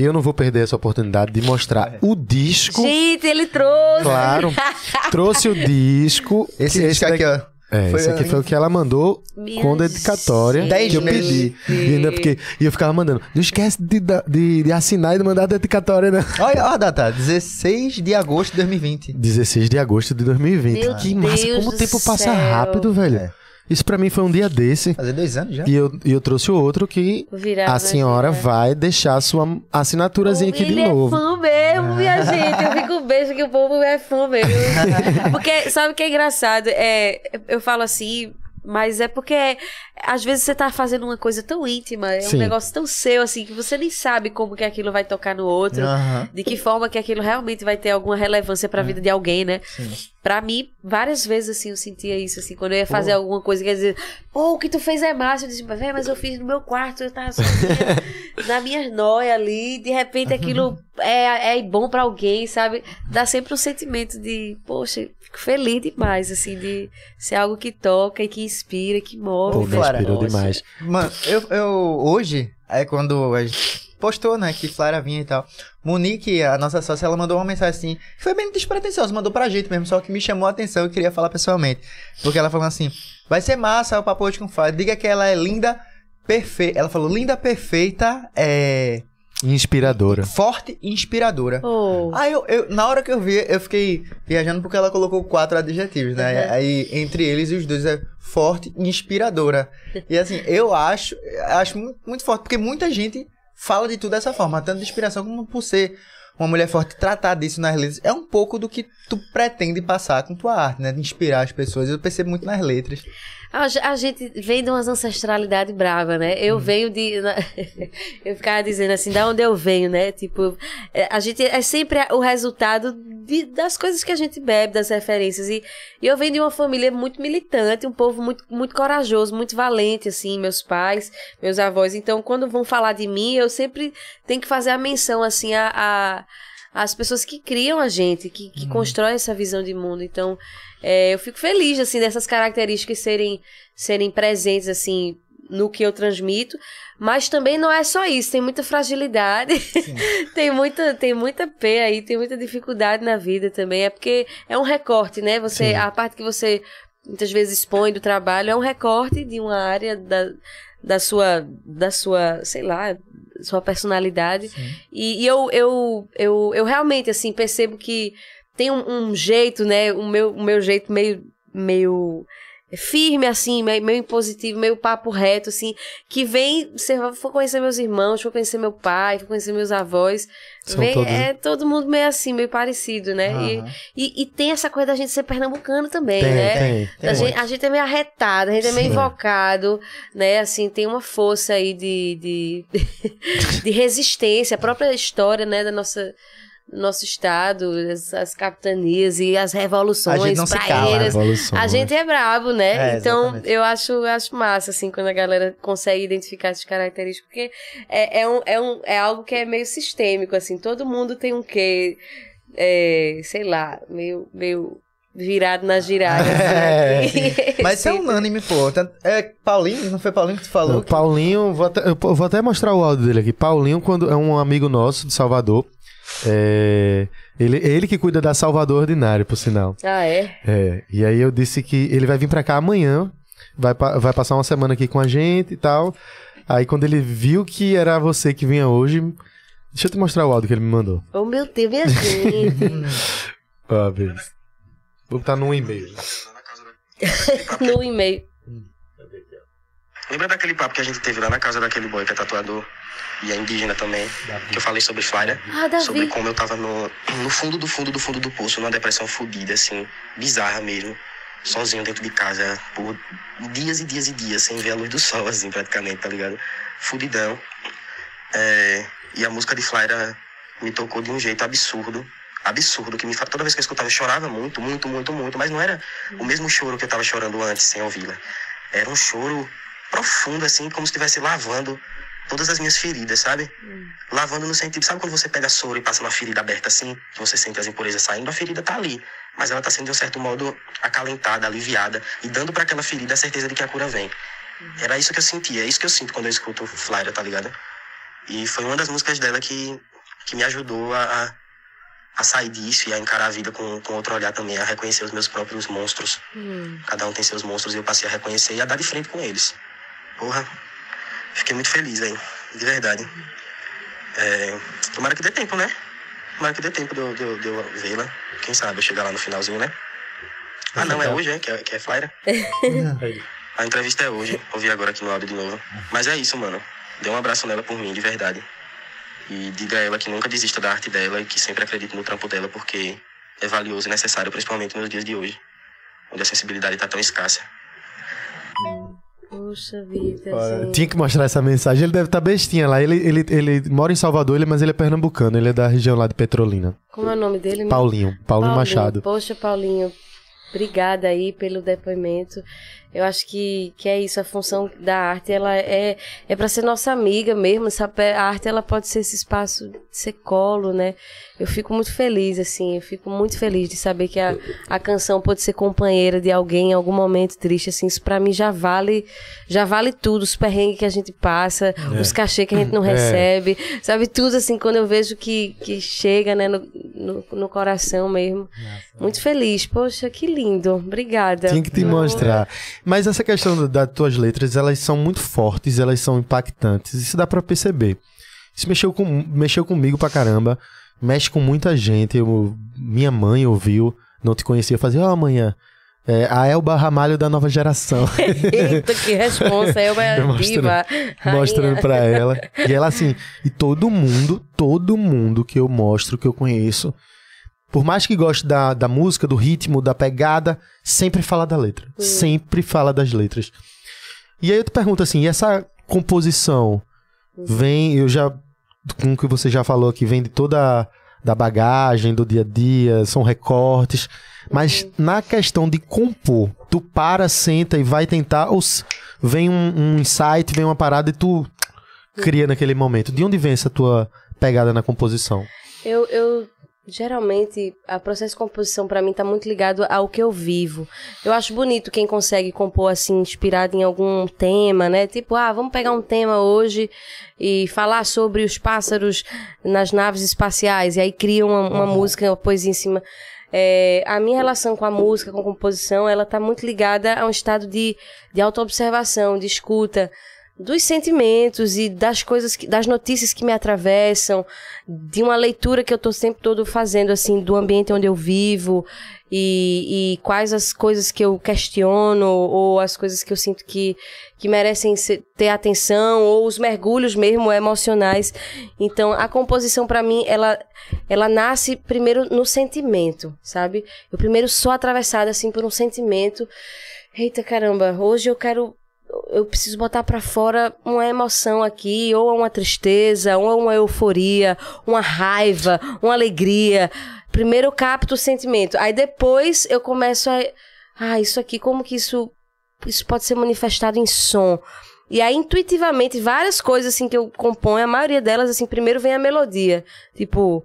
eu não vou perder essa oportunidade de mostrar o disco. Gente, ele trouxe! Claro. Trouxe o disco. Esse que disco aqui, ó. É, Foi esse aqui a- foi o que ela mandou Minha com dedicatória. Dez que eu pedi. E ainda porque e eu ficava mandando. Não esquece de, da- de, de assinar e de mandar a dedicatória, né? Olha, ó a data, 16 de agosto de 2020. 16 de agosto de 2020. Meu que massa, Deus como o tempo passa céu. rápido, velho. É. Isso pra mim foi um dia desse. Fazer dois anos já. E eu, e eu trouxe o outro que virar, a né, senhora vai deixar a sua assinaturazinha aqui de ele novo. é fã mesmo, minha gente. Eu fico beijo que o povo é fã mesmo. Porque, sabe o que é engraçado? É, eu falo assim, mas é porque às vezes você tá fazendo uma coisa tão íntima, é Sim. um negócio tão seu, assim, que você nem sabe como que aquilo vai tocar no outro. Aham. De que forma que aquilo realmente vai ter alguma relevância pra vida de alguém, né? Sim. Pra mim, várias vezes, assim, eu sentia isso, assim, quando eu ia fazer alguma coisa, quer dizer, pô, o que tu fez é massa. Eu disse, velho, mas eu fiz no meu quarto, eu tava sozinha, na minha noia ali, de repente aquilo é, é bom pra alguém, sabe? Dá sempre um sentimento de, poxa, fico feliz demais, assim, de ser algo que toca e que inspira, que move. Pô, me inspirou Poxa. demais. Mano, eu, eu hoje, é quando a gente postou, né, que Flávia vinha e tal. Monique, a nossa sócia, ela mandou uma mensagem assim, foi bem despretensiosa, mandou pra gente mesmo, só que me chamou a atenção, eu queria falar pessoalmente. Porque ela falou assim, vai ser massa o papo hoje com Flávia, diga que ela é linda, perfeita. Ela falou, linda, perfeita, é... Inspiradora. Forte e inspiradora. Oh. Aí eu, eu- na hora que eu vi, eu fiquei viajando porque ela colocou quatro adjetivos, né? Uhum. Aí, entre eles, os dois é forte e inspiradora. E assim, eu acho, acho muito, muito forte, porque muita gente fala de tudo dessa forma, tanto de inspiração como por ser uma mulher forte, tratar disso nas letras. É um pouco do que tu pretende passar com tua arte, né? De inspirar as pessoas. Eu percebo muito nas letras. A, ge- a gente vem de umas ancestralidade brava, né? Eu venho de. eu ficava dizendo assim, da onde eu venho, né? Tipo, é, a gente é sempre o resultado de- das coisas que a gente bebe, das referências. E, e eu venho de uma família muito militante, um povo muito, muito corajoso, muito valente, assim, meus pais, meus avós. Então, quando vão falar de mim, eu sempre tenho que fazer a menção, assim, a. a as pessoas que criam a gente, que, que constroem essa visão de mundo. Então, é, eu fico feliz, assim, dessas características serem, serem presentes, assim, no que eu transmito. Mas também não é só isso, tem muita fragilidade, tem muita tem muita P aí, tem muita dificuldade na vida também. É porque é um recorte, né? Você, Sim. a parte que você muitas vezes expõe do trabalho é um recorte de uma área da, da sua, da sua, sei lá, sua personalidade. E, e eu, eu, eu, eu realmente, assim, percebo que tem um, um jeito, né? O meu, o meu jeito meio, meio firme, assim, meio, meio impositivo, meio papo reto, assim, que vem, você for conhecer meus irmãos, for conhecer meu pai, for conhecer meus avós, São vem, todos- é todo mundo meio assim, meio parecido, né? E, Aham. e, e tem essa coisa da gente ser pernambucano também, Tem, né? tem. Tem a, gente, a gente é meio arretado, a gente é meio Sim. invocado, né? Assim, tem uma força aí de, de, de resistência, a própria história, né, da nossa nosso estado, as, as capitanias e as revoluções A gente não se cala, praeiras. A gente é brabo, né? É, então, exatamente. eu acho, eu acho massa, assim, quando a galera consegue identificar essas características, porque é, é, um, é, um, é algo que é meio sistêmico, assim, todo mundo tem um quê, é, sei lá, meio, meio virado na girada. É, assim, aqui. Mas isso é unânime, pô. É Paulinho, não foi Paulinho que tu falou? Não, Paulinho, vou até, eu vou até mostrar o áudio dele aqui. Paulinho, quando é um amigo nosso de Salvador. É, ele, ele que cuida da Salvador Ordinário, por sinal. Ah, é? É, e aí eu disse que ele vai vir pra cá amanhã, vai, vai passar uma semana aqui com a gente e tal. Aí quando ele viu que era você que vinha hoje, deixa eu te mostrar o áudio que ele me mandou. Oh, meu Deus, minha gente. Ó, vê. Vou botar num e-mail. no e-mail. Lembra daquele papo que a gente teve lá na casa daquele boy que é tatuador e é indígena também? Que eu falei sobre Flyer? Ah, Sobre como eu tava no, no fundo do fundo do fundo do poço, numa depressão fodida, assim, bizarra mesmo. Sozinho dentro de casa, por dias e dias e dias, sem ver a luz do sol, assim, praticamente, tá ligado? Fudidão. É, e a música de Flyer me tocou de um jeito absurdo. Absurdo, que me toda vez que eu escutava eu chorava muito, muito, muito, muito, mas não era o mesmo choro que eu tava chorando antes, sem ouvi-la. Era um choro profundo, assim, como se estivesse lavando todas as minhas feridas, sabe? Lavando no sentido, sabe quando você pega soro e passa uma ferida aberta assim, que você sente as impurezas saindo, a ferida tá ali, mas ela tá sendo de um certo modo acalentada, aliviada e dando para aquela ferida a certeza de que a cura vem. Era isso que eu sentia, é isso que eu sinto quando eu escuto Flyer, tá ligado? E foi uma das músicas dela que, que me ajudou a, a, a sair disso e a encarar a vida com, com outro olhar também, a reconhecer os meus próprios monstros. Hum. Cada um tem seus monstros e eu passei a reconhecer e a dar de frente com eles. Porra, fiquei muito feliz, velho. De verdade. É, tomara que dê tempo, né? Tomara que dê tempo de eu, de eu- de eu vê-la. Quem sabe eu chegar lá no finalzinho, né? Ah, não, é hoje, é? Que é, que é Flyer? A entrevista é hoje. Ouvi agora aqui no áudio de novo. Mas é isso, mano. Dê um abraço nela por mim, de verdade. E diga a ela que nunca desista da arte dela e que sempre acredite no trampo dela, porque é valioso e necessário, principalmente nos dias de hoje, onde a sensibilidade tá tão escassa. Poxa vida, Olha. Tinha que mostrar essa mensagem. Ele deve estar bestinha lá. Ele, ele, ele mora em Salvador, mas ele é pernambucano. Ele é da região lá de Petrolina. Como é o nome dele? Paulinho. Paulinho, Machado. Poxa, Paulinho, obrigada aí pelo depoimento. Eu acho que, que é isso, a função da arte, ela é, é para ser nossa amiga mesmo, sabe? A arte, ela pode ser esse espaço, de ser colo, né? Eu fico muito feliz, assim, eu fico muito feliz de saber que a, a canção pode ser companheira de alguém em algum momento triste, assim, isso pra mim já vale, já vale tudo, os perrengues que a gente passa, os cachê que a gente não É. recebe, sabe? Tudo, assim, quando eu vejo que, que chega, né, no, no, no coração mesmo. Muito feliz, poxa, que lindo, obrigada. Tinha que te mostrar. Mas essa questão da- das tuas letras, elas são muito fortes, elas são impactantes. Isso dá pra perceber. Isso mexeu, com, mexeu comigo pra caramba. Mexe com muita gente. Eu- minha mãe ouviu, não te conhecia. Eu fazia, ó, amanhã. É, a Elba Ramalho da nova geração. Eita, que responsa. Eu é Mostrando- rainha. mostrando pra ela. E ela assim, e todo mundo, todo mundo que eu mostro, que eu conheço, por mais que goste da, da música, do ritmo, da pegada, sempre fala da letra. Sempre fala das letras. E aí eu te pergunto assim, e essa composição vem, eu já, com o que você já falou aqui, vem de toda a- da bagagem, do dia a dia, são recortes. Mas na questão de compor, tu para, senta e vai tentar, ou vem um, um insight, vem uma parada e tu cria naquele momento. De onde vem essa tua pegada na composição? Eu, eu geralmente, o processo de composição pra mim tá muito ligado ao que eu vivo. Eu acho bonito quem consegue compor assim, inspirado em algum tema, né? Tipo, ah, vamos pegar um tema hoje e falar sobre os pássaros nas naves espaciais. E aí cria uma, uma música, uma poesia em cima. É, a minha relação com a música, com a composição, ela tá muito ligada a um estado de, de autoobservação, de escuta dos sentimentos e das coisas, que, das notícias que me atravessam, de uma leitura que eu tô sempre todo fazendo, assim, do ambiente onde eu vivo e, e quais as coisas que eu questiono ou as coisas que eu sinto que, que merecem ser- ter atenção ou os mergulhos mesmo emocionais. Então, a composição para mim, ela, ela nasce primeiro no sentimento, sabe? Eu primeiro sou atravessada, assim, por um sentimento. Eita caramba, hoje eu quero eu preciso botar pra fora uma emoção aqui, ou uma tristeza, ou uma euforia, uma raiva, uma alegria. Primeiro eu capto o sentimento, aí depois eu começo a ah, isso aqui como que isso isso pode ser manifestado em som. E aí intuitivamente várias coisas assim que eu componho, a maioria delas assim, primeiro vem a melodia, tipo,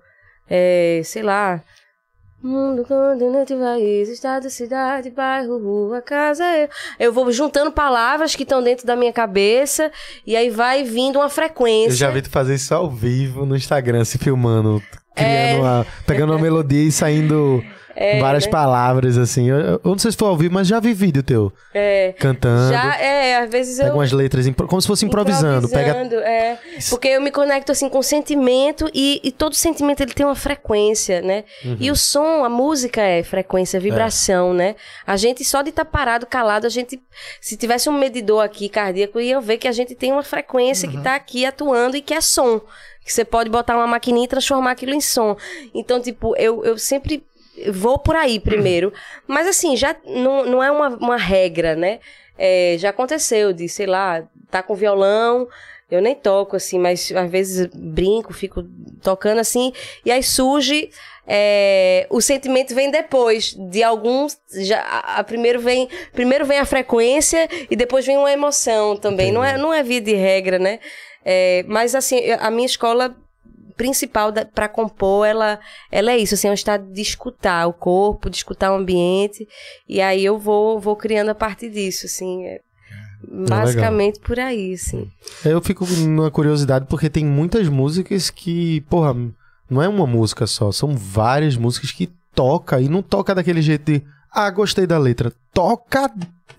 é, sei lá, Mundo, continente, país, estado, cidade, bairro, rua, casa. Eu, eu vou juntando palavras que estão dentro da minha cabeça e aí vai vindo uma frequência. Eu já vi tu fazer isso ao vivo no Instagram, se filmando, criando É. uma, pegando uma melodia e saindo várias palavras, assim. Eu, eu não sei se foi ao vivo, mas já vi vídeo teu É, cantando. já, é, às vezes Pega eu. umas letras, como se fosse improvisando. Pega Improvisando, é. Porque eu me conecto assim com sentimento e, e todo sentimento ele tem uma frequência, né? Uhum. E o som, a música é frequência, vibração, né? A gente só de estar parado, calado, a gente se tivesse um medidor aqui cardíaco ia ver que a gente tem uma frequência Uhum. que tá aqui atuando e que é som. Que você pode botar uma maquininha e transformar aquilo em som. Então, tipo, eu, eu sempre vou por aí primeiro. Mas assim, já não, não é uma, uma regra, né? É, já aconteceu de, sei lá, tá com violão, eu nem toco, assim, mas às vezes brinco, fico tocando assim, e aí surge. é, o sentimento vem depois de alguns. Já, a, a primeiro, vem, primeiro vem a frequência e depois vem uma emoção também. Não é, não é via de regra, né? É, mas assim, a minha escola principal para compor, ela, ela é isso, assim, é um estado de escutar o corpo, de escutar o ambiente, e aí eu vou, vou criando a partir disso, assim, é basicamente por aí, assim. Eu fico numa curiosidade porque tem muitas músicas que, porra, não é uma música só, são várias músicas que toca e não toca daquele jeito de, ah, gostei da letra. Toca,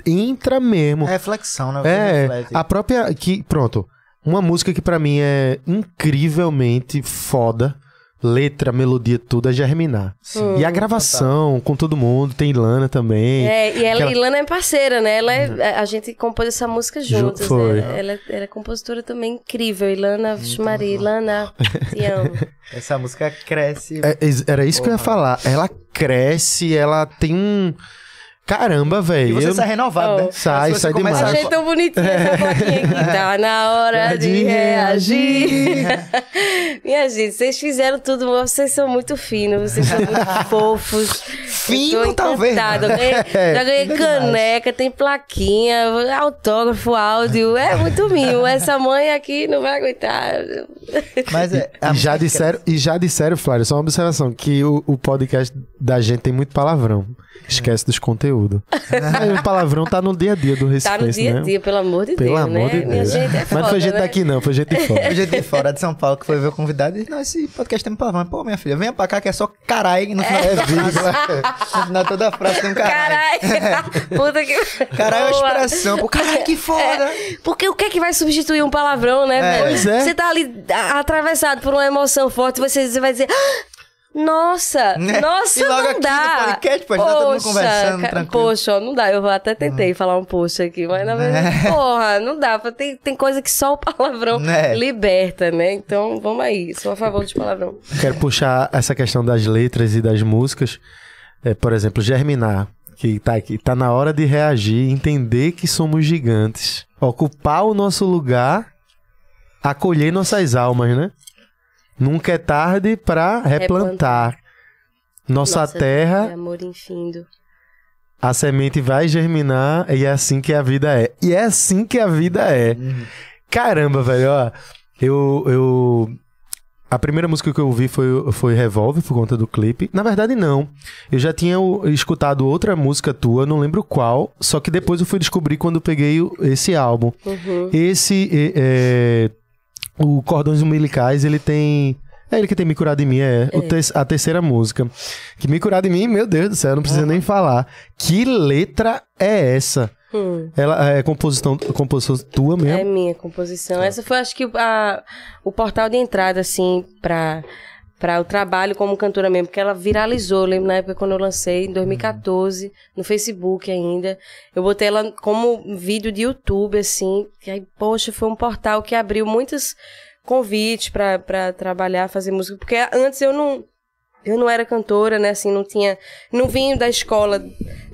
entra mesmo. É reflexão, né? É, reflete. a própria que pronto, uma música que pra mim é incrivelmente foda, letra, melodia, tudo é Germinar. e a gravação com todo mundo, tem Lana também. É, e ela, Aquela- e Lana é parceira, né? Ela é, a gente compôs essa música Ju- juntos, foi. né? Ela, ela é compositora também incrível. Ilana, Maria, Ilana, te amo. Essa música cresce. É, era isso que eu ia falar. Ela cresce, ela tem um caramba, E velho. você Eu- sai renovado, Oh. né? Sai, sai demais. a- Achei tão bonitinha essa plaquinha aqui. Tá na hora de De reagir. Minha gente, vocês fizeram tudo, vocês são muito finos, vocês são muito fofos. Fino, Eu talvez, não. Eu ganhei- Já ganhei demais. caneca, tem plaquinha, autógrafo, áudio. É muito mimo. Essa mãe aqui não vai aguentar. Mas é. E já disseram, e já disseram, Flávio, só uma observação, que o, o podcast da gente tem muito palavrão. Esquece dos conteúdos. Aí o palavrão tá no dia a dia do Tá Recife, no dia a né? dia, pelo amor de Pelo Deus, amor né? de Deus. gente é Mas foda, não foi gente né? daqui não, foi gente de fora. O gente de fora de São Paulo que foi ver o convidado e disse, não, esse podcast tem palavrão. Pô, minha filha, venha pra cá que é só caralho e no final é vírgula. No final toda a frase tem um caralho. Caralho! Puta que. Caralho é uma expressão. Pô, caralho, que foda. Porque o que é que vai substituir um palavrão, né, É. velho? Pois é. Você tá ali atravessado por uma emoção forte, você, você vai dizer. "Ah, Nossa, Né? nossa, E logo não aqui no dá. podcast, pô, a gente tá todo mundo conversando, tranquilo. Hum. Poxa, ó, não dá. Eu até tentei falar um poxa aqui, mas na verdade, É. porra, não dá. Tem, tem coisa que só o palavrão Né? liberta, né? Então, vamos aí. Sou a favor de palavrão. Quero puxar essa questão das letras e das músicas. É, por exemplo, Germinar, que tá aqui. Tá na hora de reagir, entender que somos gigantes. Ocupar o nosso lugar, acolher nossas almas, né? Nunca é tarde pra replantar. Nossa, Nossa, terra, é amor infindo. a semente vai germinar e é assim que a vida é. E é assim que a vida é. Caramba, velho, ó. Eu, eu. A primeira música que eu ouvi foi, foi Revolve por conta do clipe. Na verdade, não. Eu já tinha escutado outra música tua, não lembro qual. Só que depois eu fui descobrir quando peguei esse álbum. Uhum. Esse. é, é, o Cordões Umbilicais, ele tem. É ele que tem Me Curar de Mim, é, o te- a terceira música. Que Me Curar de Mim, meu Deus do céu, não precisa nem falar. Que letra é essa? Hum. Ela é composição, composição tua É mesmo? minha composição. Essa foi, acho que, a, o portal de entrada, assim, pra, pra o trabalho como cantora mesmo, porque ela viralizou. Eu lembro na época quando eu lancei, em 2014, no Facebook ainda. Eu botei ela como vídeo de YouTube, assim. E aí, poxa, foi um portal que abriu muitos convites pra trabalhar, fazer música. Porque antes eu não. Eu não era cantora, né? Assim, não tinha. Não vim da escola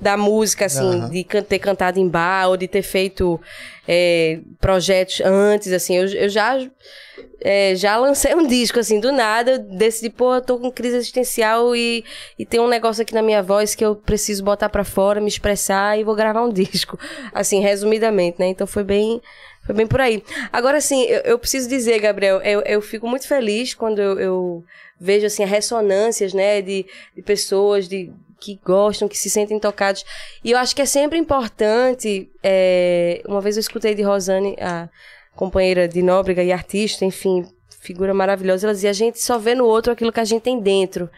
da música, assim, Aham. de ter cantado em bar ou de ter feito é, projetos antes, assim. Eu, eu já. É, já lancei um disco, assim, do nada. Eu decidi, pô, eu tô com crise existencial e, e tem um negócio aqui na minha voz que eu preciso botar pra fora, me expressar e vou gravar um disco. Assim, resumidamente, né? Então foi bem. Foi bem por aí. Agora, assim, eu, eu preciso dizer, Gabriel, eu, eu fico muito feliz quando eu, eu vejo, assim, ressonâncias, né, de, de pessoas de, que gostam, que se sentem tocados. E eu acho que é sempre importante. é, uma vez eu escutei de Rosane, a companheira de Nóbrega e artista, enfim, figura maravilhosa, ela dizia: a gente só vê no outro aquilo que a gente tem dentro,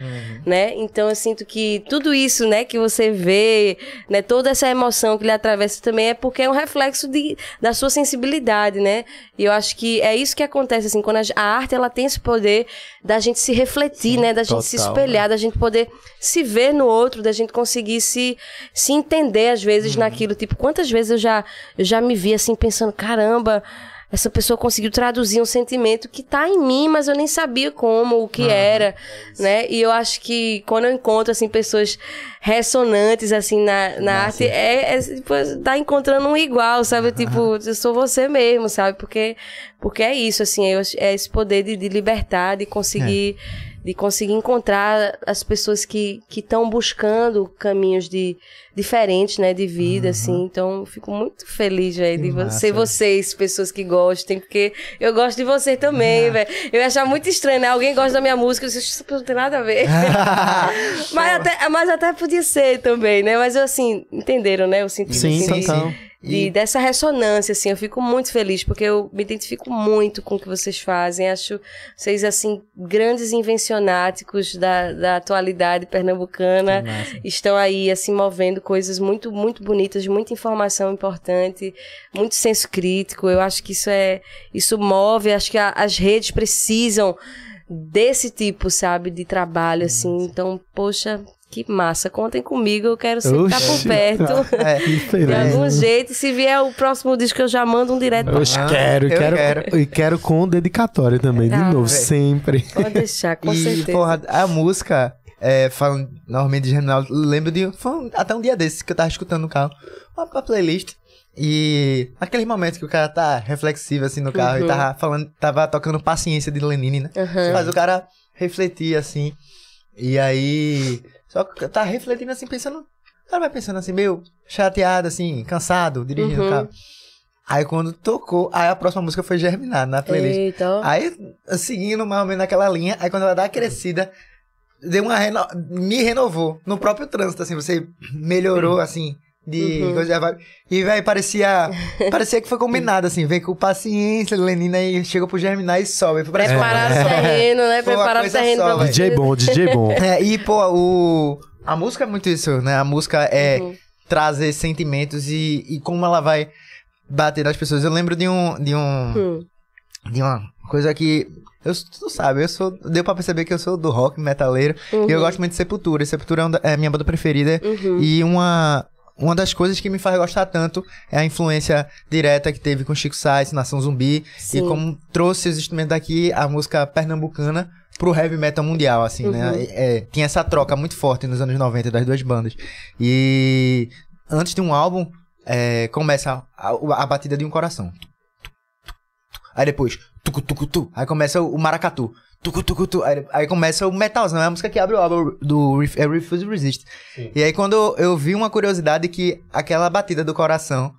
né? Então eu sinto que tudo isso, né, que você vê, né, toda essa emoção que lhe atravessa também é porque é um reflexo de, da sua sensibilidade, né? E eu acho que é isso que acontece, assim, quando a, a arte, ela tem esse poder da gente se refletir, né? Da gente se total, espelhar, da gente poder se ver no outro, da gente conseguir se, se entender, às vezes, naquilo. Tipo, quantas vezes eu já, eu já me vi, assim, pensando, caramba... Essa pessoa conseguiu traduzir um sentimento que tá em mim, mas eu nem sabia como, o que era, né? E eu acho que quando eu encontro, assim, pessoas ressonantes, assim, na, na arte, é, é tipo, tá encontrando um igual, sabe? Tipo, eu sou você mesmo, sabe? Porque, porque é isso, assim, acho- é esse poder de, de libertar, de conseguir, de conseguir encontrar as pessoas que estão buscando caminhos de, diferentes, né, de vida, assim. Então, eu fico muito feliz, velho, de massa. ser vocês, pessoas que gostem, porque eu gosto de você também, velho. Eu ia achar muito estranho, né? Alguém gosta da minha música, eu disse, isso não tem nada a ver. mas, até, mas até podia ser também, né? Mas, assim, entenderam, né? O sentimento Sim, assim, de- de, dessa ressonância, assim, eu fico muito feliz, porque eu me identifico muito com o que vocês fazem. Acho vocês, assim, grandes invencionáticos da, da atualidade pernambucana. Estão aí, assim, movendo coisas muito, muito bonitas, muita informação importante, muito senso crítico. Eu acho que isso é. Isso move, acho que a- as redes precisam desse tipo, sabe, de trabalho, assim. Então, poxa. Que massa, contem comigo, eu quero sempre estar por Oxi. perto. É. De algum jeito, se vier o próximo disco, eu já mando um direto pra Eu Ah, quero, eu quero, quero. e quero com dedicatório também, de Tá, novo, velho. sempre. Pode deixar, com e, certeza. porra, a música, é, falando normalmente de Germinal, lembro de. Foi um- até um dia desses que eu tava escutando no carro, uma, uma playlist. E aquele momento que o cara tá reflexivo assim no carro Uhum. e tava falando, tava tocando paciência de Lenine, né? Aham. Faz o cara refletir assim. E aí. Só que tá refletindo assim, pensando. Cara vai pensando assim, meio chateado, assim, cansado, dirigindo Uhum. o carro. Aí quando tocou, aí a próxima música foi Germinar na playlist. Eita. Aí, seguindo mais ou menos naquela linha, aí quando ela dá a crescida, deu uma reno... me renovou no próprio trânsito, assim, você melhorou, assim, de Uhum. coisa. E, velho, parecia, parecia que foi combinado, assim, vem com paciência, Lenina, e chega pro Germinar e sobe. Preparar uma- o terreno, né? Preparar o terreno só, pra você. DJ bom, DJ bom. É, e, pô, o... A música é muito isso, né? A música é Uhum. trazer sentimentos e, e como ela vai bater nas pessoas. Eu lembro de um... De, um, Hum. de uma coisa que... Eu, tu sabe, eu sou... Deu pra perceber que eu sou do rock metaleiro. Uhum. E eu gosto muito de Sepultura. Sepultura é, da- é a minha banda preferida. Uhum. E uma... Uma das coisas que me faz gostar tanto é a influência direta que teve com Chico Sainz, Nação Zumbi, Sim. e como trouxe os instrumentos daqui, a música pernambucana, pro heavy metal mundial, assim, né? Uhum. É, é, tinha essa troca muito forte nos anos 90 das duas bandas. E antes de um álbum, é, começa a, a batida de um coração. Aí depois, tucu, tucu, tu. Aí começa o maracatu. Tucu, tucu, tu. Aí, aí começa o metalzão, é a música que abre o álbum do Ref- é Refuse Resist. E aí quando eu, eu vi uma curiosidade que aquela batida do coração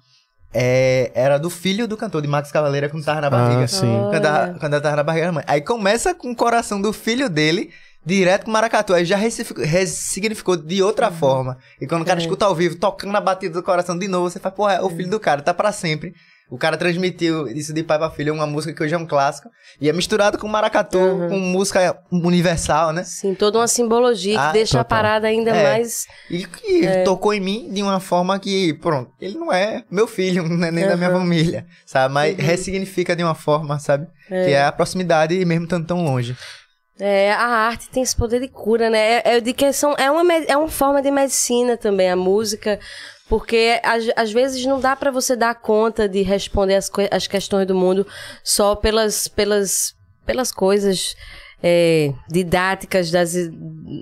é, era do filho do cantor, de Max Cavaleira, quando tava na barriga. Ah, sim. Quando, ela, Olha. quando ela tava na barriga da mãe. Aí começa com o coração do filho dele, direto com o maracatu. Aí já ressignificou- de outra Uhum. forma. E quando o cara É. escuta ao vivo, tocando a batida do coração de novo, você fala, pô, é o filho do cara, tá pra sempre. O cara transmitiu isso de pai pra filho, uma música que hoje é um clássico. E é misturado com maracatu, Uhum. com música universal, né? Sim, toda uma simbologia que Ah, deixa a total. parada ainda É. mais. E que É. tocou em mim de uma forma que, pronto, ele não é meu filho, não é nem da minha Uhum. família, sabe? Mas Uhum. ressignifica de uma forma, sabe? É. Que é a proximidade e mesmo estando tão longe. É, a arte tem esse poder de cura, né? É, é de que são, é, uma, é uma forma de medicina também, a música. Porque às, às vezes não dá pra você dar conta de responder as, as questões do mundo só pelas, pelas, pelas coisas é, didáticas das,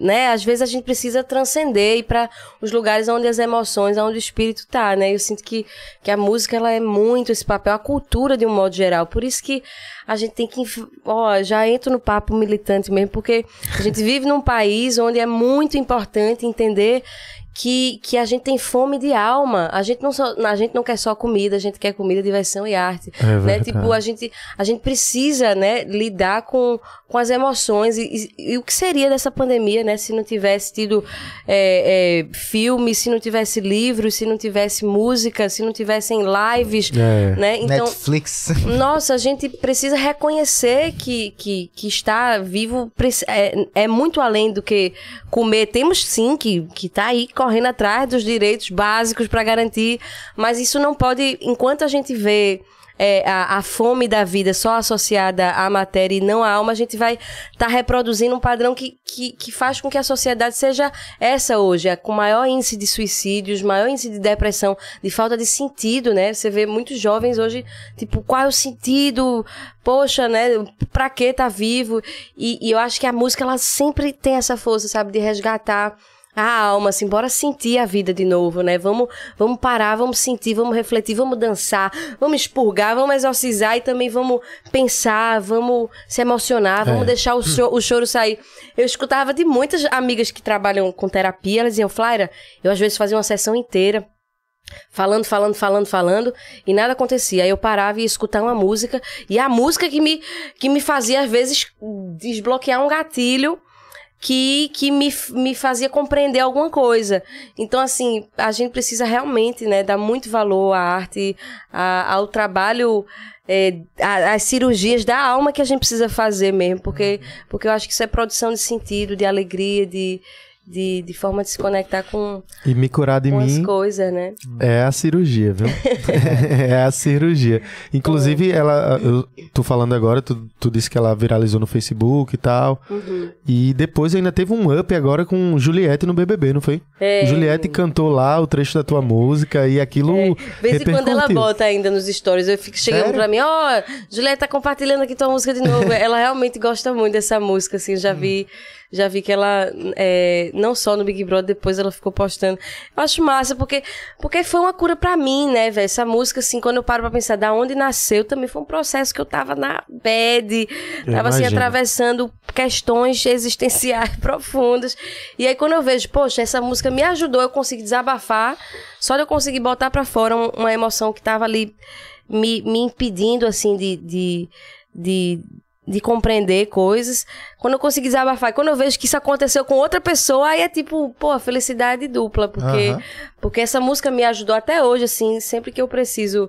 né? Às vezes a gente precisa transcender e para os lugares onde as emoções, onde o espírito tá, né? Eu sinto que, que a música ela é muito esse papel, a cultura de um modo geral. Por isso que a gente tem que, ó, já entro no papo militante mesmo, porque a gente vive num país onde é muito importante entender que, que a gente tem fome de alma. A gente, não só, a gente não quer só comida, a gente quer comida, diversão e arte. É né? Tipo, a gente, a gente precisa, né, lidar com, com as emoções. E, e- e o que seria dessa pandemia, né, se não tivesse tido é, é, filme, se não tivesse livros, se não tivesse música, se não tivessem lives, É. né? Então, Netflix. nossa, a gente precisa reconhecer que, que, que estar vivo é, é muito além do que comer. Temos sim que, que tá aí correndo atrás dos direitos básicos para garantir, mas isso não pode, enquanto a gente vê é, a, a fome da vida só associada à matéria e não à alma, a gente vai estar reproduzindo um padrão que, que, que faz com que a sociedade seja essa hoje, é, com maior índice de suicídios, maior índice de depressão, de falta de sentido, né? Você vê muitos jovens hoje, tipo, qual é o sentido? Poxa, né? Pra que tá vivo? E, e eu acho que a música, ela sempre tem essa força, sabe? De resgatar a alma, assim, bora sentir a vida de novo, né? Vamos, vamos parar, vamos sentir, vamos refletir, vamos dançar, vamos expurgar, vamos exorcizar e também vamos pensar, vamos se emocionar, vamos É. deixar o, cho- o choro sair. Eu escutava de muitas amigas que trabalham com terapia, elas diziam, Flaira, eu às vezes fazia uma sessão inteira falando, falando, falando, falando, e nada acontecia. Aí eu parava e ia escutar uma música, e a música que me, que me fazia, às vezes, desbloquear um gatilho que, que me, me fazia compreender alguma coisa. Então, assim, a gente precisa realmente, né, dar muito valor à arte, a- ao trabalho, é, a- às cirurgias da alma que a gente precisa fazer mesmo, porque, porque eu acho que isso é produção de sentido, de alegria, de, de, de forma de se conectar com, E me curar de mim coisas, né? é a cirurgia, viu? é a cirurgia. Inclusive, ela, eu tô falando agora, tu, tu disse que ela viralizou no Facebook e tal. Uhum. E depois ainda teve um up agora com Juliette no BBB, não foi? É. Juliette cantou lá o trecho da tua música e aquilo De vez em quando ela bota ainda nos stories, eu fico chegando Sério? pra mim, ó, Juliette tá compartilhando aqui tua música de novo. ela realmente gosta muito dessa música, assim, já vi, já vi que ela, é, não só no Big Brother, depois ela ficou postando. Eu acho massa, porque, porque foi uma cura pra mim, né, velho? Essa música, assim, quando eu paro pra pensar da onde nasceu, também foi um processo que eu tava na bad, Eu tava assim, atravessando questões existenciais profundas. E aí quando eu vejo, poxa, essa música me ajudou, eu consegui desabafar, só de eu conseguir botar pra fora um- uma emoção que tava ali me, me impedindo, assim, de, de, de, de compreender coisas. Quando eu consigo desabafar, quando eu vejo que isso aconteceu com outra pessoa, aí é tipo, pô, felicidade dupla, porque, Aham. porque essa música me ajudou até hoje, assim, sempre que eu preciso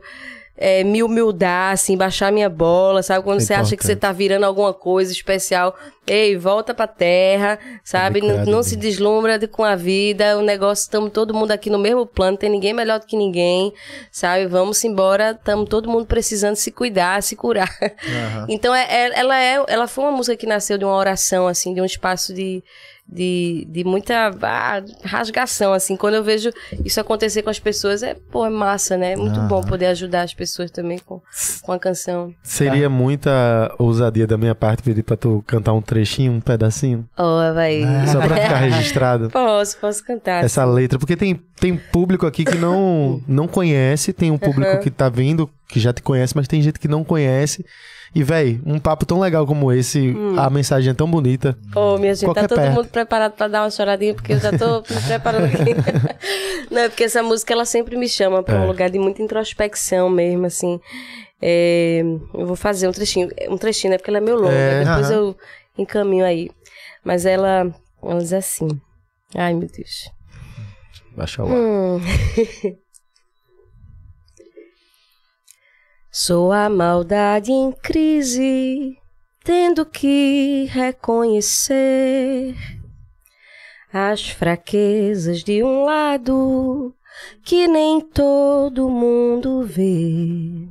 é, me humildar, assim, baixar minha bola, sabe? Quando É você acha que você tá virando alguma coisa especial, ei, volta pra terra, sabe? Não, cuidado não disso. se deslumbra de- com a vida, o negócio, estamos todo mundo aqui no mesmo plano, tem ninguém melhor do que ninguém, sabe? Vamos embora, estamos todo mundo precisando se cuidar, se curar. Então, é, é- ela, é, ela foi uma música que nasceu de uma oração, assim, de um espaço de, de, de muita ah, rasgação, assim. Quando eu vejo isso acontecer com as pessoas, é, pô, é massa, né? É muito bom poder ajudar as pessoas também com, com a canção. Seria muita ousadia da minha parte pedir pra tu cantar um trechinho, um pedacinho, Ó, vai. só pra ficar registrado. Posso, posso cantar. essa letra, porque tem, tem público aqui que não, não conhece, tem um público que tá vindo, que já te conhece, mas tem gente que não conhece. E, véi, um papo tão legal como esse, a mensagem é tão bonita. Ô, minha gente, Qualquer tá todo perto. mundo preparado pra dar uma choradinha, porque eu já tô me preparando aqui. Não, é porque essa música, ela sempre me chama pra É. um lugar de muita introspecção mesmo, assim. É, eu vou fazer um trechinho, um trechinho, né? Porque ela é meio longa, É, depois aham. eu encaminho aí. Mas ela, ela diz assim. Ai, meu Deus. Baixa o ar. Hum. Sou a maldade em crise, tendo que reconhecer as fraquezas de um lado que nem todo mundo vê.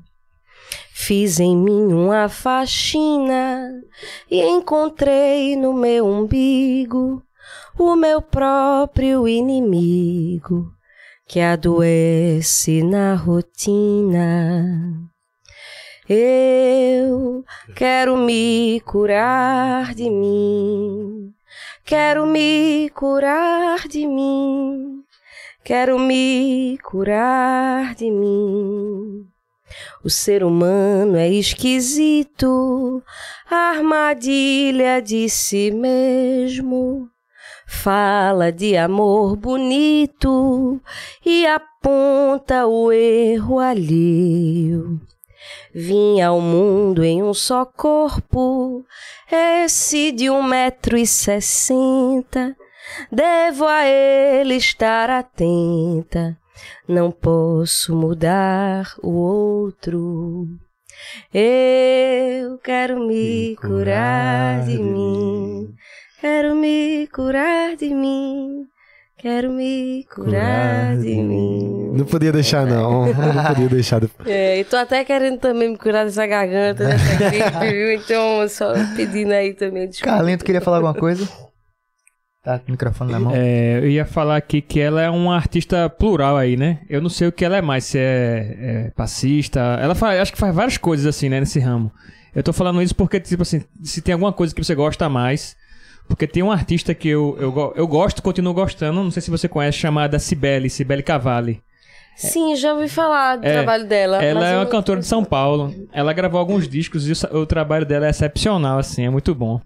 Fiz em mim uma faxina e encontrei no meu umbigo o meu próprio inimigo que adoece na rotina. Eu quero me curar de mim, quero me curar de mim, quero me curar de mim. O ser humano é esquisito, armadilha de si mesmo. Fala de amor bonito e aponta o erro alheio. Vim ao mundo em um só corpo, esse de um metro e sessenta. Devo a ele estar atenta, não posso mudar o outro. Eu quero me curar de mim, quero me curar de mim, quero me curar de mim. Não podia deixar, não. Não podia deixar. de- É, e tô até querendo também me curar dessa garganta, dessa gripe, viu? Então, só pedindo aí também desculpa. Carlinhos, tu queria falar alguma coisa? Tá com o microfone na mão. É, eu ia falar aqui que ela é uma artista plural aí, né? Eu não sei o que ela é mais, se é, é passista. Ela faz, acho que faz várias coisas assim, né, nesse ramo. Eu tô falando isso porque, tipo assim, se tem alguma coisa que você gosta mais. Porque tem um artista que eu, eu, eu gosto, continuo gostando, não sei se você conhece, chamada Cibele, Cibele Cavalli. Sim, já ouvi falar do É, trabalho dela. Ela é uma não- cantora de São Paulo. Ela gravou alguns discos e o, o trabalho dela é excepcional, assim, é muito bom.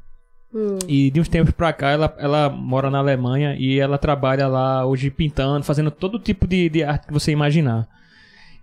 Hum. E de uns tempos pra cá, ela, ela mora na Alemanha e ela trabalha lá hoje pintando, fazendo todo tipo de, de arte que você imaginar.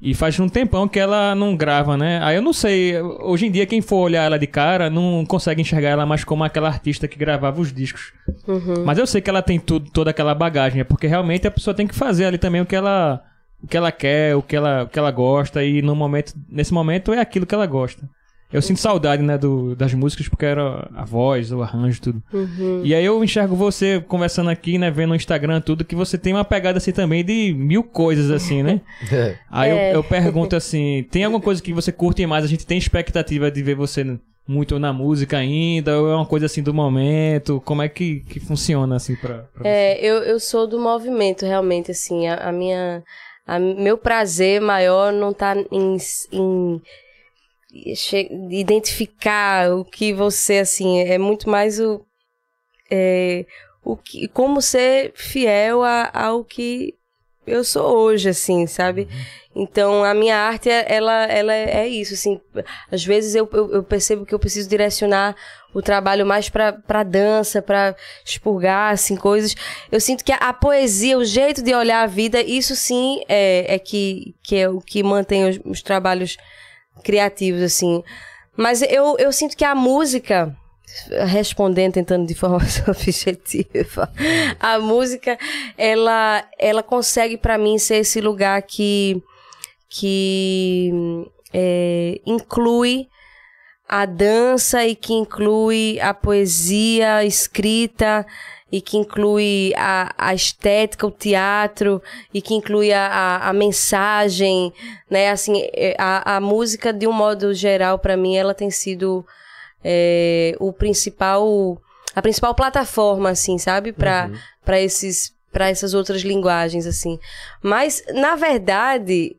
E faz um tempão que ela não grava, né? Aí eu não sei, hoje em dia quem for olhar ela de cara não consegue enxergar ela mais como aquela artista que gravava os discos. Uhum. Mas eu sei que ela tem tudo, toda aquela bagagem, é porque realmente a pessoa tem que fazer ali também o que ela, o que ela quer, o que ela, o que ela gosta e no momento, nesse momento é aquilo que ela gosta. Eu sinto saudade, né, do, das músicas porque era a voz, o arranjo, tudo. Uhum. E aí eu enxergo você conversando aqui, né, vendo no Instagram tudo, que você tem uma pegada assim também de mil coisas assim, né? É. Aí É. eu, eu pergunto assim, tem alguma coisa que você curte mais? A gente tem expectativa de ver você muito na música ainda? Ou é uma coisa assim do momento? Como é que, que funciona assim pra, pra É, eu, eu sou do movimento, realmente, assim, a, a minha... A, meu prazer maior não tá em, em identificar o que você, assim, é muito mais o... É, o que, como ser fiel a, ao que eu sou hoje, assim, sabe? Então, a minha arte, ela, ela é isso, assim. Às vezes eu, eu, eu percebo que eu preciso direcionar o trabalho mais pra, pra dança, pra expurgar, assim, coisas. Eu sinto que a, a poesia, o jeito de olhar a vida, isso sim é, é que, que é o que mantém os, os trabalhos criativos, assim. Mas eu, eu sinto que a música, respondendo, tentando de forma objetiva, a música, ela, ela consegue para mim ser esse lugar que, que é, inclui a dança e que inclui a poesia escrita e que inclui a, a estética, o teatro e que inclui a, a, a mensagem, né? Assim, é, a, a música de um modo geral para mim ela tem sido é, o principal a principal plataforma assim, sabe, para Uhum. para esses para essas outras linguagens assim. Mas na verdade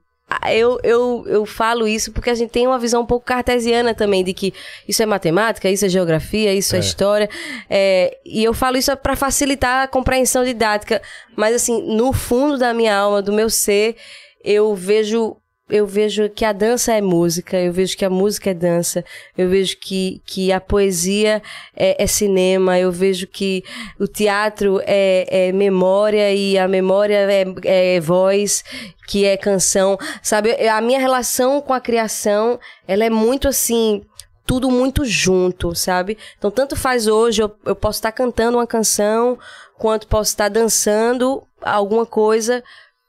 eu, eu, eu falo isso porque a gente tem uma visão um pouco cartesiana também de que isso é matemática, isso é geografia, isso é, É. história. É, e eu falo isso para facilitar a compreensão didática. Mas, assim, no fundo da minha alma, do meu ser, eu vejo. Eu vejo que a dança é música, eu vejo que a música é dança, eu vejo que, que a poesia é, é cinema, eu vejo que o teatro é, é memória e a memória é, é voz, que é canção, sabe? A minha relação com a criação, ela é muito assim, tudo muito junto, sabe? Então, tanto faz hoje, eu, eu posso estar cantando uma canção, quanto posso estar dançando alguma coisa.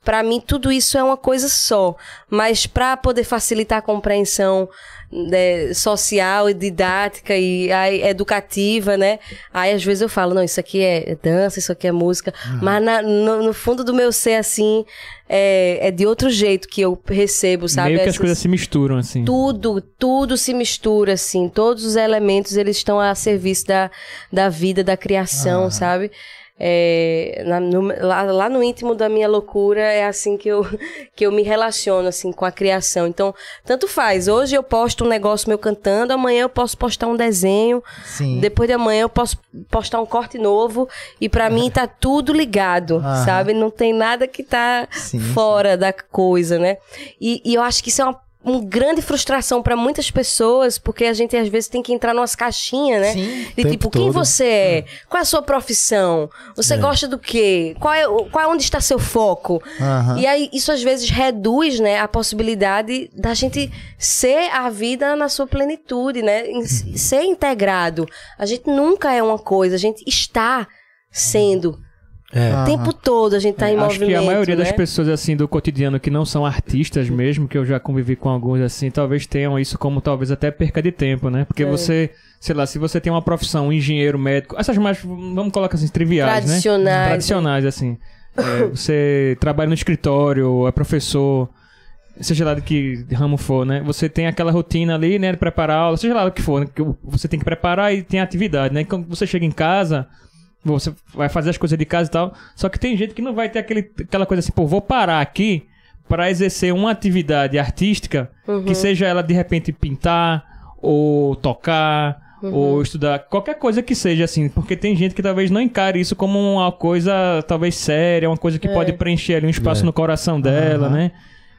Pra mim, tudo isso é uma coisa só. Mas para poder facilitar a compreensão né, social e didática e aí, educativa, né? Aí às vezes eu falo, não, isso aqui é dança, isso aqui é música. Mas na- no, no fundo do meu ser, assim, é, é de outro jeito que eu recebo, sabe? Meio que as Essas- coisas se misturam, assim. tudo, tudo se mistura, assim. Todos os elementos, eles estão a serviço da, da vida, da criação, sabe? É, na- no- lá, lá no íntimo da minha loucura é assim que eu, que eu me relaciono assim com a criação. Então, tanto faz. Hoje eu posto um negócio meu cantando, amanhã eu posso postar um desenho, Sim. depois de amanhã eu posso postar um corte novo e pra mim tá tudo ligado, Aham. sabe? Não tem nada que tá Sim, fora da coisa, né? E, e eu acho que isso é uma, uma grande frustração pra muitas pessoas, porque a gente às vezes tem que entrar numas caixinhas, né? Sim. De tipo, quem todo. você é? Qual é a sua profissão? Você gosta do quê? Qual é, qual é onde está seu foco? Aham. E aí isso às vezes reduz, né, a possibilidade da gente ser a vida na sua plenitude, né? Em- Ser integrado. A gente nunca é uma coisa, a gente está sendo. É. O tempo todo a gente tá em Acho movimento, que a maioria das né? pessoas, assim, do cotidiano que não são artistas mesmo, que eu já convivi com alguns, assim, talvez tenham isso como talvez até perca de tempo, né? É. Porque você, sei lá, se você tem uma profissão, um engenheiro, médico, essas mais, vamos colocar assim, triviais, né? Tradicionais. Tradicionais, assim. É, você trabalha no escritório, é professor, seja lá de que ramo for, né? Você tem aquela rotina ali, né? De preparar aula, seja lá o que for, né? Que você tem que preparar e tem atividade, né? Quando você chega em casa, você vai fazer as coisas de casa e tal. Só que tem gente que não vai ter aquele, aquela coisa assim, pô, vou parar aqui para exercer uma atividade artística, Uhum. que seja ela de repente pintar, ou tocar, Uhum. ou estudar, qualquer coisa que seja assim, porque tem gente que talvez não encare isso como uma coisa talvez séria, uma coisa que É. pode preencher ali um espaço no coração dela, né?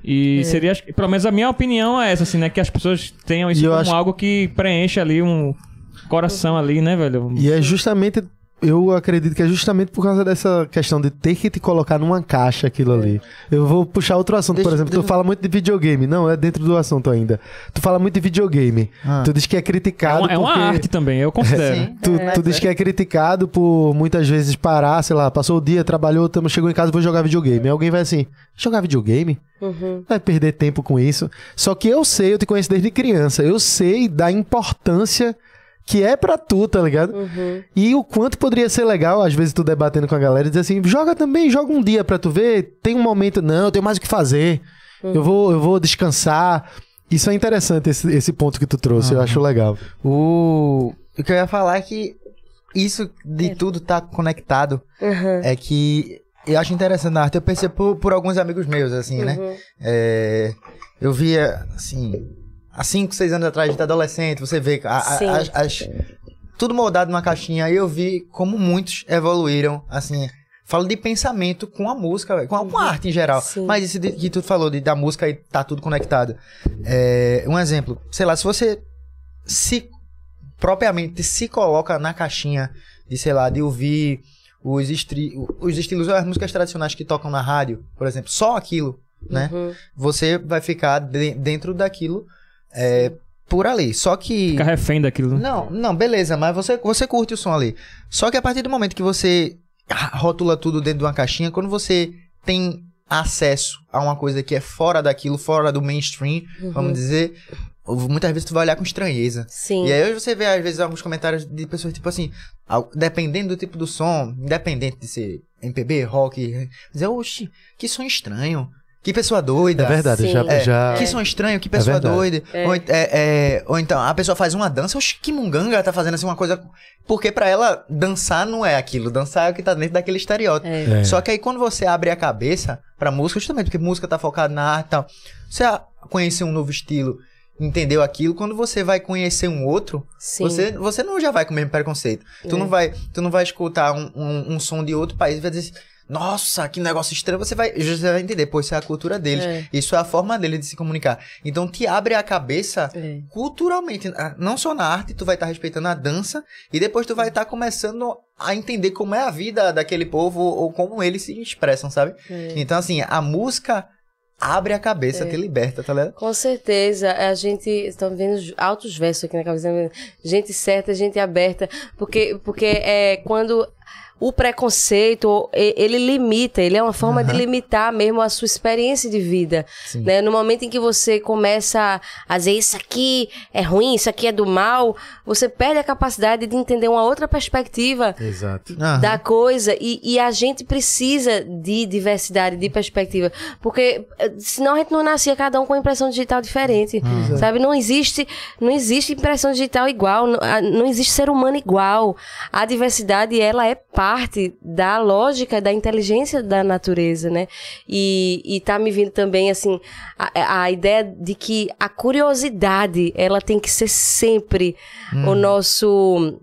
E É. seria, pelo menos a minha opinião é essa, assim, né? Que as pessoas tenham isso E como acho- algo que preenche ali um coração ali, né, velho? E é justamente. Eu acredito que é justamente por causa dessa questão de ter que te colocar numa caixa aquilo ali. Eu vou puxar outro assunto, por Deixa- exemplo, tu deixa- fala muito de videogame. Não, é dentro do assunto ainda. Tu fala muito de videogame. Ah. Tu diz que é É criticado uma, é uma porque... arte também, eu considero. Sim. Tu, tu diz que é criticado por muitas vezes parar, sei lá, passou o dia, trabalhou, tamo, chegou em casa, vou jogar videogame. Aí alguém vai assim, jogar videogame? Uhum. Vai perder tempo com isso. Só que eu sei, eu te conheço desde criança, eu sei da importância que é pra tu, tá ligado? Uhum. E o quanto poderia ser legal, às vezes, tu debatendo com a galera e dizer assim, joga também, joga um dia pra tu ver, tem um momento, não, eu tenho mais o que fazer, eu, vou, eu vou descansar. Isso é interessante, esse, esse ponto que tu trouxe, eu acho legal. O... o que eu ia falar é que isso de tudo tá conectado. Uhum. É que eu acho interessante na arte. Eu percebo por, por alguns amigos meus, assim, né? Uhum. É, eu via, assim, há 5, 6 anos atrás, de adolescente, você vê a- a- as, as- tudo moldado numa caixinha. E eu vi como muitos evoluíram, assim. Falo de pensamento com a música, com a, com a arte em geral. Sim. Mas isso de- que tu falou, de, da música e tá tudo conectado. É, um exemplo, sei lá, se você se propriamente se coloca na caixinha de, sei lá, de ouvir os, estri os estilos, as músicas tradicionais que tocam na rádio, por exemplo, só aquilo, né? Uhum. Você vai ficar de- dentro daquilo é, por ali. Só que. Fica refém daquilo. né? Não, não, beleza, mas você, você curte o som ali. Só que a partir do momento que você rotula tudo dentro de uma caixinha, quando você tem acesso a uma coisa que é fora daquilo, fora do mainstream, vamos dizer, muitas vezes tu vai olhar com estranheza. Sim. E aí você vê, às vezes, alguns comentários de pessoas, tipo assim, dependendo do tipo do som, independente de ser MPB, rock, dizer, oxi, que som estranho, que pessoa doida. É verdade, Sim. já, É, já... Que som estranho, que pessoa verdade. doida. É. Ou, é, é, ou então, a pessoa faz uma dança, oxe, que munganga ela tá fazendo assim uma coisa. Porque pra ela, dançar não é aquilo. Dançar é o que tá dentro daquele estereótipo. É. É. Só que aí quando você abre a cabeça pra música, justamente porque música tá focada na arte e tal, você a- conhecer um novo estilo, entendeu aquilo, quando você vai conhecer um outro, Sim. você, você não já vai com o mesmo preconceito. Tu, É. não, vai, tu não vai escutar um, um, um som de outro país e vai dizer, nossa, que negócio estranho. Você vai, você vai entender, pô, isso é a cultura deles. É. Isso é a forma deles de se comunicar. Então te abre a cabeça É. culturalmente, ah, não só na arte, tu vai estar respeitando a dança e depois tu vai estar começando a entender como é a vida daquele povo ou como eles se expressam, sabe? É. Então assim, a música abre a cabeça, te liberta, tá ligado? Com certeza, a gente está vendo altos versos aqui na cabeça, né? gente certa, gente aberta, porque porque é quando o preconceito ele limita, ele é uma forma de limitar mesmo a sua experiência de vida, Sim. né? No momento em que você começa a dizer isso aqui é ruim, isso aqui é do mal, você perde a capacidade de entender uma outra perspectiva. Aham. da coisa e, e a gente precisa de diversidade, de perspectiva, porque eh, senão a gente não nascia cada um com impressão digital diferente, sabe? Não existe, não existe impressão digital igual, não, a- não existe ser humano igual. A diversidade ela é parte da lógica da inteligência da natureza, né? E, e tá me vindo também assim a, a ideia de que a curiosidade ela tem que ser sempre o nosso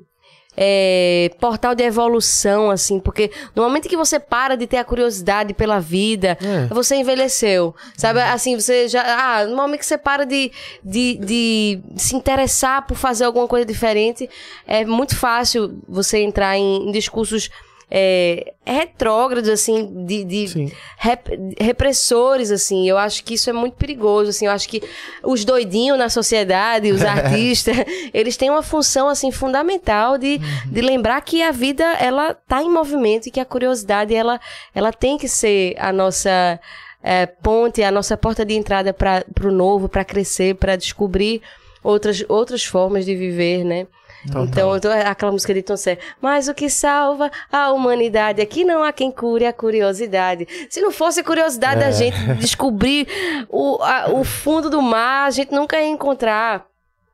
é, portal de evolução, assim, porque no momento que você para de ter a curiosidade pela vida, É. você envelheceu, sabe? Assim, você já. Ah, no momento que você para de, de, de se interessar por fazer alguma coisa diferente, é muito fácil você entrar em, em discursos. É, retrógrados, assim, de, de rep- repressores, assim. Eu acho que isso é muito perigoso, assim. Eu acho que os doidinhos na sociedade, os artistas, eles têm uma função, assim, fundamental de, de lembrar que a vida, ela tá em movimento e que a curiosidade, ela, ela tem que ser a nossa é, ponte, a nossa porta de entrada para o novo, para crescer, para descobrir outras, outras formas de viver, né? Então, então, é aquela música de Tom Sé, mas o que salva a humanidade aqui não há quem cure a curiosidade. Se não fosse a curiosidade da gente descobrir o, a- o fundo do mar, a gente nunca ia encontrar.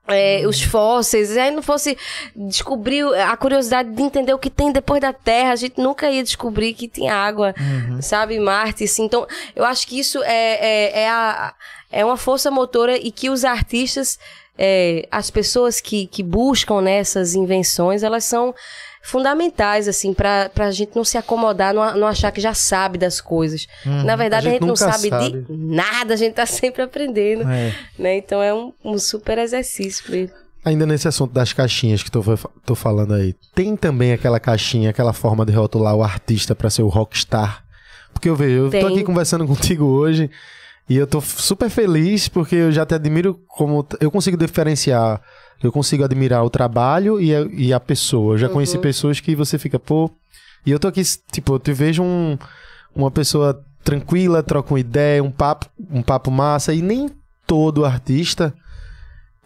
é, os fósseis, se aí não fosse descobrir a curiosidade de entender o que tem depois da Terra, a gente nunca ia descobrir que tem água, sabe, Marte, assim. Então, eu acho que isso é, é, é, a, é uma força motora e que os artistas, é, as pessoas que, que buscam nessas invenções, elas são fundamentais, assim, pra, pra gente não se acomodar, não, não achar que já sabe das coisas. Na verdade, A a gente gente, não sabe, sabe. de nada, a gente tá sempre aprendendo, É. né? Então é um, um super exercício pra ele. Ainda nesse assunto das caixinhas que tô, tô falando aí, tem também aquela caixinha, aquela forma de rotular o artista pra ser o rockstar? Porque eu vejo, eu tô Tem. aqui conversando contigo hoje e eu tô super feliz porque eu já te admiro como. Eu consigo diferenciar, eu consigo admirar o trabalho e a, e a pessoa. Eu já conheci pessoas que você fica, pô. E eu tô aqui, tipo, eu te vejo um, uma pessoa tranquila, troca uma ideia, um papo, um papo massa e nem todo artista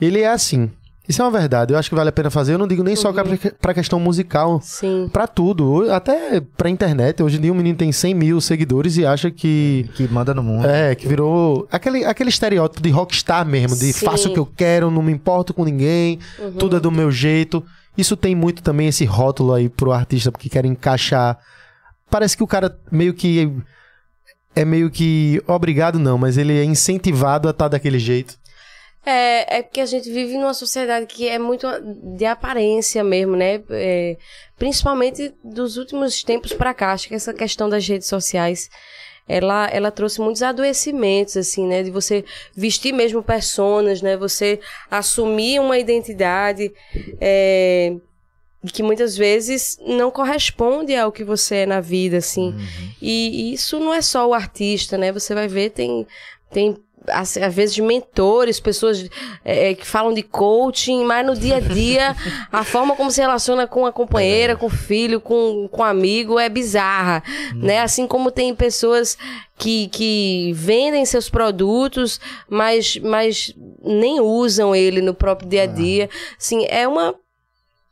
ele é assim. Isso é uma verdade. Eu acho que vale a pena fazer. Eu não digo nem só pra, pra questão musical. Sim. Pra tudo. Até pra internet. Hoje em dia um menino tem 100 mil seguidores e acha que... Que manda no mundo. É, que virou aquele, aquele estereótipo de rockstar mesmo. De Sim. faço o que eu quero, não me importo com ninguém. Tudo é do meu jeito. Isso tem muito também esse rótulo aí pro artista porque quer encaixar. Parece que o cara meio que... É meio que obrigado não, mas ele é incentivado a estar daquele jeito. É, é porque a gente vive numa sociedade que é muito de aparência mesmo, né? É, principalmente dos últimos tempos pra cá. Acho que essa questão das redes sociais, ela, ela trouxe muitos adoecimentos, assim, né? De você vestir mesmo personas, né? Você assumir uma identidade é, que muitas vezes não corresponde ao que você é na vida, assim. E, e isso não é só o artista, né? Você vai ver, tem, tem às vezes, mentores, pessoas é, é, que falam de coaching, mas no dia a dia, a forma como se relaciona com a companheira, com o filho, com, com o amigo é bizarra, né? Assim como tem pessoas que, que vendem seus produtos, mas, mas nem usam ele no próprio dia a dia. Assim, é uma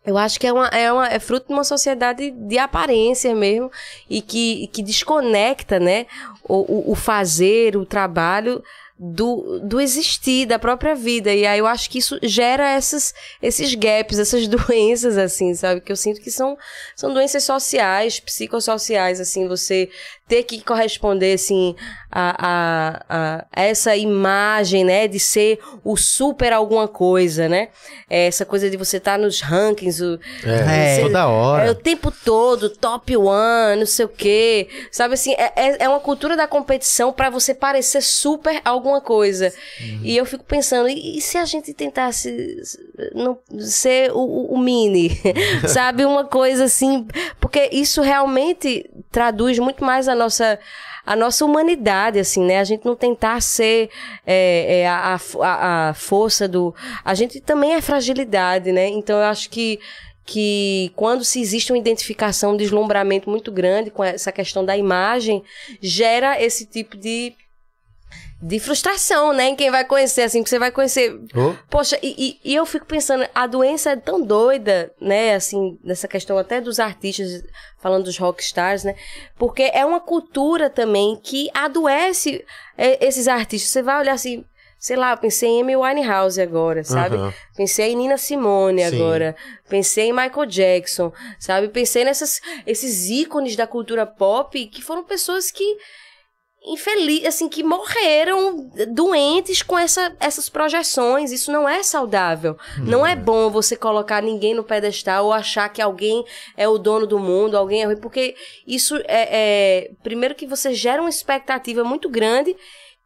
eu acho que é, uma, é, uma, é fruto de uma sociedade de aparência mesmo e que, que desconecta né, o, o fazer, o trabalho do, do existir, da própria vida. E aí eu acho que isso gera essas, esses gaps, essas doenças, assim, sabe? Que eu sinto que são, são doenças sociais, psicossociais, assim, você ter que corresponder, assim, a, a, a, essa imagem, né, de ser o super alguma coisa, né? É essa coisa de você estar tá nos rankings, o, é, você, toda hora. É o tempo todo, top one, não sei o quê. Sabe assim, é, é, é uma cultura da competição para você parecer super alguma coisa. Uhum. E eu fico pensando, e, e, se a gente tentasse não, ser o, o mini? Sabe? Uma coisa assim, porque isso realmente traduz muito mais a nossa a nossa humanidade, assim, né? A gente não tentar ser é, é, a, a, a força do. A gente também é fragilidade, né? Então eu acho que que quando se existe uma identificação, um deslumbramento muito grande com essa questão da imagem, gera esse tipo de de frustração, né? Em quem vai conhecer, assim, que você vai conhecer. Oh. Poxa, e, e, e, eu fico pensando, a doença é tão doida, né? Assim, nessa questão até dos artistas, falando dos rockstars, né? Porque é uma cultura também que adoece é, esses artistas. Você vai olhar assim, sei lá, pensei em Amy Winehouse agora, sabe? Uhum. Pensei em Nina Simone Sim. agora. Pensei em Michael Jackson, sabe? Pensei nessas esses ícones da cultura pop que foram pessoas que infeliz, assim, que morreram doentes com essa, essas projeções. Isso não é saudável. Não, não é bom você colocar ninguém no pedestal ou achar que alguém é o dono do mundo, alguém é ruim, porque isso é, é primeiro que você gera uma expectativa muito grande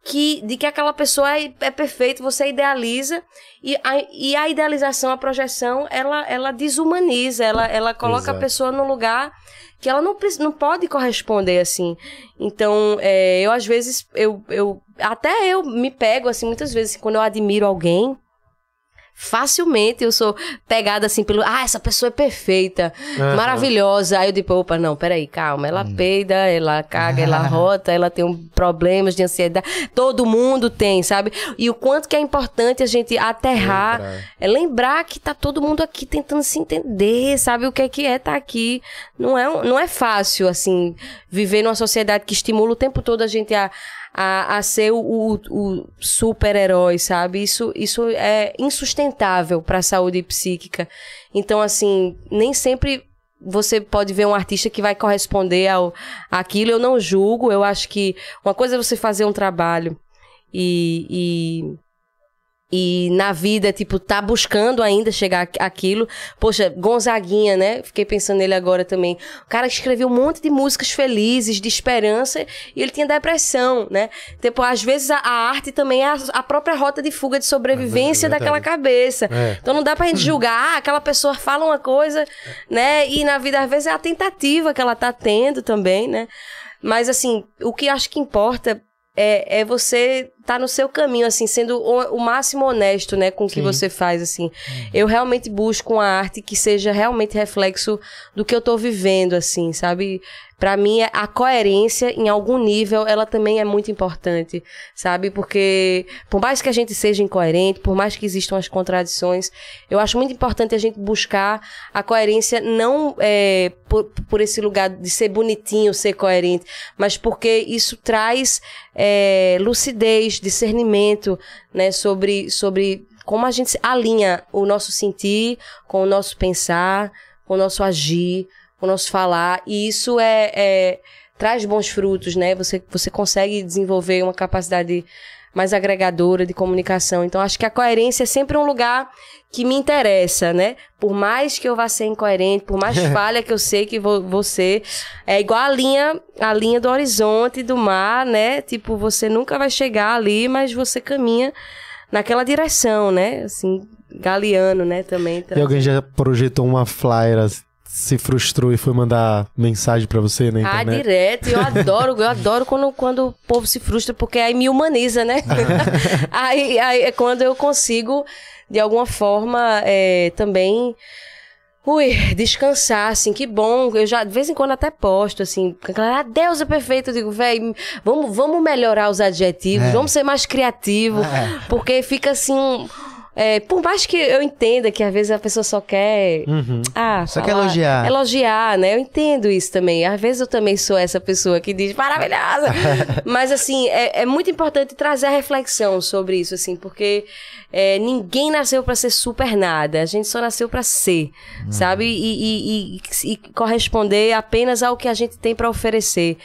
que, de que aquela pessoa é, é perfeita, você idealiza, e a, e a idealização, a projeção, ela, ela desumaniza, ela, ela coloca Exato. a pessoa no lugar que ela não, não pode corresponder assim. Então, é, eu às vezes, eu, eu até eu me pego assim, muitas vezes, quando eu admiro alguém, facilmente eu sou pegada assim pelo. Ah, essa pessoa é perfeita, uhum. maravilhosa. Aí eu digo, opa, não, peraí, calma. Ela uhum. peida, ela caga, ela rota, ela tem um problemas de ansiedade. Todo mundo tem, sabe? E o quanto que é importante a gente aterrar, lembrar. é lembrar que tá todo mundo aqui tentando se entender, sabe? O que é que é tá aqui. Não é, não é fácil, assim, viver numa sociedade que estimula o tempo todo a gente a a, a ser o, o, o super-herói, sabe? Isso, isso é insustentável para a saúde psíquica. Então, assim, nem sempre você pode ver um artista que vai corresponder ao aquilo. Eu não julgo. Eu acho que uma coisa é você fazer um trabalho e, e na vida, tipo, tá buscando ainda chegar aquilo. Poxa, Gonzaguinha, né? Fiquei pensando nele agora também. O cara escreveu um monte de músicas felizes, de esperança, e ele tinha depressão, né? Tipo, às vezes a, a arte também é a, a, própria rota de fuga de sobrevivência é daquela cabeça. É. Então não dá pra gente julgar, ah, aquela pessoa fala uma coisa, né? E na vida, às vezes, é a tentativa que ela tá tendo também, né? Mas, assim, o que acho que importa é, é você tá no seu caminho, assim, sendo o, o máximo honesto, né, com o que Sim. você faz, assim. Uhum. Eu realmente busco uma arte que seja realmente reflexo do que eu tô vivendo, assim, sabe? Para mim, a coerência, em algum nível, ela também é muito importante, sabe? Porque, por mais que a gente seja incoerente, por mais que existam as contradições, eu acho muito importante a gente buscar a coerência não é, por, por esse lugar de ser bonitinho, ser coerente, mas porque isso traz é, lucidez, discernimento, né? Sobre, sobre como a gente alinha o nosso sentir com o nosso pensar, com o nosso agir, o nosso falar, e isso é, é, traz bons frutos, né? Você, você consegue desenvolver uma capacidade mais agregadora de comunicação. Então, acho que a coerência é sempre um lugar que me interessa, né? Por mais que eu vá ser incoerente, por mais falha que eu sei que vou, vou ser, é igual a linha, a linha do horizonte do mar, né? Tipo, você nunca vai chegar ali, mas você caminha naquela direção, né? Assim, galeano, né? Também. E alguém já projetou uma flyer se frustrou e foi mandar mensagem pra você na Ah, direto. Eu adoro, eu adoro quando, quando o povo se frustra, porque aí me humaniza, né? aí, aí é quando eu consigo, de alguma forma, é, também. Ui, descansar, assim, que bom. Eu já, de vez em quando, até posto, assim. Ah, Deus é perfeito. Eu digo, velho, vamos, vamos melhorar os adjetivos, É. vamos ser mais criativos. É. Porque fica assim. um- é, por mais que eu entenda que às vezes a pessoa só quer. Uhum. Ah, Só quer falar- elogiar. Elogiar, né? Eu entendo isso também. Às vezes eu também sou essa pessoa que diz maravilhosa. Mas, assim, é, é muito importante trazer a reflexão sobre isso, assim, porque é, ninguém nasceu pra ser super nada. A gente só nasceu pra ser, sabe? E, e- e- e corresponder apenas ao que a gente tem pra oferecer.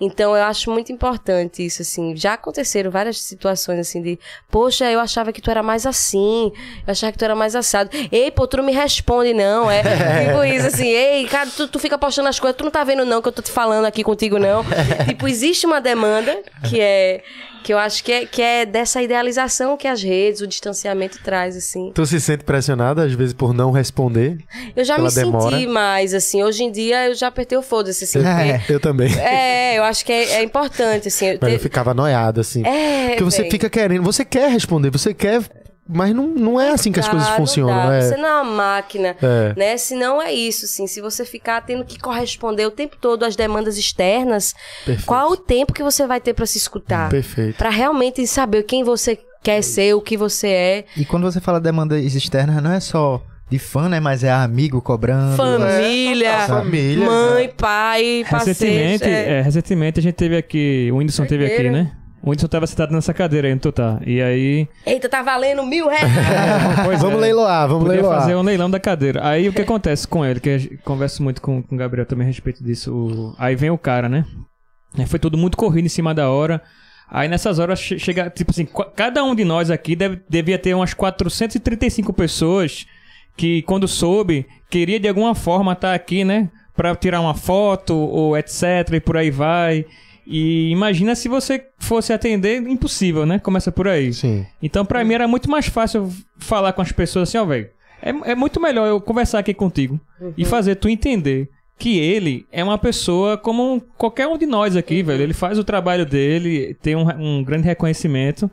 Então, eu acho muito importante isso, assim. Já aconteceram várias situações, assim, de, poxa, eu achava que tu era mais assim, eu achava que tu era mais assado. Ei, pô, tu não me responde, não. É tipo isso, assim, ei, cara, tu, tu fica postando as coisas, tu não tá vendo, não, que eu tô te falando aqui contigo, não. tipo, existe uma demanda que é. Que eu acho que é, que é dessa idealização que as redes, o distanciamento traz, assim. Tu se sente pressionada, às vezes, por não responder? Eu já me demora. senti mais, assim. Hoje em dia eu já apertei o foda-se, assim. É. Eu também. É, eu acho que é, é importante, assim. eu Mas eu te- ficava noiada, assim. É, Porque você véi. fica querendo, você quer responder, você quer. Mas não, não é assim que as Dá, coisas não funcionam. dá. é. Você não é uma máquina, É. né? Se não é isso, assim. Se você ficar tendo que corresponder o tempo todo às demandas externas, Perfeito. qual o tempo que você vai ter pra se escutar? Perfeito. Pra realmente saber quem você quer ser, o que você é. E quando você fala demandas externas, não é só de fã, né? Mas é amigo cobrando. Família, família, mãe, pai, parceiro. Recentemente, é. é, recentemente a gente teve aqui. O Whindersson teve aqui, né? O Whindersson tava sentado nessa cadeira aí onde tu tá. E aí. Eita, tá valendo mil reais. Pois Vamos é, leiloar, vamos Podia leiloar. fazer um leilão da cadeira. Aí o que acontece com ele? Que eu converso muito com, com o Gabriel também a respeito disso. O- Aí vem o cara, né? Foi tudo muito corrido em cima da hora. Aí nessas horas che- chega, tipo assim, cada um de nós aqui deve, devia ter umas 435 pessoas que, quando soube, queria de alguma forma estar aqui, né? Pra tirar uma foto ou etc. e por aí vai. E imagina se você fosse atender, impossível, né? Começa por aí. Sim. Então, pra mim, era muito mais fácil falar com as pessoas assim, ó, velho. É, é muito melhor eu conversar aqui contigo e fazer tu entender que ele é uma pessoa como qualquer um de nós aqui, velho. Ele faz o trabalho dele, tem um, um grande reconhecimento.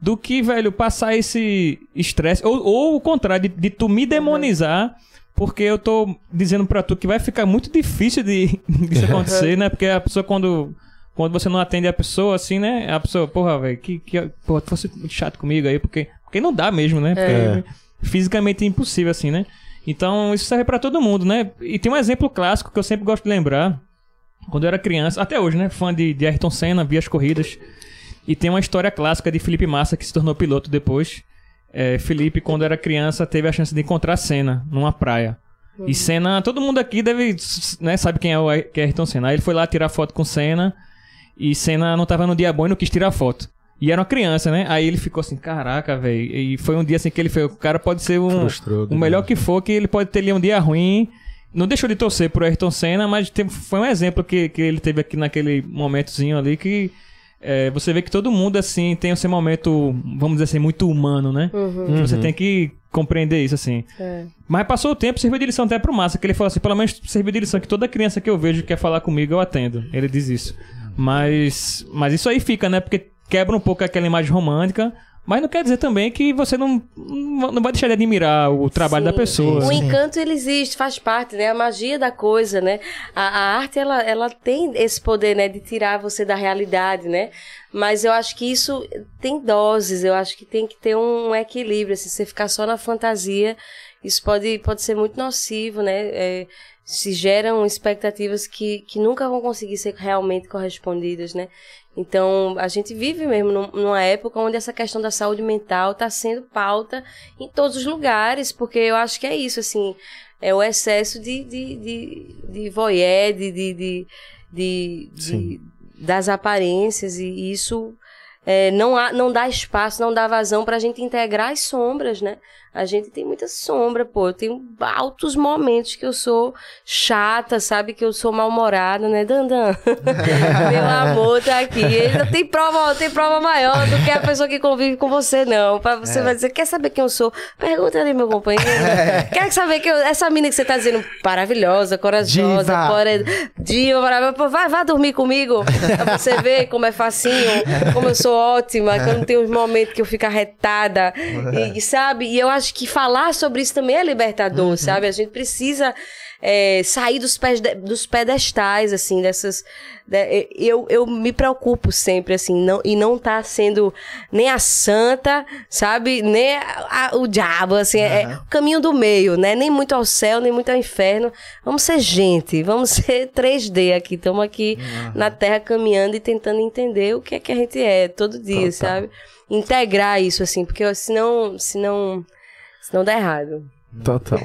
Do que, velho, passar esse estresse. Ou, ou o contrário, de, de tu me demonizar. Porque eu tô dizendo pra tu que vai ficar muito difícil de disso acontecer, né? Porque a pessoa quando quando você não atende a pessoa, assim, né? A pessoa, porra, velho, que, que, porra, tu fosse muito chato comigo aí, porque, porque não dá mesmo, né? Porque É. fisicamente é impossível, assim, né? Então, isso serve pra todo mundo, né? E tem um exemplo clássico que eu sempre gosto de lembrar. Quando eu era criança, até hoje, né? Fã de, de Ayrton Senna, via as corridas. E tem uma história clássica de Felipe Massa, que se tornou piloto depois. É, Felipe, quando era criança, teve a chance de encontrar Senna numa praia. E Senna, todo mundo aqui deve, né, sabe quem é o é Ayrton Senna. Aí ele foi lá tirar foto com Senna e Senna não tava no dia bom e não quis tirar foto. E era uma criança, né? Aí ele ficou assim, caraca, velho. E foi um dia assim que ele foi, o cara pode ser um, Frustrou, o melhor que for, que ele pode ter ali um dia ruim. Não deixou de torcer pro Ayrton Senna, mas teve- foi um exemplo que, que ele teve aqui naquele momentozinho ali que é, você vê que todo mundo, assim, tem o seu momento, vamos dizer assim, muito humano, né? Uhum. Você tem que compreender isso, assim. É. Mas passou o tempo, serviu de lição até pro Massa, que ele falou assim, pelo menos serviu de lição que toda criança que eu vejo que quer falar comigo, eu atendo. Ele diz isso. Mas, mas isso aí fica, né? Porque quebra um pouco aquela imagem romântica, mas não quer dizer também que você não, não vai deixar de admirar o trabalho Sim. da pessoa. O né? encanto ele existe, faz parte, né? A magia da coisa, né? A, a arte ela, ela tem esse poder, né, de tirar você da realidade, né? Mas eu acho que isso tem doses, eu acho que tem que ter um equilíbrio, assim, você ficar só na fantasia, isso pode, pode ser muito nocivo, né? É, se geram expectativas que, que nunca vão conseguir ser realmente correspondidas, né? Então, a gente vive mesmo num- numa época onde essa questão da saúde mental está sendo pauta em todos os lugares, porque eu acho que é isso, assim, é o excesso de, de, de, de voyeur, de, de, de, de- de- das aparências, e isso é, não, há, não dá espaço, não dá vazão para a gente integrar as sombras, né? A gente tem muita sombra, pô. Eu tenho altos momentos que eu sou chata, sabe? Que eu sou mal-humorada, né, Dandan? Meu amor tá aqui. Não tem prova, tem prova maior do que a pessoa que convive com você, não. Pra você vai dizer, quer saber quem eu sou? Pergunta ali, meu companheiro. Quer saber que eu, essa mina que você tá dizendo, maravilhosa, corajosa, Diva. core- diva, maravilhosa. Vai, vai dormir comigo. Pra você ver como é facinho, como eu sou ótima, que eu não tenho os momentos que eu fico arretada. E, sabe? E eu acho que falar sobre isso também é libertador, sabe? A gente precisa é, sair dos, pés dos pedestais, assim, dessas. de- eu, eu me preocupo sempre, assim, não, e não tá sendo nem a santa, sabe? Nem a- a- o diabo, assim, é, é o caminho do meio, né? Nem muito ao céu, nem muito ao inferno. Vamos ser gente, vamos ser 3D aqui. Estamos aqui na Terra caminhando e tentando entender o que é que a gente é todo dia, sabe? Integrar isso, assim, porque senão, senão, senão dá errado. Total.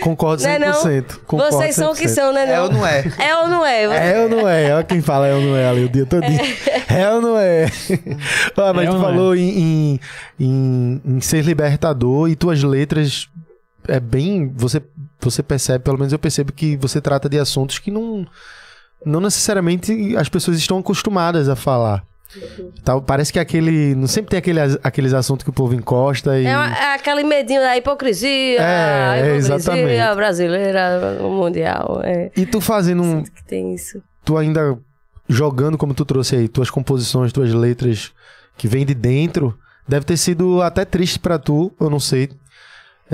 Concordo Não é 100%. não? Concordo Vocês são o que 100%. são, né? É Não? ou não é? É ou não é? É ou não é? Olha quem fala é ou não é ali o dia todo. É, ou não é? Ah, mas É tu não é? falou em, em, em- em ser libertador e tuas letras é bem. Você, você percebe, pelo menos eu percebo que você trata de assuntos que não, não necessariamente as pessoas estão acostumadas a falar. Tal, parece que aquele. Não sempre tem aquele, aqueles assuntos que o povo encosta e. É, é aquele medinho da hipocrisia, É, a hipocrisia exatamente. brasileira, o mundial. É, E tu fazendo um, que tem isso. tu ainda jogando como tu trouxe aí, tuas composições, tuas letras que vêm de dentro, deve ter sido até triste pra tu, eu não sei.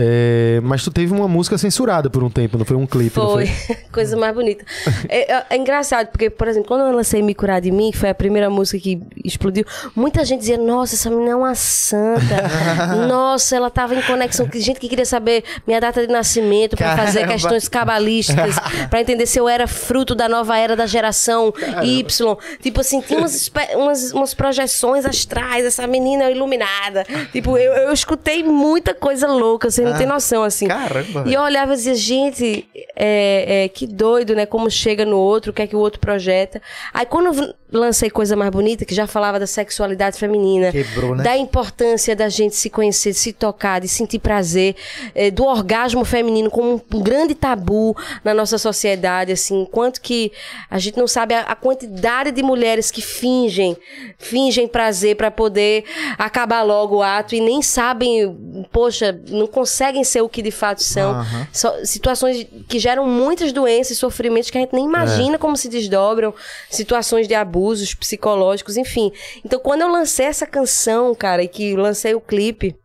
É, mas tu teve uma música censurada por um tempo, não foi um clipe, Foi, foi? coisa mais bonita. É, é- é engraçado, porque, por exemplo, quando eu lancei Me Curar de Mim, que foi a primeira música que explodiu, muita gente dizia, nossa, essa menina é uma santa. nossa, ela tava em conexão com gente que queria saber minha data de nascimento pra fazer Caramba. questões cabalísticas, pra entender se eu era fruto da nova era da geração Y. Tipo assim, tinha umas, umas, umas projeções astrais, essa menina iluminada. Tipo, eu, eu escutei muita coisa louca, você não tem noção, assim. Caramba, E eu olhava e dizia, gente, é, é, que doido, né? Como chega no outro, o que é que o outro projeta. Aí quando lancei Coisa Mais Bonita, que já falava da sexualidade feminina, Quebrou, né? da importância da gente se conhecer, de se tocar, de sentir prazer, é, do orgasmo feminino como um grande tabu na nossa sociedade, assim, quanto que a gente não sabe a, a quantidade de mulheres que fingem, fingem prazer pra poder acabar logo o ato e nem sabem, poxa, não conseguem ser o que de fato são. Só- situações que geram muitas doenças e sofrimentos que a gente nem imagina como se desdobram, situações de abusos psicológicos, enfim. Então, quando eu lancei essa canção, cara, e que lancei o clipe,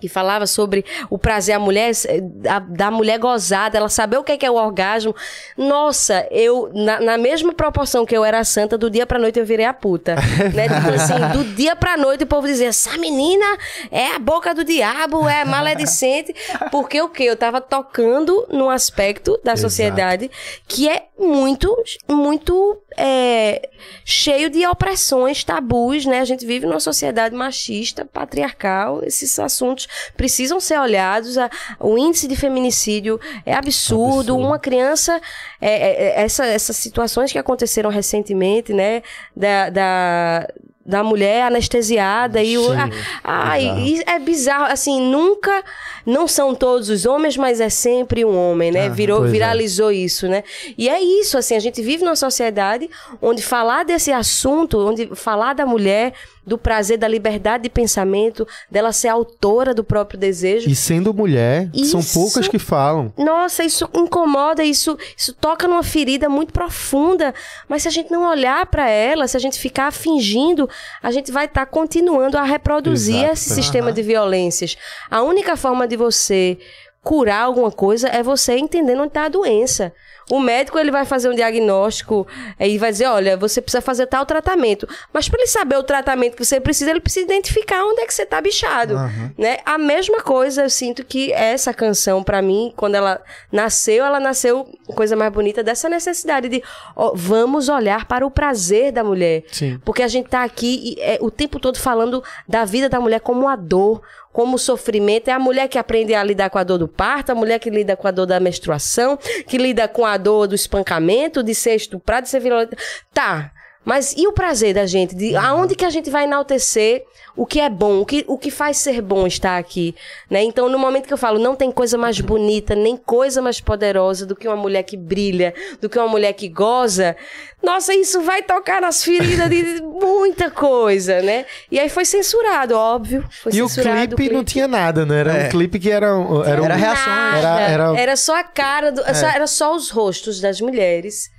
que falava sobre o prazer a mulher, eh, da, da mulher gozada, ela saber o que é, que é o orgasmo. Nossa, eu, na, na mesma proporção que eu era santa, do dia pra noite eu virei a puta. né? Tipo assim, do dia pra noite o povo dizia, essa menina é a boca do diabo, é maledicente. Porque o quê? Eu tava tocando num aspecto da sociedade que é muito, muito é, cheio de opressões, tabus, né? A gente vive numa sociedade machista, patriarcal. Esses assuntos precisam ser olhados. A- o índice de feminicídio é absurdo. Absurdo. Uma criança, é, é, é, essa- essas situações que aconteceram recentemente, né? Da, da, da mulher anestesiada e o. Sim, a- e é bizarro, assim, nunca. Não são todos os homens, mas é sempre um homem, né? Virou, pois é. viralizou isso, né? E é isso, assim, a gente vive numa sociedade onde falar desse assunto, onde falar da mulher, do prazer, da liberdade de pensamento, dela ser autora do próprio desejo. E sendo mulher, são Isso- poucas que falam. Nossa, isso incomoda, isso, isso toca numa ferida muito profunda. Mas se a gente não olhar pra ela, se a gente ficar fingindo, a gente vai estar continuando a reproduzir Exato. esse sistema de violências. A única forma de você curar alguma coisa é você entendendo onde está a doença. O médico ele vai fazer um diagnóstico e vai dizer, olha, você precisa fazer tal tratamento. Mas para ele saber o tratamento que você precisa, ele precisa identificar onde é que você está bichado, né? A mesma coisa eu sinto que essa canção para mim, quando ela nasceu, ela nasceu coisa mais bonita dessa necessidade de ó, vamos olhar para o prazer da mulher. Sim. Porque a gente tá aqui e, é, o tempo todo falando da vida da mulher como a dor, como sofrimento. É a mulher que aprende a lidar com a dor do parto, a mulher que lida com a dor da menstruação, que lida com a dor do espancamento, de ser estuprada, de ser violenta. Tá. Mas e o prazer da gente? De aonde que a gente vai enaltecer o que é bom, o que, o que faz ser bom estar aqui, né? Então, no momento que eu falo, não tem coisa mais bonita, nem coisa mais poderosa do que uma mulher que brilha, do que uma mulher que goza, nossa, isso vai tocar nas feridas de muita coisa, né? E aí foi censurado, óbvio. Foi E o censurado clipe, não tinha nada, né? Era É. um clipe que era, era, Era um-. Nada. Era- Era, era- só a cara, do, só- era só os rostos das mulheres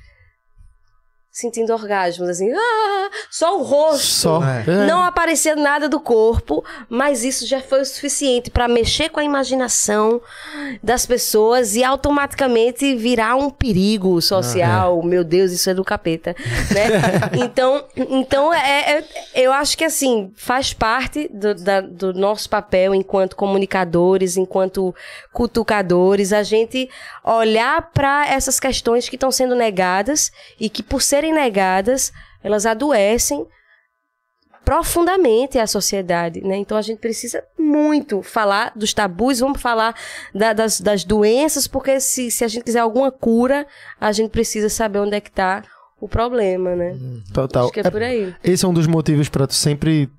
sentindo orgasmos, assim, ah, só o rosto. Só. É. É. Não aparecia nada do corpo, mas isso já foi o suficiente para mexer com a imaginação das pessoas e automaticamente virar um perigo social. Meu Deus, isso é do capeta, né? então, então é, é- eu acho que assim faz parte do, da- do nosso papel enquanto comunicadores, enquanto cutucadores, a gente olhar para essas questões que estão sendo negadas e que por serem negadas elas adoecem profundamente a sociedade, né? Então a gente precisa muito falar dos tabus, vamos falar da- das, das doenças, porque se, se a gente quiser alguma cura, a gente precisa saber onde é que tá o problema, né? Total. Acho que é por aí. Esse é um dos motivos pra tu sempre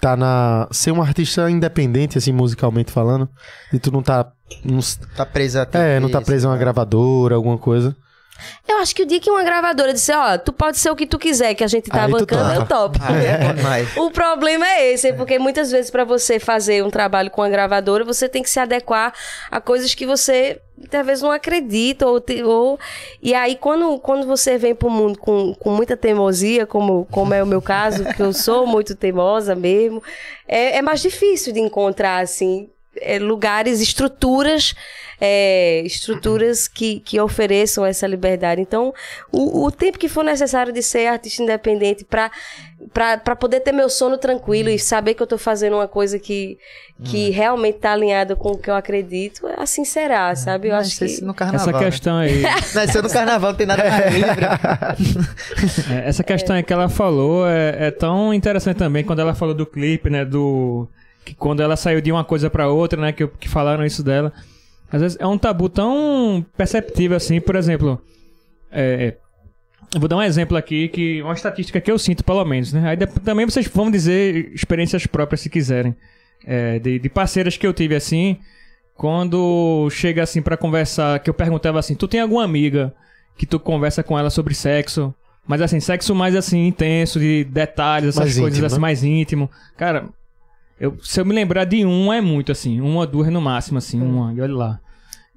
tá na. ser um artista independente, assim, musicalmente falando. E tu não tá. Não, Tá presa a é, não tá preso a uma né? gravadora, alguma coisa. Eu acho que o dia que uma gravadora disser, ó, tu pode ser o que tu quiser, que a gente tá Aí bancando, eu topo. Ah, é demais. O problema é esse, porque muitas vezes para você fazer um trabalho com a gravadora, você tem que se adequar a coisas que você talvez não acredita ou, ou e aí quando, quando você vem pro mundo com, com muita teimosia, como, como é o meu caso, que eu sou muito teimosa mesmo, é, é mais difícil de encontrar assim é, lugares, estruturas, é, estruturas que, que ofereçam essa liberdade. Então, o, o tempo que for necessário de ser artista independente para para poder ter meu sono tranquilo e saber que eu tô fazendo uma coisa que, que realmente tá alinhada com o que eu acredito, assim será, sabe? Eu Não, acho isso que no carnaval. Essa questão aí, Né? Não, isso no carnaval não tem nada mais livre. é, essa questão aí que ela falou é, é tão interessante também quando ela falou do clipe, né? Do. Que quando ela saiu de uma coisa pra outra, né? Que, que falaram isso dela. Às vezes é um tabu tão perceptível assim, por exemplo. É, eu vou dar um exemplo aqui, que uma estatística que eu sinto, pelo menos, né? Aí também vocês vão dizer experiências próprias se quiserem. É, de, de parceiras que eu tive assim, quando chega assim pra conversar, que eu perguntava assim, tu tem alguma amiga que tu conversa com ela sobre sexo? Mas assim, sexo mais assim, intenso, de detalhes, essas Mais coisas íntimo, assim, né? mais íntimo. Cara, eu, se eu me lembrar de um, é muito, assim. Uma, duas no máximo, assim, uma, e olha lá.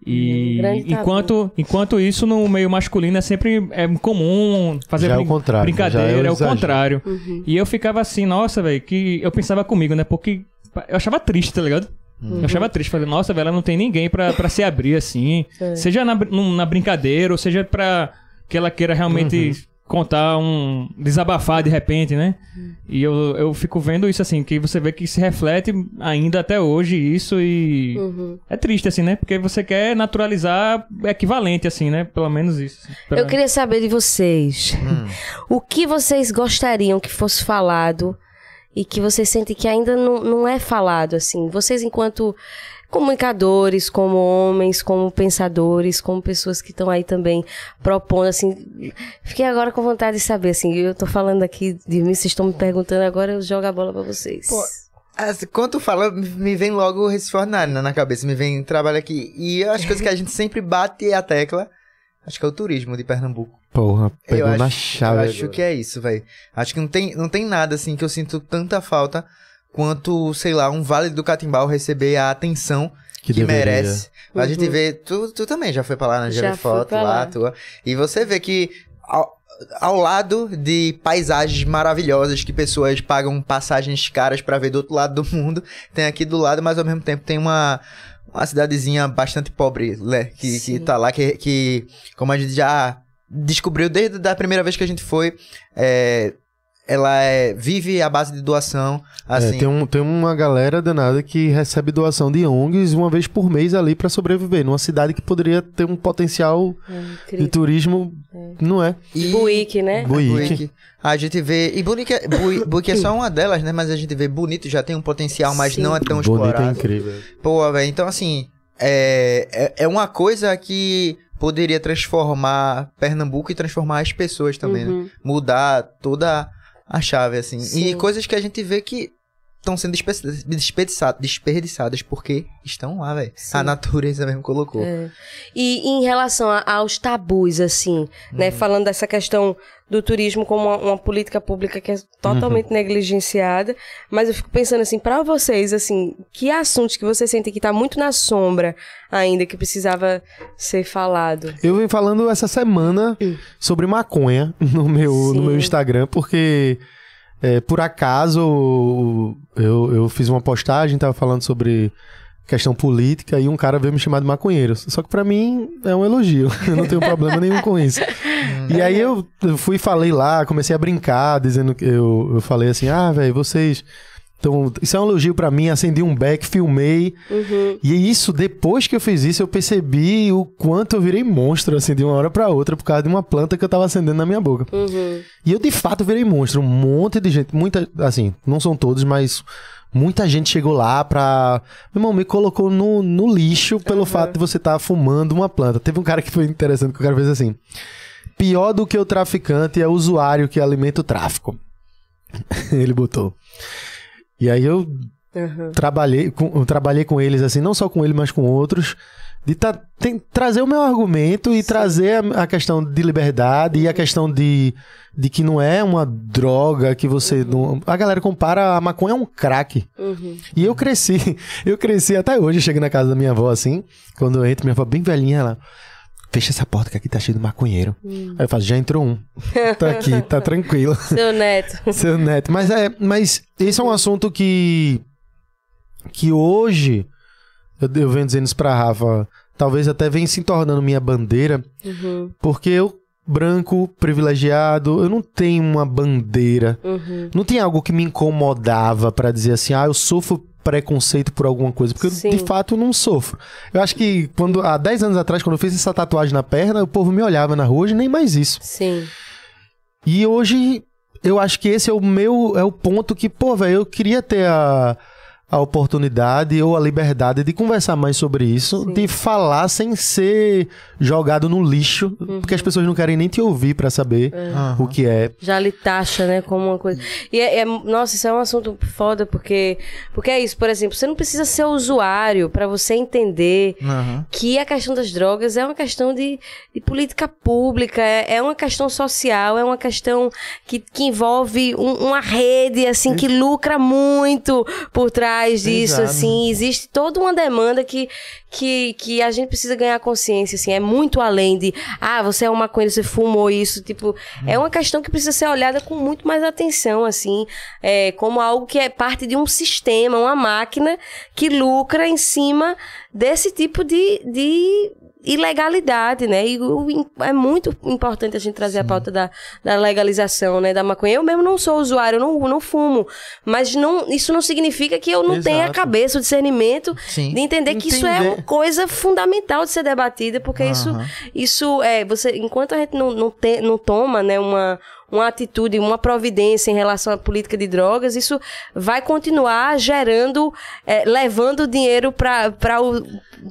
E enquanto, enquanto isso no meio masculino é sempre é comum fazer Já é o brin- é brincadeira, o é o contrário. Uhum. E eu ficava assim, nossa, velho, que eu pensava comigo, né? Porque eu achava triste, tá ligado? Eu achava triste, falei, nossa, velho, ela não tem ninguém pra, pra se abrir assim. É. Seja na, na brincadeira, ou seja pra que ela queira realmente Uhum. Contar um. desabafar de repente, né? E eu, eu fico vendo isso assim, que você vê que se reflete ainda até hoje isso e. Uhum. É triste, assim, né? Porque você quer naturalizar equivalente, assim, né? Pelo menos isso. assim, pra- Eu queria saber de vocês. Hum. O que vocês gostariam que fosse falado e que vocês sentem que ainda não, não é falado, assim? Vocês, enquanto comunicadores, como homens, como pensadores, como pessoas que estão aí também propondo, assim. Fiquei agora com vontade de saber, assim. Eu tô falando aqui de mim, vocês estão me perguntando, agora eu jogo a bola pra vocês. Pô, Assim, quando tu fala, me- vem logo o Recife na cabeça, me vem trabalho aqui. E as coisas que a gente sempre bate a tecla, acho que é o turismo de Pernambuco. Porra, pegou eu na acho, chave. Eu acho que é isso, velho. Acho que não tem, não tem nada assim que eu sinto tanta falta quanto, sei lá, um Vale do Catimbau receber a atenção que, deveria. merece. A Uhum. gente vê, tu, tu também já foi pra lá, né? Já, foto lá, lá. tua. E você vê que ao, ao lado de paisagens maravilhosas que pessoas pagam passagens caras pra ver do outro lado do mundo, tem aqui do lado, mas ao mesmo tempo tem uma uma cidadezinha bastante pobre, né? Que, que tá lá, que, que, como a gente já descobriu desde a primeira vez que a gente foi, é, ela é, vive à base de doação, assim. É, tem, um, tem uma galera danada que recebe doação de ONGs uma vez por mês ali pra sobreviver. Numa cidade que poderia ter um potencial É de turismo, não é? e- Buíque, né? Buíque. Buíque. A gente vê. E Buíque, é- Bui- Buíque é só uma delas, né? Mas a gente vê Bonito já tem um potencial, mas Sim. não é tão Bonito é explorado. incrível. Pô, velho, então assim, é, é, é uma coisa que poderia transformar Pernambuco e transformar as pessoas também, né? Uhum. Mudar toda a chave, assim. E Sim. coisas que a gente vê que estão sendo despe- desperdiçadas, desperdiçadas porque estão lá, velho. A natureza mesmo colocou. É. E em relação a- aos tabus, assim, né? Falando dessa questão do turismo como uma, uma política pública que é totalmente negligenciada, mas eu fico pensando assim, para vocês, assim, que assuntos que vocês sentem que tá muito na sombra ainda, que precisava ser falado? Eu venho falando essa semana sobre maconha no meu, no Sim. meu Instagram, porque é, por acaso eu, eu fiz uma postagem, tava falando sobre questão política e um cara veio me chamar de maconheiro. Só que pra mim é um elogio, eu não tenho problema nenhum com isso. E aí eu fui falei lá, comecei a brincar, dizendo que eu, eu falei assim: ah, velho, vocês. Então, isso é um elogio pra mim, acendi um back, filmei. Uhum. E isso, depois que eu fiz isso, eu percebi o quanto eu virei monstro, assim, de uma hora pra outra, por causa de uma planta que eu tava acendendo na minha boca. Uhum. E eu, de fato, virei monstro. Um monte de gente, muita, assim, não são todos, mas muita gente chegou lá pra. Meu irmão, me colocou no, no lixo pelo fato de você estar fumando uma planta. Teve um cara que foi interessante, que o cara fez assim: pior do que o traficante é o usuário que alimenta o tráfico. Ele botou. E aí eu Uhum. trabalhei com, eu trabalhei com eles, assim, não só com ele, mas com outros, de tá, tem- trazer o meu argumento e trazer a, a questão de liberdade e a questão de, de que não é uma droga que você. Não, a galera compara a maconha a um crack. Uhum. E eu cresci, eu cresci até hoje, chego na casa da minha avó assim, quando eu entro, minha avó bem velhinha, ela. Fecha essa porta que aqui tá cheio de maconheiro. Aí eu faço, já entrou um. Tá aqui, tá tranquilo. Seu neto. Seu neto. Mas é, mas esse é um assunto que que hoje eu, eu venho dizendo isso pra Rafa, talvez até venha se tornando minha bandeira, Uhum. porque eu branco, privilegiado, eu não tenho uma bandeira. Uhum. Não tem algo que me incomodava pra dizer assim, ah, eu sofro preconceito por alguma coisa, porque Sim. eu, de fato não sofro. Eu acho que quando há 10 anos atrás, quando eu fiz essa tatuagem na perna, o povo me olhava na rua, hoje nem mais isso. Sim. E hoje eu acho que esse é o meu é o ponto que, pô, velho, eu queria ter a, a oportunidade ou a liberdade de conversar mais sobre isso, Sim. de falar sem ser jogado no lixo, porque as pessoas não querem nem te ouvir pra saber Aham. o que é. Já lhe taxa, né, como uma coisa. E é, é- nossa, isso é um assunto foda, porque, porque é isso, por exemplo, você não precisa ser usuário pra você entender Aham. que a questão das drogas é uma questão de, de política pública, é, é uma questão social, é uma questão que, que envolve um- uma rede, assim, que lucra muito por trás disso, Exato. assim. Existe toda uma demanda que, que, que a gente precisa ganhar consciência, assim. É muito além de, ah, você é uma maconheiro, você fumou isso, tipo... É uma questão que precisa ser olhada com muito mais atenção, assim. É, como algo que é parte de um sistema, uma máquina que lucra em cima desse tipo de, de ilegalidade, né? E é muito importante a gente trazer a pauta da, da legalização, né? Da maconha. Eu mesmo não sou usuário, eu não, não fumo. Mas não, isso não significa que eu não tenha a Exato. cabeça, o discernimento Sim. de entender que isso é Entender. uma coisa fundamental de ser debatida, porque isso, Aham. isso é, você, enquanto a gente não, não, te- não toma, né, uma, uma atitude, uma providência em relação à política de drogas, isso vai continuar gerando, é, levando dinheiro para o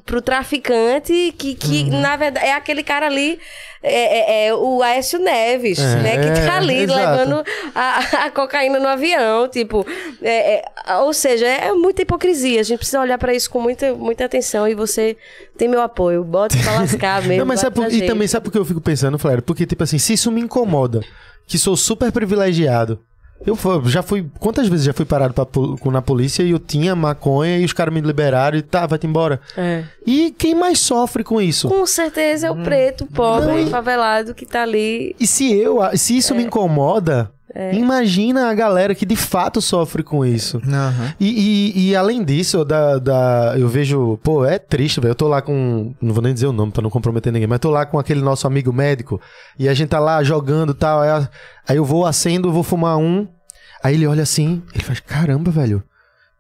pro traficante, que, que Uhum. na verdade é aquele cara ali, é, é- é o Aécio Neves, É, né, que tá ali exato. levando a, a cocaína no avião, tipo, é, é, ou seja, é muita hipocrisia, a gente precisa olhar para isso com muita, muita atenção e você tem meu apoio, bota pra lascar mesmo. Não, mas sabe por- e também sabe por que eu fico pensando, Flávio? Porque, tipo assim, se isso me incomoda, que sou super privilegiado. Eu já fui. Quantas vezes já fui parado pra, na polícia e eu tinha maconha e os caras me liberaram e tá, vai-te embora. É. E quem mais sofre com isso? Com certeza é o preto, pobre, Não, e- favelado que tá ali. E se eu, se isso me incomoda, imagina a galera que de fato sofre com isso. Aham. E, e- e além disso, da, da, eu vejo, pô, é triste, velho. Eu tô lá com. Não vou nem dizer o nome pra não comprometer ninguém, mas tô lá com aquele nosso amigo médico e a gente tá lá jogando e tal. Aí, aí eu vou, acendo, vou fumar um. Aí ele olha assim, ele faz: caramba, velho.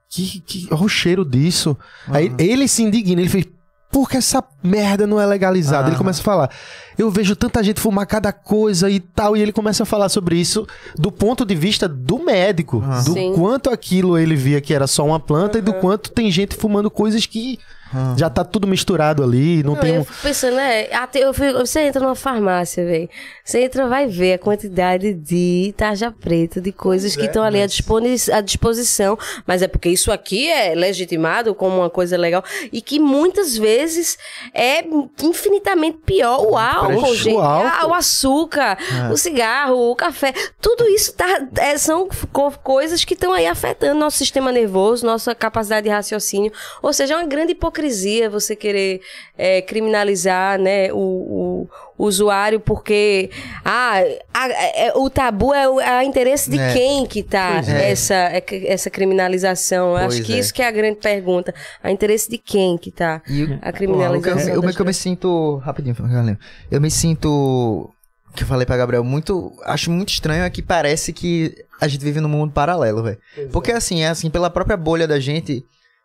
Que, que, olha o cheiro disso. Aí ele se indigna, ele fez. Por que essa merda não é legalizada? Ele Aham. começa a falar. Eu vejo tanta gente fumar cada coisa e tal. E ele começa a falar sobre isso do ponto de vista do médico. Aham. Do Sim. quanto aquilo ele via que era só uma planta e do quanto tem gente fumando coisas que Ah. Já tá tudo misturado ali, não, Não, tem eu um... fico pensando, né? Até eu fico- você entra numa farmácia, velho. Você entra, vai ver a quantidade de tarja preta, de coisas que estão ali à, disponi- à disposição. Mas é porque isso aqui é legitimado como uma coisa legal. E que muitas vezes é infinitamente pior. O álcool, gente. O álcool. Ah, o açúcar, o cigarro, o café. Tudo isso tá, é, são co- coisas que estão aí afetando nosso sistema nervoso, nossa capacidade de raciocínio. Ou seja, é uma grande hipocrisia você querer é, criminalizar né, o, o usuário porque ah, a- é- o tabu é o a interesse de É. quem que tá é. essa, é essa criminalização. Eu Acho que é. isso que é a grande pergunta. A interesse de quem que tá E o- a criminalização. eu, que eu me sinto. Rapidinho. Eu me sinto. Que eu falei pra Gabriel, muito. Acho muito estranho é que parece que a gente vive num mundo paralelo, velho. Porque assim, é assim, pela própria bolha da gente,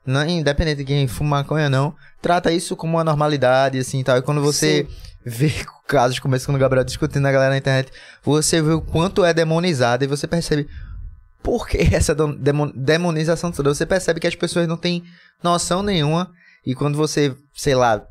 não, independente de quem fuma maconha ou não, trata isso como uma normalidade, assim tal. E quando você vê casos como esse, quando o Gabriel discutindo a galera na internet, você vê o quanto é demonizado e você percebe. Por que essa demonização toda? Você percebe que as pessoas não têm noção nenhuma. E quando você, sei lá,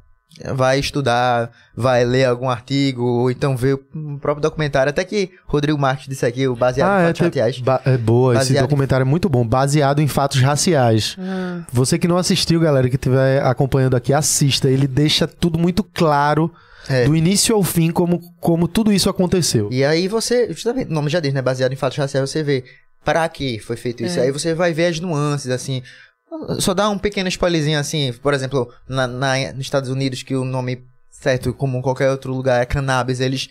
vai estudar, vai ler algum artigo, ou então ver o próprio documentário, até que Rodrigo Marques disse aqui, o baseado Ah, em é, fatos tem- raciais. ba- é boa, esse Baseado em- documentário é muito bom, baseado em fatos raciais. Ah, Você que não assistiu, galera, que estiver acompanhando aqui, assista. Ele deixa tudo muito claro, É. do início ao fim, como, como tudo isso aconteceu. E aí você, justamente, o nome já diz, né? Baseado em fatos raciais, você vê pra que foi feito isso. É. Aí você vai ver as nuances, assim. Só dá um pequeno spoilerzinho, assim, por exemplo, na, na- nos Estados Unidos, que o nome certo, como em qualquer outro lugar, é cannabis, eles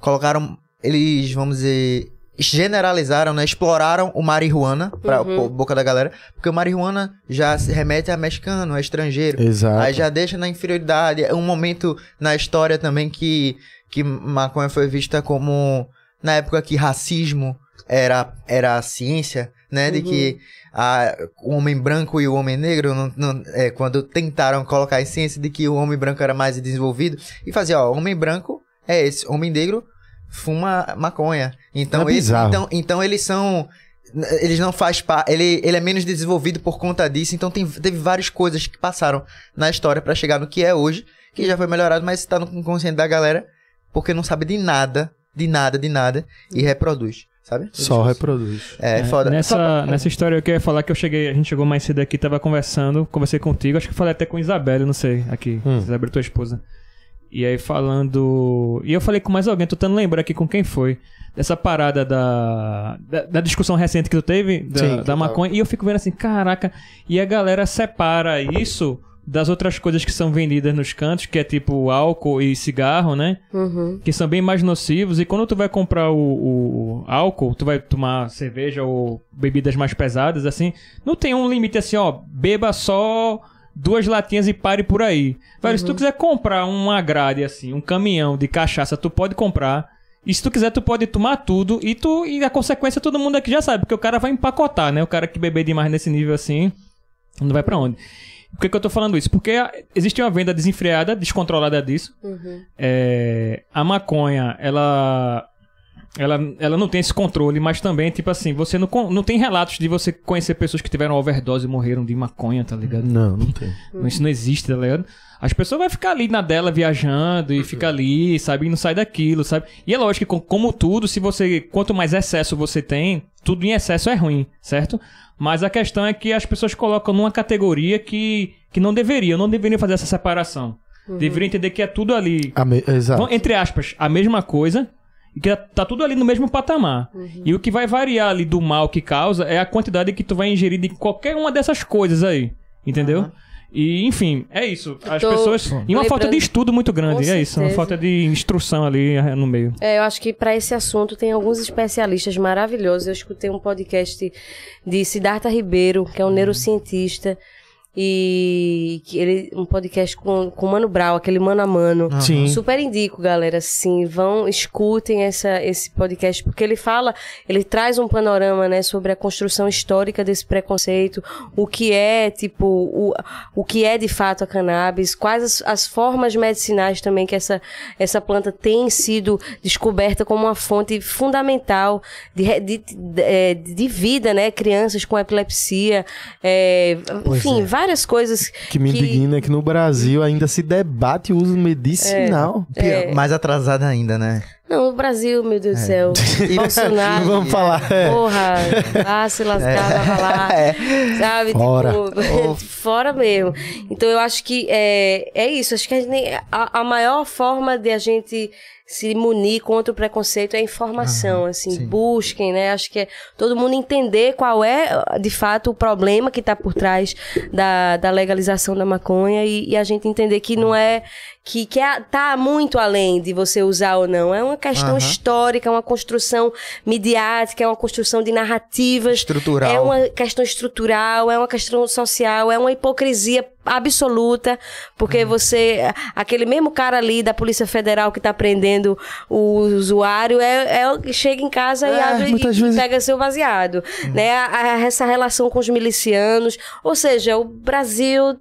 colocaram, eles, vamos dizer, generalizaram, né? Exploraram o marihuana pra Uhum. pô- boca da galera, porque o marihuana já se remete a mexicano, a estrangeiro. Exato. Aí já deixa na inferioridade. É um momento na história também que, que maconha foi vista como. Na época que racismo era, era a ciência, né? De Uhum. que a, o homem branco e o homem negro, não, não- é, quando tentaram colocar a ciência de que o homem branco era mais desenvolvido, e fazia, ó, homem branco é esse, homem negro fuma maconha. Então, É bizarro. então, então eles são. Eles não faz parte. Ele, ele é menos desenvolvido por conta disso. Então tem, teve várias coisas que passaram na história pra chegar no que é hoje, que já foi melhorado, mas tá no inconsciente da galera, porque não sabe de nada, de nada, de nada, e reproduz, sabe? Só reproduz. É, foda. Só Nessa, pra- nessa história eu queria falar que eu cheguei, a gente chegou mais cedo aqui, tava conversando, conversei contigo, acho que falei até com Isabelle, não sei, aqui, Hum. Isabelle, tua esposa. E aí falando. E eu falei com mais alguém, tô tentando lembrar aqui com quem foi. Dessa parada da, da, da discussão recente que tu teve, da, Sim, da maconha, e eu fico vendo assim, caraca, e a galera separa isso das outras coisas que são vendidas nos cantos, que é tipo álcool e cigarro, né? uhum. que são bem mais nocivos. E quando tu vai comprar o, o álcool, tu vai tomar cerveja ou bebidas mais pesadas, assim, não tem um limite assim, ó, beba só duas latinhas e pare por aí. Velho, se tu quiser comprar uma grade, assim, um caminhão de cachaça, tu pode comprar. E se tu quiser, tu pode tomar tudo e tu e a consequência todo mundo aqui já sabe, porque o cara vai empacotar, né? O cara que beber demais nesse nível assim, não vai pra onde. Por que, que eu tô falando isso? Porque existe uma venda desenfreada, descontrolada disso. Uhum. É, a maconha, ela, ela, ela não tem esse controle, mas também, tipo assim, você não, não tem relatos de você conhecer pessoas que tiveram overdose e morreram de maconha, tá ligado? Não, não tem. Isso não existe, tá ligado? As pessoas vão ficar ali na dela viajando e fica ali, sabe? E não sai daquilo, sabe? E é lógico que, com- como tudo, se você. Quanto mais excesso você tem, tudo em excesso é ruim, certo? Mas a questão é que as pessoas colocam numa categoria que, que não deveriam, não deveriam fazer essa separação. Deveriam entender que é tudo ali. A me- Exato. Entre aspas, a mesma coisa. E que tá tudo ali no mesmo patamar. E o que vai variar ali do mal que causa é a quantidade que tu vai ingerir de qualquer uma dessas coisas aí. Entendeu? E, enfim, é isso. As tô pessoas. E uma falta de estudo muito grande. É isso. Uma falta de instrução ali eh, no meio. É, eu acho que para esse assunto tem alguns especialistas maravilhosos. Eu escutei um podcast de Siddhartha Ribeiro, que é um neurocientista, e que ele um podcast com com o Mano Brown, aquele mano a mano. Sim. Super indico, galera. Sim, vão, escutem essa, esse podcast, porque ele fala, ele traz um panorama, né, sobre a construção histórica desse preconceito, o que é, tipo, o, o que é de fato a cannabis, quais as, as formas medicinais também que essa, essa planta tem sido descoberta como uma fonte fundamental de, de, de, é, de vida, né, crianças com epilepsia, é, enfim, é. várias várias coisas Que me que- indigna é que no Brasil ainda se debate o uso medicinal. Pior, É. Mais atrasada ainda, né? Não, o Brasil, meu Deus do céu. Bolsonaro. Vamos falar. é. Porra, vá se lascar, vá lá. É. Sabe? Fora. Tipo, fora mesmo. Então eu acho que é, é isso. Acho que a, gente a, a maior forma de a gente se munir contra o preconceito é a informação, assim, sim. busquem, né? Acho que é todo mundo entender qual é, de fato, o problema que está por trás da, da legalização da maconha e, e a gente entender que não é que, que é, tá muito além de você usar ou não. É uma questão Aham. histórica, é uma construção midiática, é uma construção de narrativas. Estrutural. É uma questão estrutural, é uma questão social, é uma hipocrisia absoluta, porque Uhum. você, aquele mesmo cara ali da Polícia Federal que tá prendendo o usuário, é, é chega em casa e É, abre muitas e, vezes- pega seu baseado, Uhum. né? A- a- essa relação com os milicianos, ou seja, o Brasil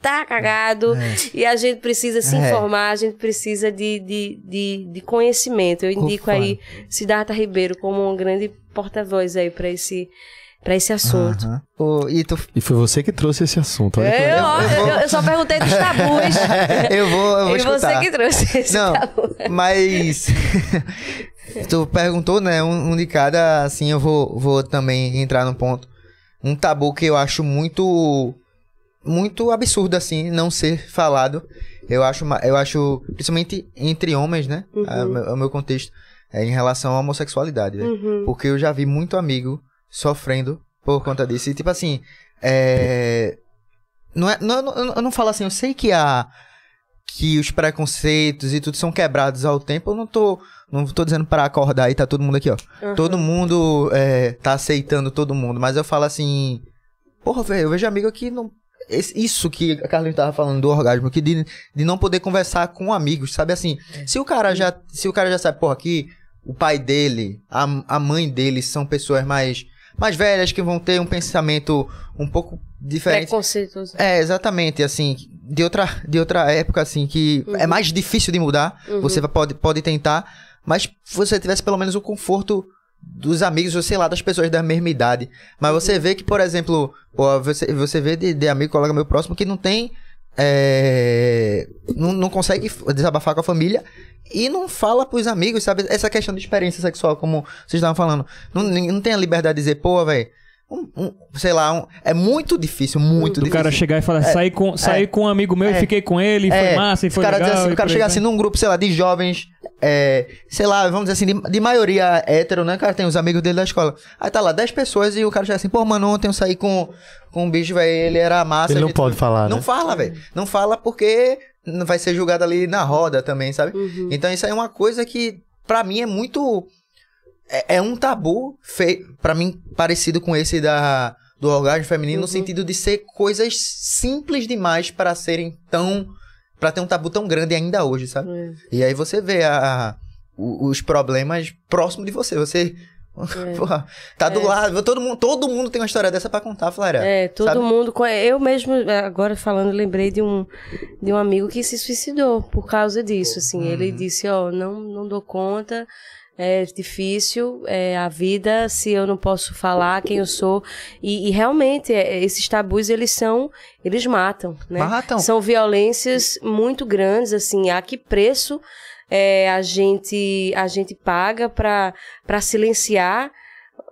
tá cagado e a gente precisa se É. informar, a gente precisa de, de, de, de conhecimento. Eu indico Ufa. aí Siddhartha Ribeiro como um grande porta-voz aí para esse para esse assunto. E tu E foi você que trouxe esse assunto. Olha que É, ó, eu, eu só perguntei dos tabus. eu vou, eu vou e você escutar. que trouxe esse Não, tabu. mas tu perguntou, né? Um, um de cada, assim, eu vou, vou também entrar no ponto. Um tabu que eu acho muito muito absurdo assim não ser falado. Eu acho, eu acho principalmente entre homens, né? Uhum. O meu- o meu contexto é em relação à homossexualidade, velho. Uhum. Porque eu já vi muito amigo sofrendo por conta disso. E tipo assim, é. Não é, não, não- eu não falo assim, eu sei que a. Que os preconceitos e tudo são quebrados ao tempo. Eu não tô. Não tô dizendo para acordar e tá todo mundo aqui, ó. Uhum. Todo mundo é, tá aceitando todo mundo. Mas eu falo assim. Porra, velho, eu vejo amigo que não. Esse- Isso que a Carlinhos tava falando do orgasmo, que de, de não poder conversar com amigos, sabe assim? Se o cara já. Se o cara já sabe, porra, que o pai dele, a, a mãe dele são pessoas mais, mais velhas que vão ter um pensamento um pouco diferente. Preconceituoso. É, exatamente, assim, de outra, de outra época, assim, que é mais difícil de mudar, Uhum. você pode, pode tentar, mas se você tivesse pelo menos o conforto dos amigos, ou sei lá, das pessoas da mesma idade. Mas você vê que, por exemplo, pô, você, você vê de, de amigo, colega meu próximo, que não tem. é, não, não consegue desabafar com a família e não fala pros amigos, sabe? Essa questão de experiência sexual, como vocês estavam falando. Não, não tem a liberdade de dizer, pô, velho. Um, um- sei lá, um- é muito difícil, muito Do difícil. cara chegar e falar, saí, com, saí com um amigo meu e É. fiquei com ele, foi É, massa e foi cara legal. assim, e o cara por aí chega vai. assim num grupo, sei lá, de jovens, é, sei lá, vamos dizer assim, de, de maioria hétero, né? O cara tem os amigos dele da escola. Aí tá lá, 10 pessoas e o cara chega assim, pô, mano, ontem eu saí com, com um bicho, velho, ele era massa. Ele não gente- pode falar, Não né? fala, velho. Não fala porque vai ser julgado ali na roda também, sabe? Uhum. Então isso aí é uma coisa que, pra mim, é muito. É, é um tabu, fei, pra mim, parecido com esse da, do orgasmo feminino, no Uhum. sentido de ser coisas simples demais para serem tão. Pra ter um tabu tão grande ainda hoje, sabe? É. E aí você vê a, a- os problemas próximo de você. Você. Porra, tá do É. lado. Todo mundo, todo mundo tem uma história dessa pra contar, Flávia. É, todo sabe? mundo. Eu mesmo, agora falando, lembrei de um, de um amigo que se suicidou por causa disso. Assim, Uhum. ele disse: Ó, não, não dou conta, é difícil, é a vida, se eu não posso falar quem eu sou. E, e realmente, é, esses tabus, eles são. Eles matam, né? Matam. São violências muito grandes, assim, a que preço é, a, gente, a gente paga para silenciar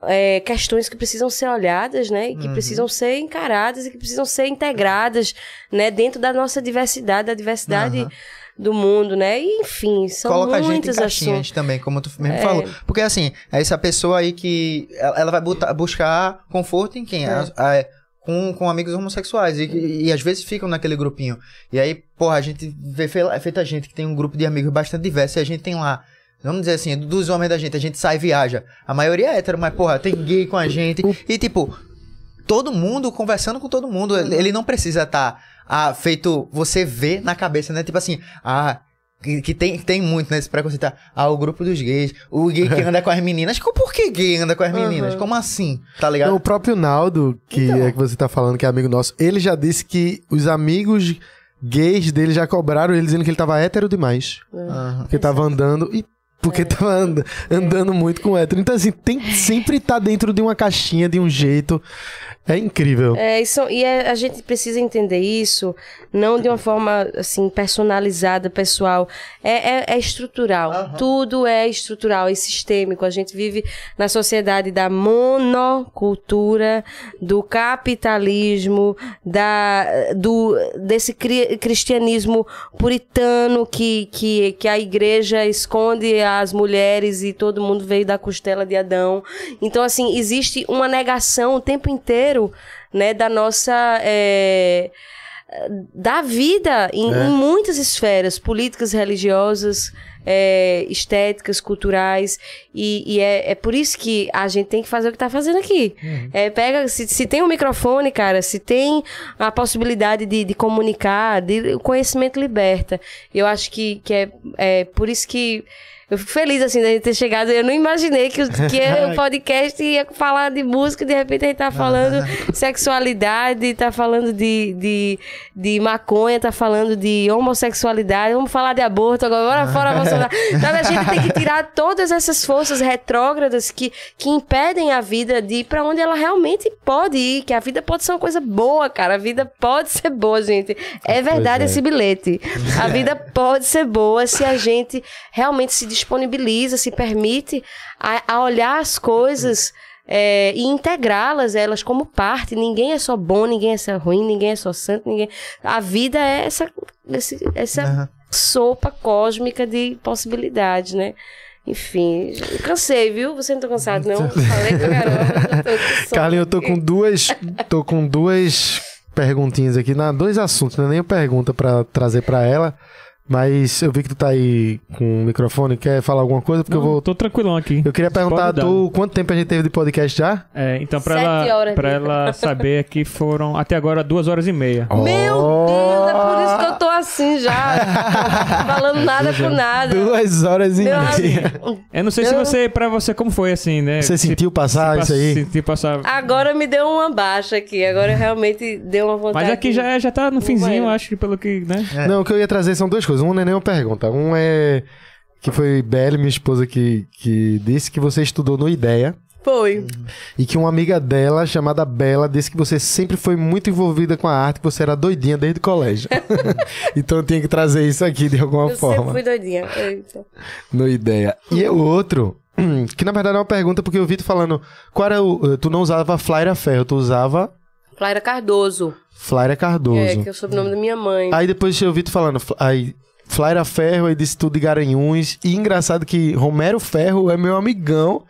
é, questões que precisam ser olhadas, né? E que Uhum. precisam ser encaradas e que precisam ser integradas, né? Dentro da nossa diversidade, da diversidade Aham. Do mundo, né? E, enfim, são Coloca gente em muitos caixinhas assuntos. também, como tu mesmo É. falou. Porque assim, é essa pessoa aí que ela, ela vai botar- buscar conforto em quem? É. A- a- com, com amigos homossexuais. E, e, às vezes ficam naquele grupinho. E aí, porra, a gente vê é feita gente que tem um grupo de amigos bastante diverso e a gente tem lá. Vamos dizer assim, dos homens da gente, a gente sai e viaja. A maioria é hétero, mas, porra, tem gay com a gente. E, tipo, todo mundo conversando com todo mundo. Ele, ele não precisa estar feito. Você vê na cabeça, né? Tipo assim, ah. Que, que tem, tem muito nesse preconceito. tá? Ah, o grupo dos gays. O gay que anda com as meninas. Co- Por que gay anda com as meninas? Uhum. Como assim? Tá ligado? Então, o próprio Naldo, que Então. é que você tá falando, que é amigo nosso, ele já disse que os amigos gays dele já cobraram ele dizendo que ele tava hétero demais. Aham. Porque tava andando e porque tava and- andando muito com hétero. Então, assim, tem sempre tá dentro de uma caixinha, de um jeito. É incrível. É, isso, e é- a gente precisa entender isso não de uma forma assim personalizada, pessoal. É, é- é estrutural. Tudo é estrutural, é sistêmico. A gente vive na sociedade da monocultura, do capitalismo, da, do, desse cri- cristianismo puritano que, que, que a igreja esconde as mulheres e todo mundo veio da costela de Adão. Então, assim, existe uma negação o tempo inteiro né, da nossa. é, da vida em, em muitas esferas, políticas, religiosas, é, estéticas, culturais, e, e é, é por isso que a gente tem que fazer o que tá fazendo aqui. É, pega, se, se tem um microfone, cara, se tem a possibilidade de, de comunicar, de, o conhecimento liberta. Eu acho que, que é, é por isso que eu fico feliz, assim, da gente ter chegado. Eu não imaginei que, o- que o podcast ia falar de música, de repente a gente tá falando sexualidade, tá falando de, de, de maconha, tá falando de homossexualidade, vamos falar de aborto agora, bora fora Bolsonaro. Então a gente tem que tirar todas essas forças retrógradas que, que impedem a vida de ir pra onde ela realmente pode ir, que a vida pode ser uma coisa boa, cara. A vida pode ser boa, gente. É verdade é. esse bilhete. A vida pode ser boa se a gente realmente se disponibiliza, se permite a, a olhar as coisas é, e integrá-las, elas como parte. Ninguém é só bom, ninguém é só ruim, ninguém é só santo, ninguém. A vida é essa, esse- essa Aham. sopa cósmica de possibilidades, né? Enfim, cansei, viu? Você não tá cansado, não? Falei pra caramba. Carlinhos, eu tô com duas. tô com duas perguntinhas aqui, na, dois assuntos, não é nem pergunta pra trazer pra ela. Mas eu vi que tu tá aí com o microfone, quer falar alguma coisa? Porque eu Não, vou. tô tranquilão aqui. Eu queria perguntar tu quanto tempo a gente teve de podcast já? É, então, pra, Sete ela, horas pra de- ela saber que foram até agora duas horas e meia. Meu Deus, é por isso que eu tô assim já. falando nada com nada. Duas horas e Meu meia. amigo, Eu não sei se Eu- você, pra você, como foi assim, né? Você Se- sentiu passar se isso aí? Sentiu passar. Agora me deu uma baixa aqui. Agora realmente deu uma vontade. Mas aqui já, já tá no finzinho, banheiro. acho que pelo que, né? É. Não, o que eu ia trazer são duas coisas. Um não é nem uma pergunta. Um é. Que foi Belle, minha esposa, que, que disse que você estudou no IDEA. Foi. E que uma amiga dela, chamada Bela, disse que você sempre foi muito envolvida com a arte, que você era doidinha desde o colégio. então eu tinha que trazer isso aqui de alguma Eu forma. sempre fui doidinha. Eita. No ideia. E o outro, que na verdade é uma pergunta, porque eu vi tu falando. Qual era o. Tu não usava Flyra Ferro, tu usava Clara Cardoso. Flyra Cardoso. É, que é o sobrenome da minha mãe. Aí depois eu vi tu falando. Aí, Flyra Ferro, aí disse tudo de Garanhuns. E engraçado que Romero Ferro é meu amigão.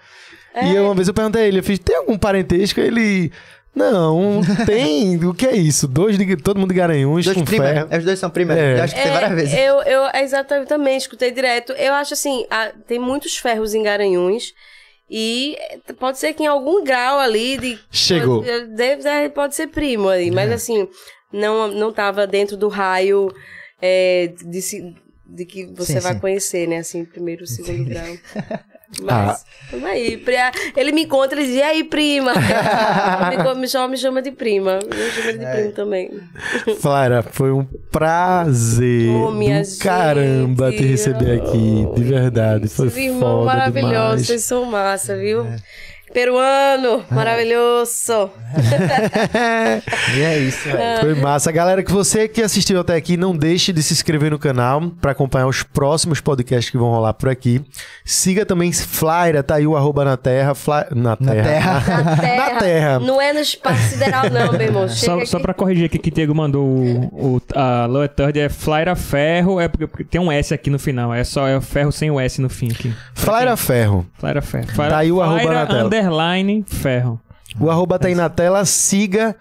E eu, uma vez eu perguntei a ele, eu fiz, tem algum parentesco? Ele. Não, tem. o que é isso? Dois de. Todo mundo de Garanhuns Dois com primos. ferro. Os dois são primos. É. Eu acho que tem várias vezes. Eu, eu exatamente também escutei direto. Eu acho assim, a- tem muitos ferros em Garanhuns. E pode ser que em algum grau ali de. Chegou. Pode, deve, é, pode ser primo ali, É. mas assim, não, não tava dentro do raio é, de, de que você Sim, vai sim. conhecer, né? Assim, primeiro, segundo grau. Ah. Mas, vamos aí. pri- Ele me encontra e diz, e aí, prima? me, chama, me chama de prima. Me chama de É. primo também. Flara, foi um prazer Ô, minha do caramba gente. te receber aqui, de verdade. Foi foda maravilhosos, demais. vocês são massa, viu? Peruano, maravilhoso. E é isso, velho. Foi massa. Galera, que você que assistiu até aqui, não deixe de se inscrever no canal para acompanhar os próximos podcasts que vão rolar por aqui. Siga também Flyra, tá aí o arroba na terra. Fly... Na terra. terra. Na terra. Na terra. Não é no espaço sideral, não, meu irmão. Chega Só, aqui. só pra corrigir aqui que o Diego mandou o, o- a Lower Third é Flyra Ferro, é porque, porque tem um S aqui no final, é só é o ferro sem o S no fim aqui. Flyra Ferro. Flyra Ferro. Tá aí o arroba Flyra na tela. Underline ferro. O arroba tá aí na tela, siga.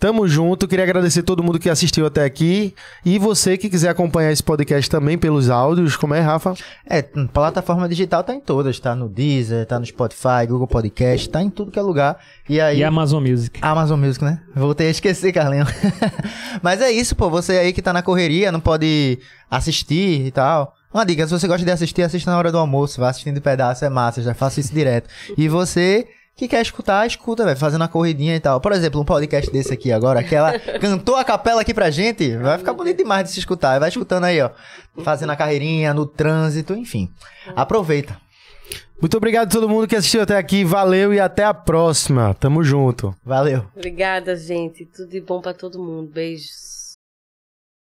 Tamo junto, queria agradecer todo mundo que assistiu até aqui. E você que quiser acompanhar esse podcast também pelos áudios, como é, Rafa? É, plataforma digital tá em todas, tá no Deezer, tá no Spotify, Google Podcast, tá em tudo que é lugar. E aí. E Amazon Music. Amazon Music, né? Voltei a esquecer, Carlinho. Mas é isso, pô. Você aí que tá na correria, não pode assistir e tal. Uma dica, se você gosta de assistir, assista na hora do almoço. Vai assistindo de pedaço, é massa. Já faço isso direto. E você que quer escutar, escuta, velho, fazendo a corridinha e tal. Por exemplo, um podcast desse aqui agora, que ela cantou a capela aqui pra gente, vai ficar bonito demais de se escutar. Vai escutando aí, ó, fazendo a carreirinha, no trânsito, enfim. Aproveita. Muito obrigado a todo mundo que assistiu até aqui. Valeu e até a próxima. Tamo junto. Valeu. Obrigada, gente. Tudo de bom pra todo mundo. Beijos.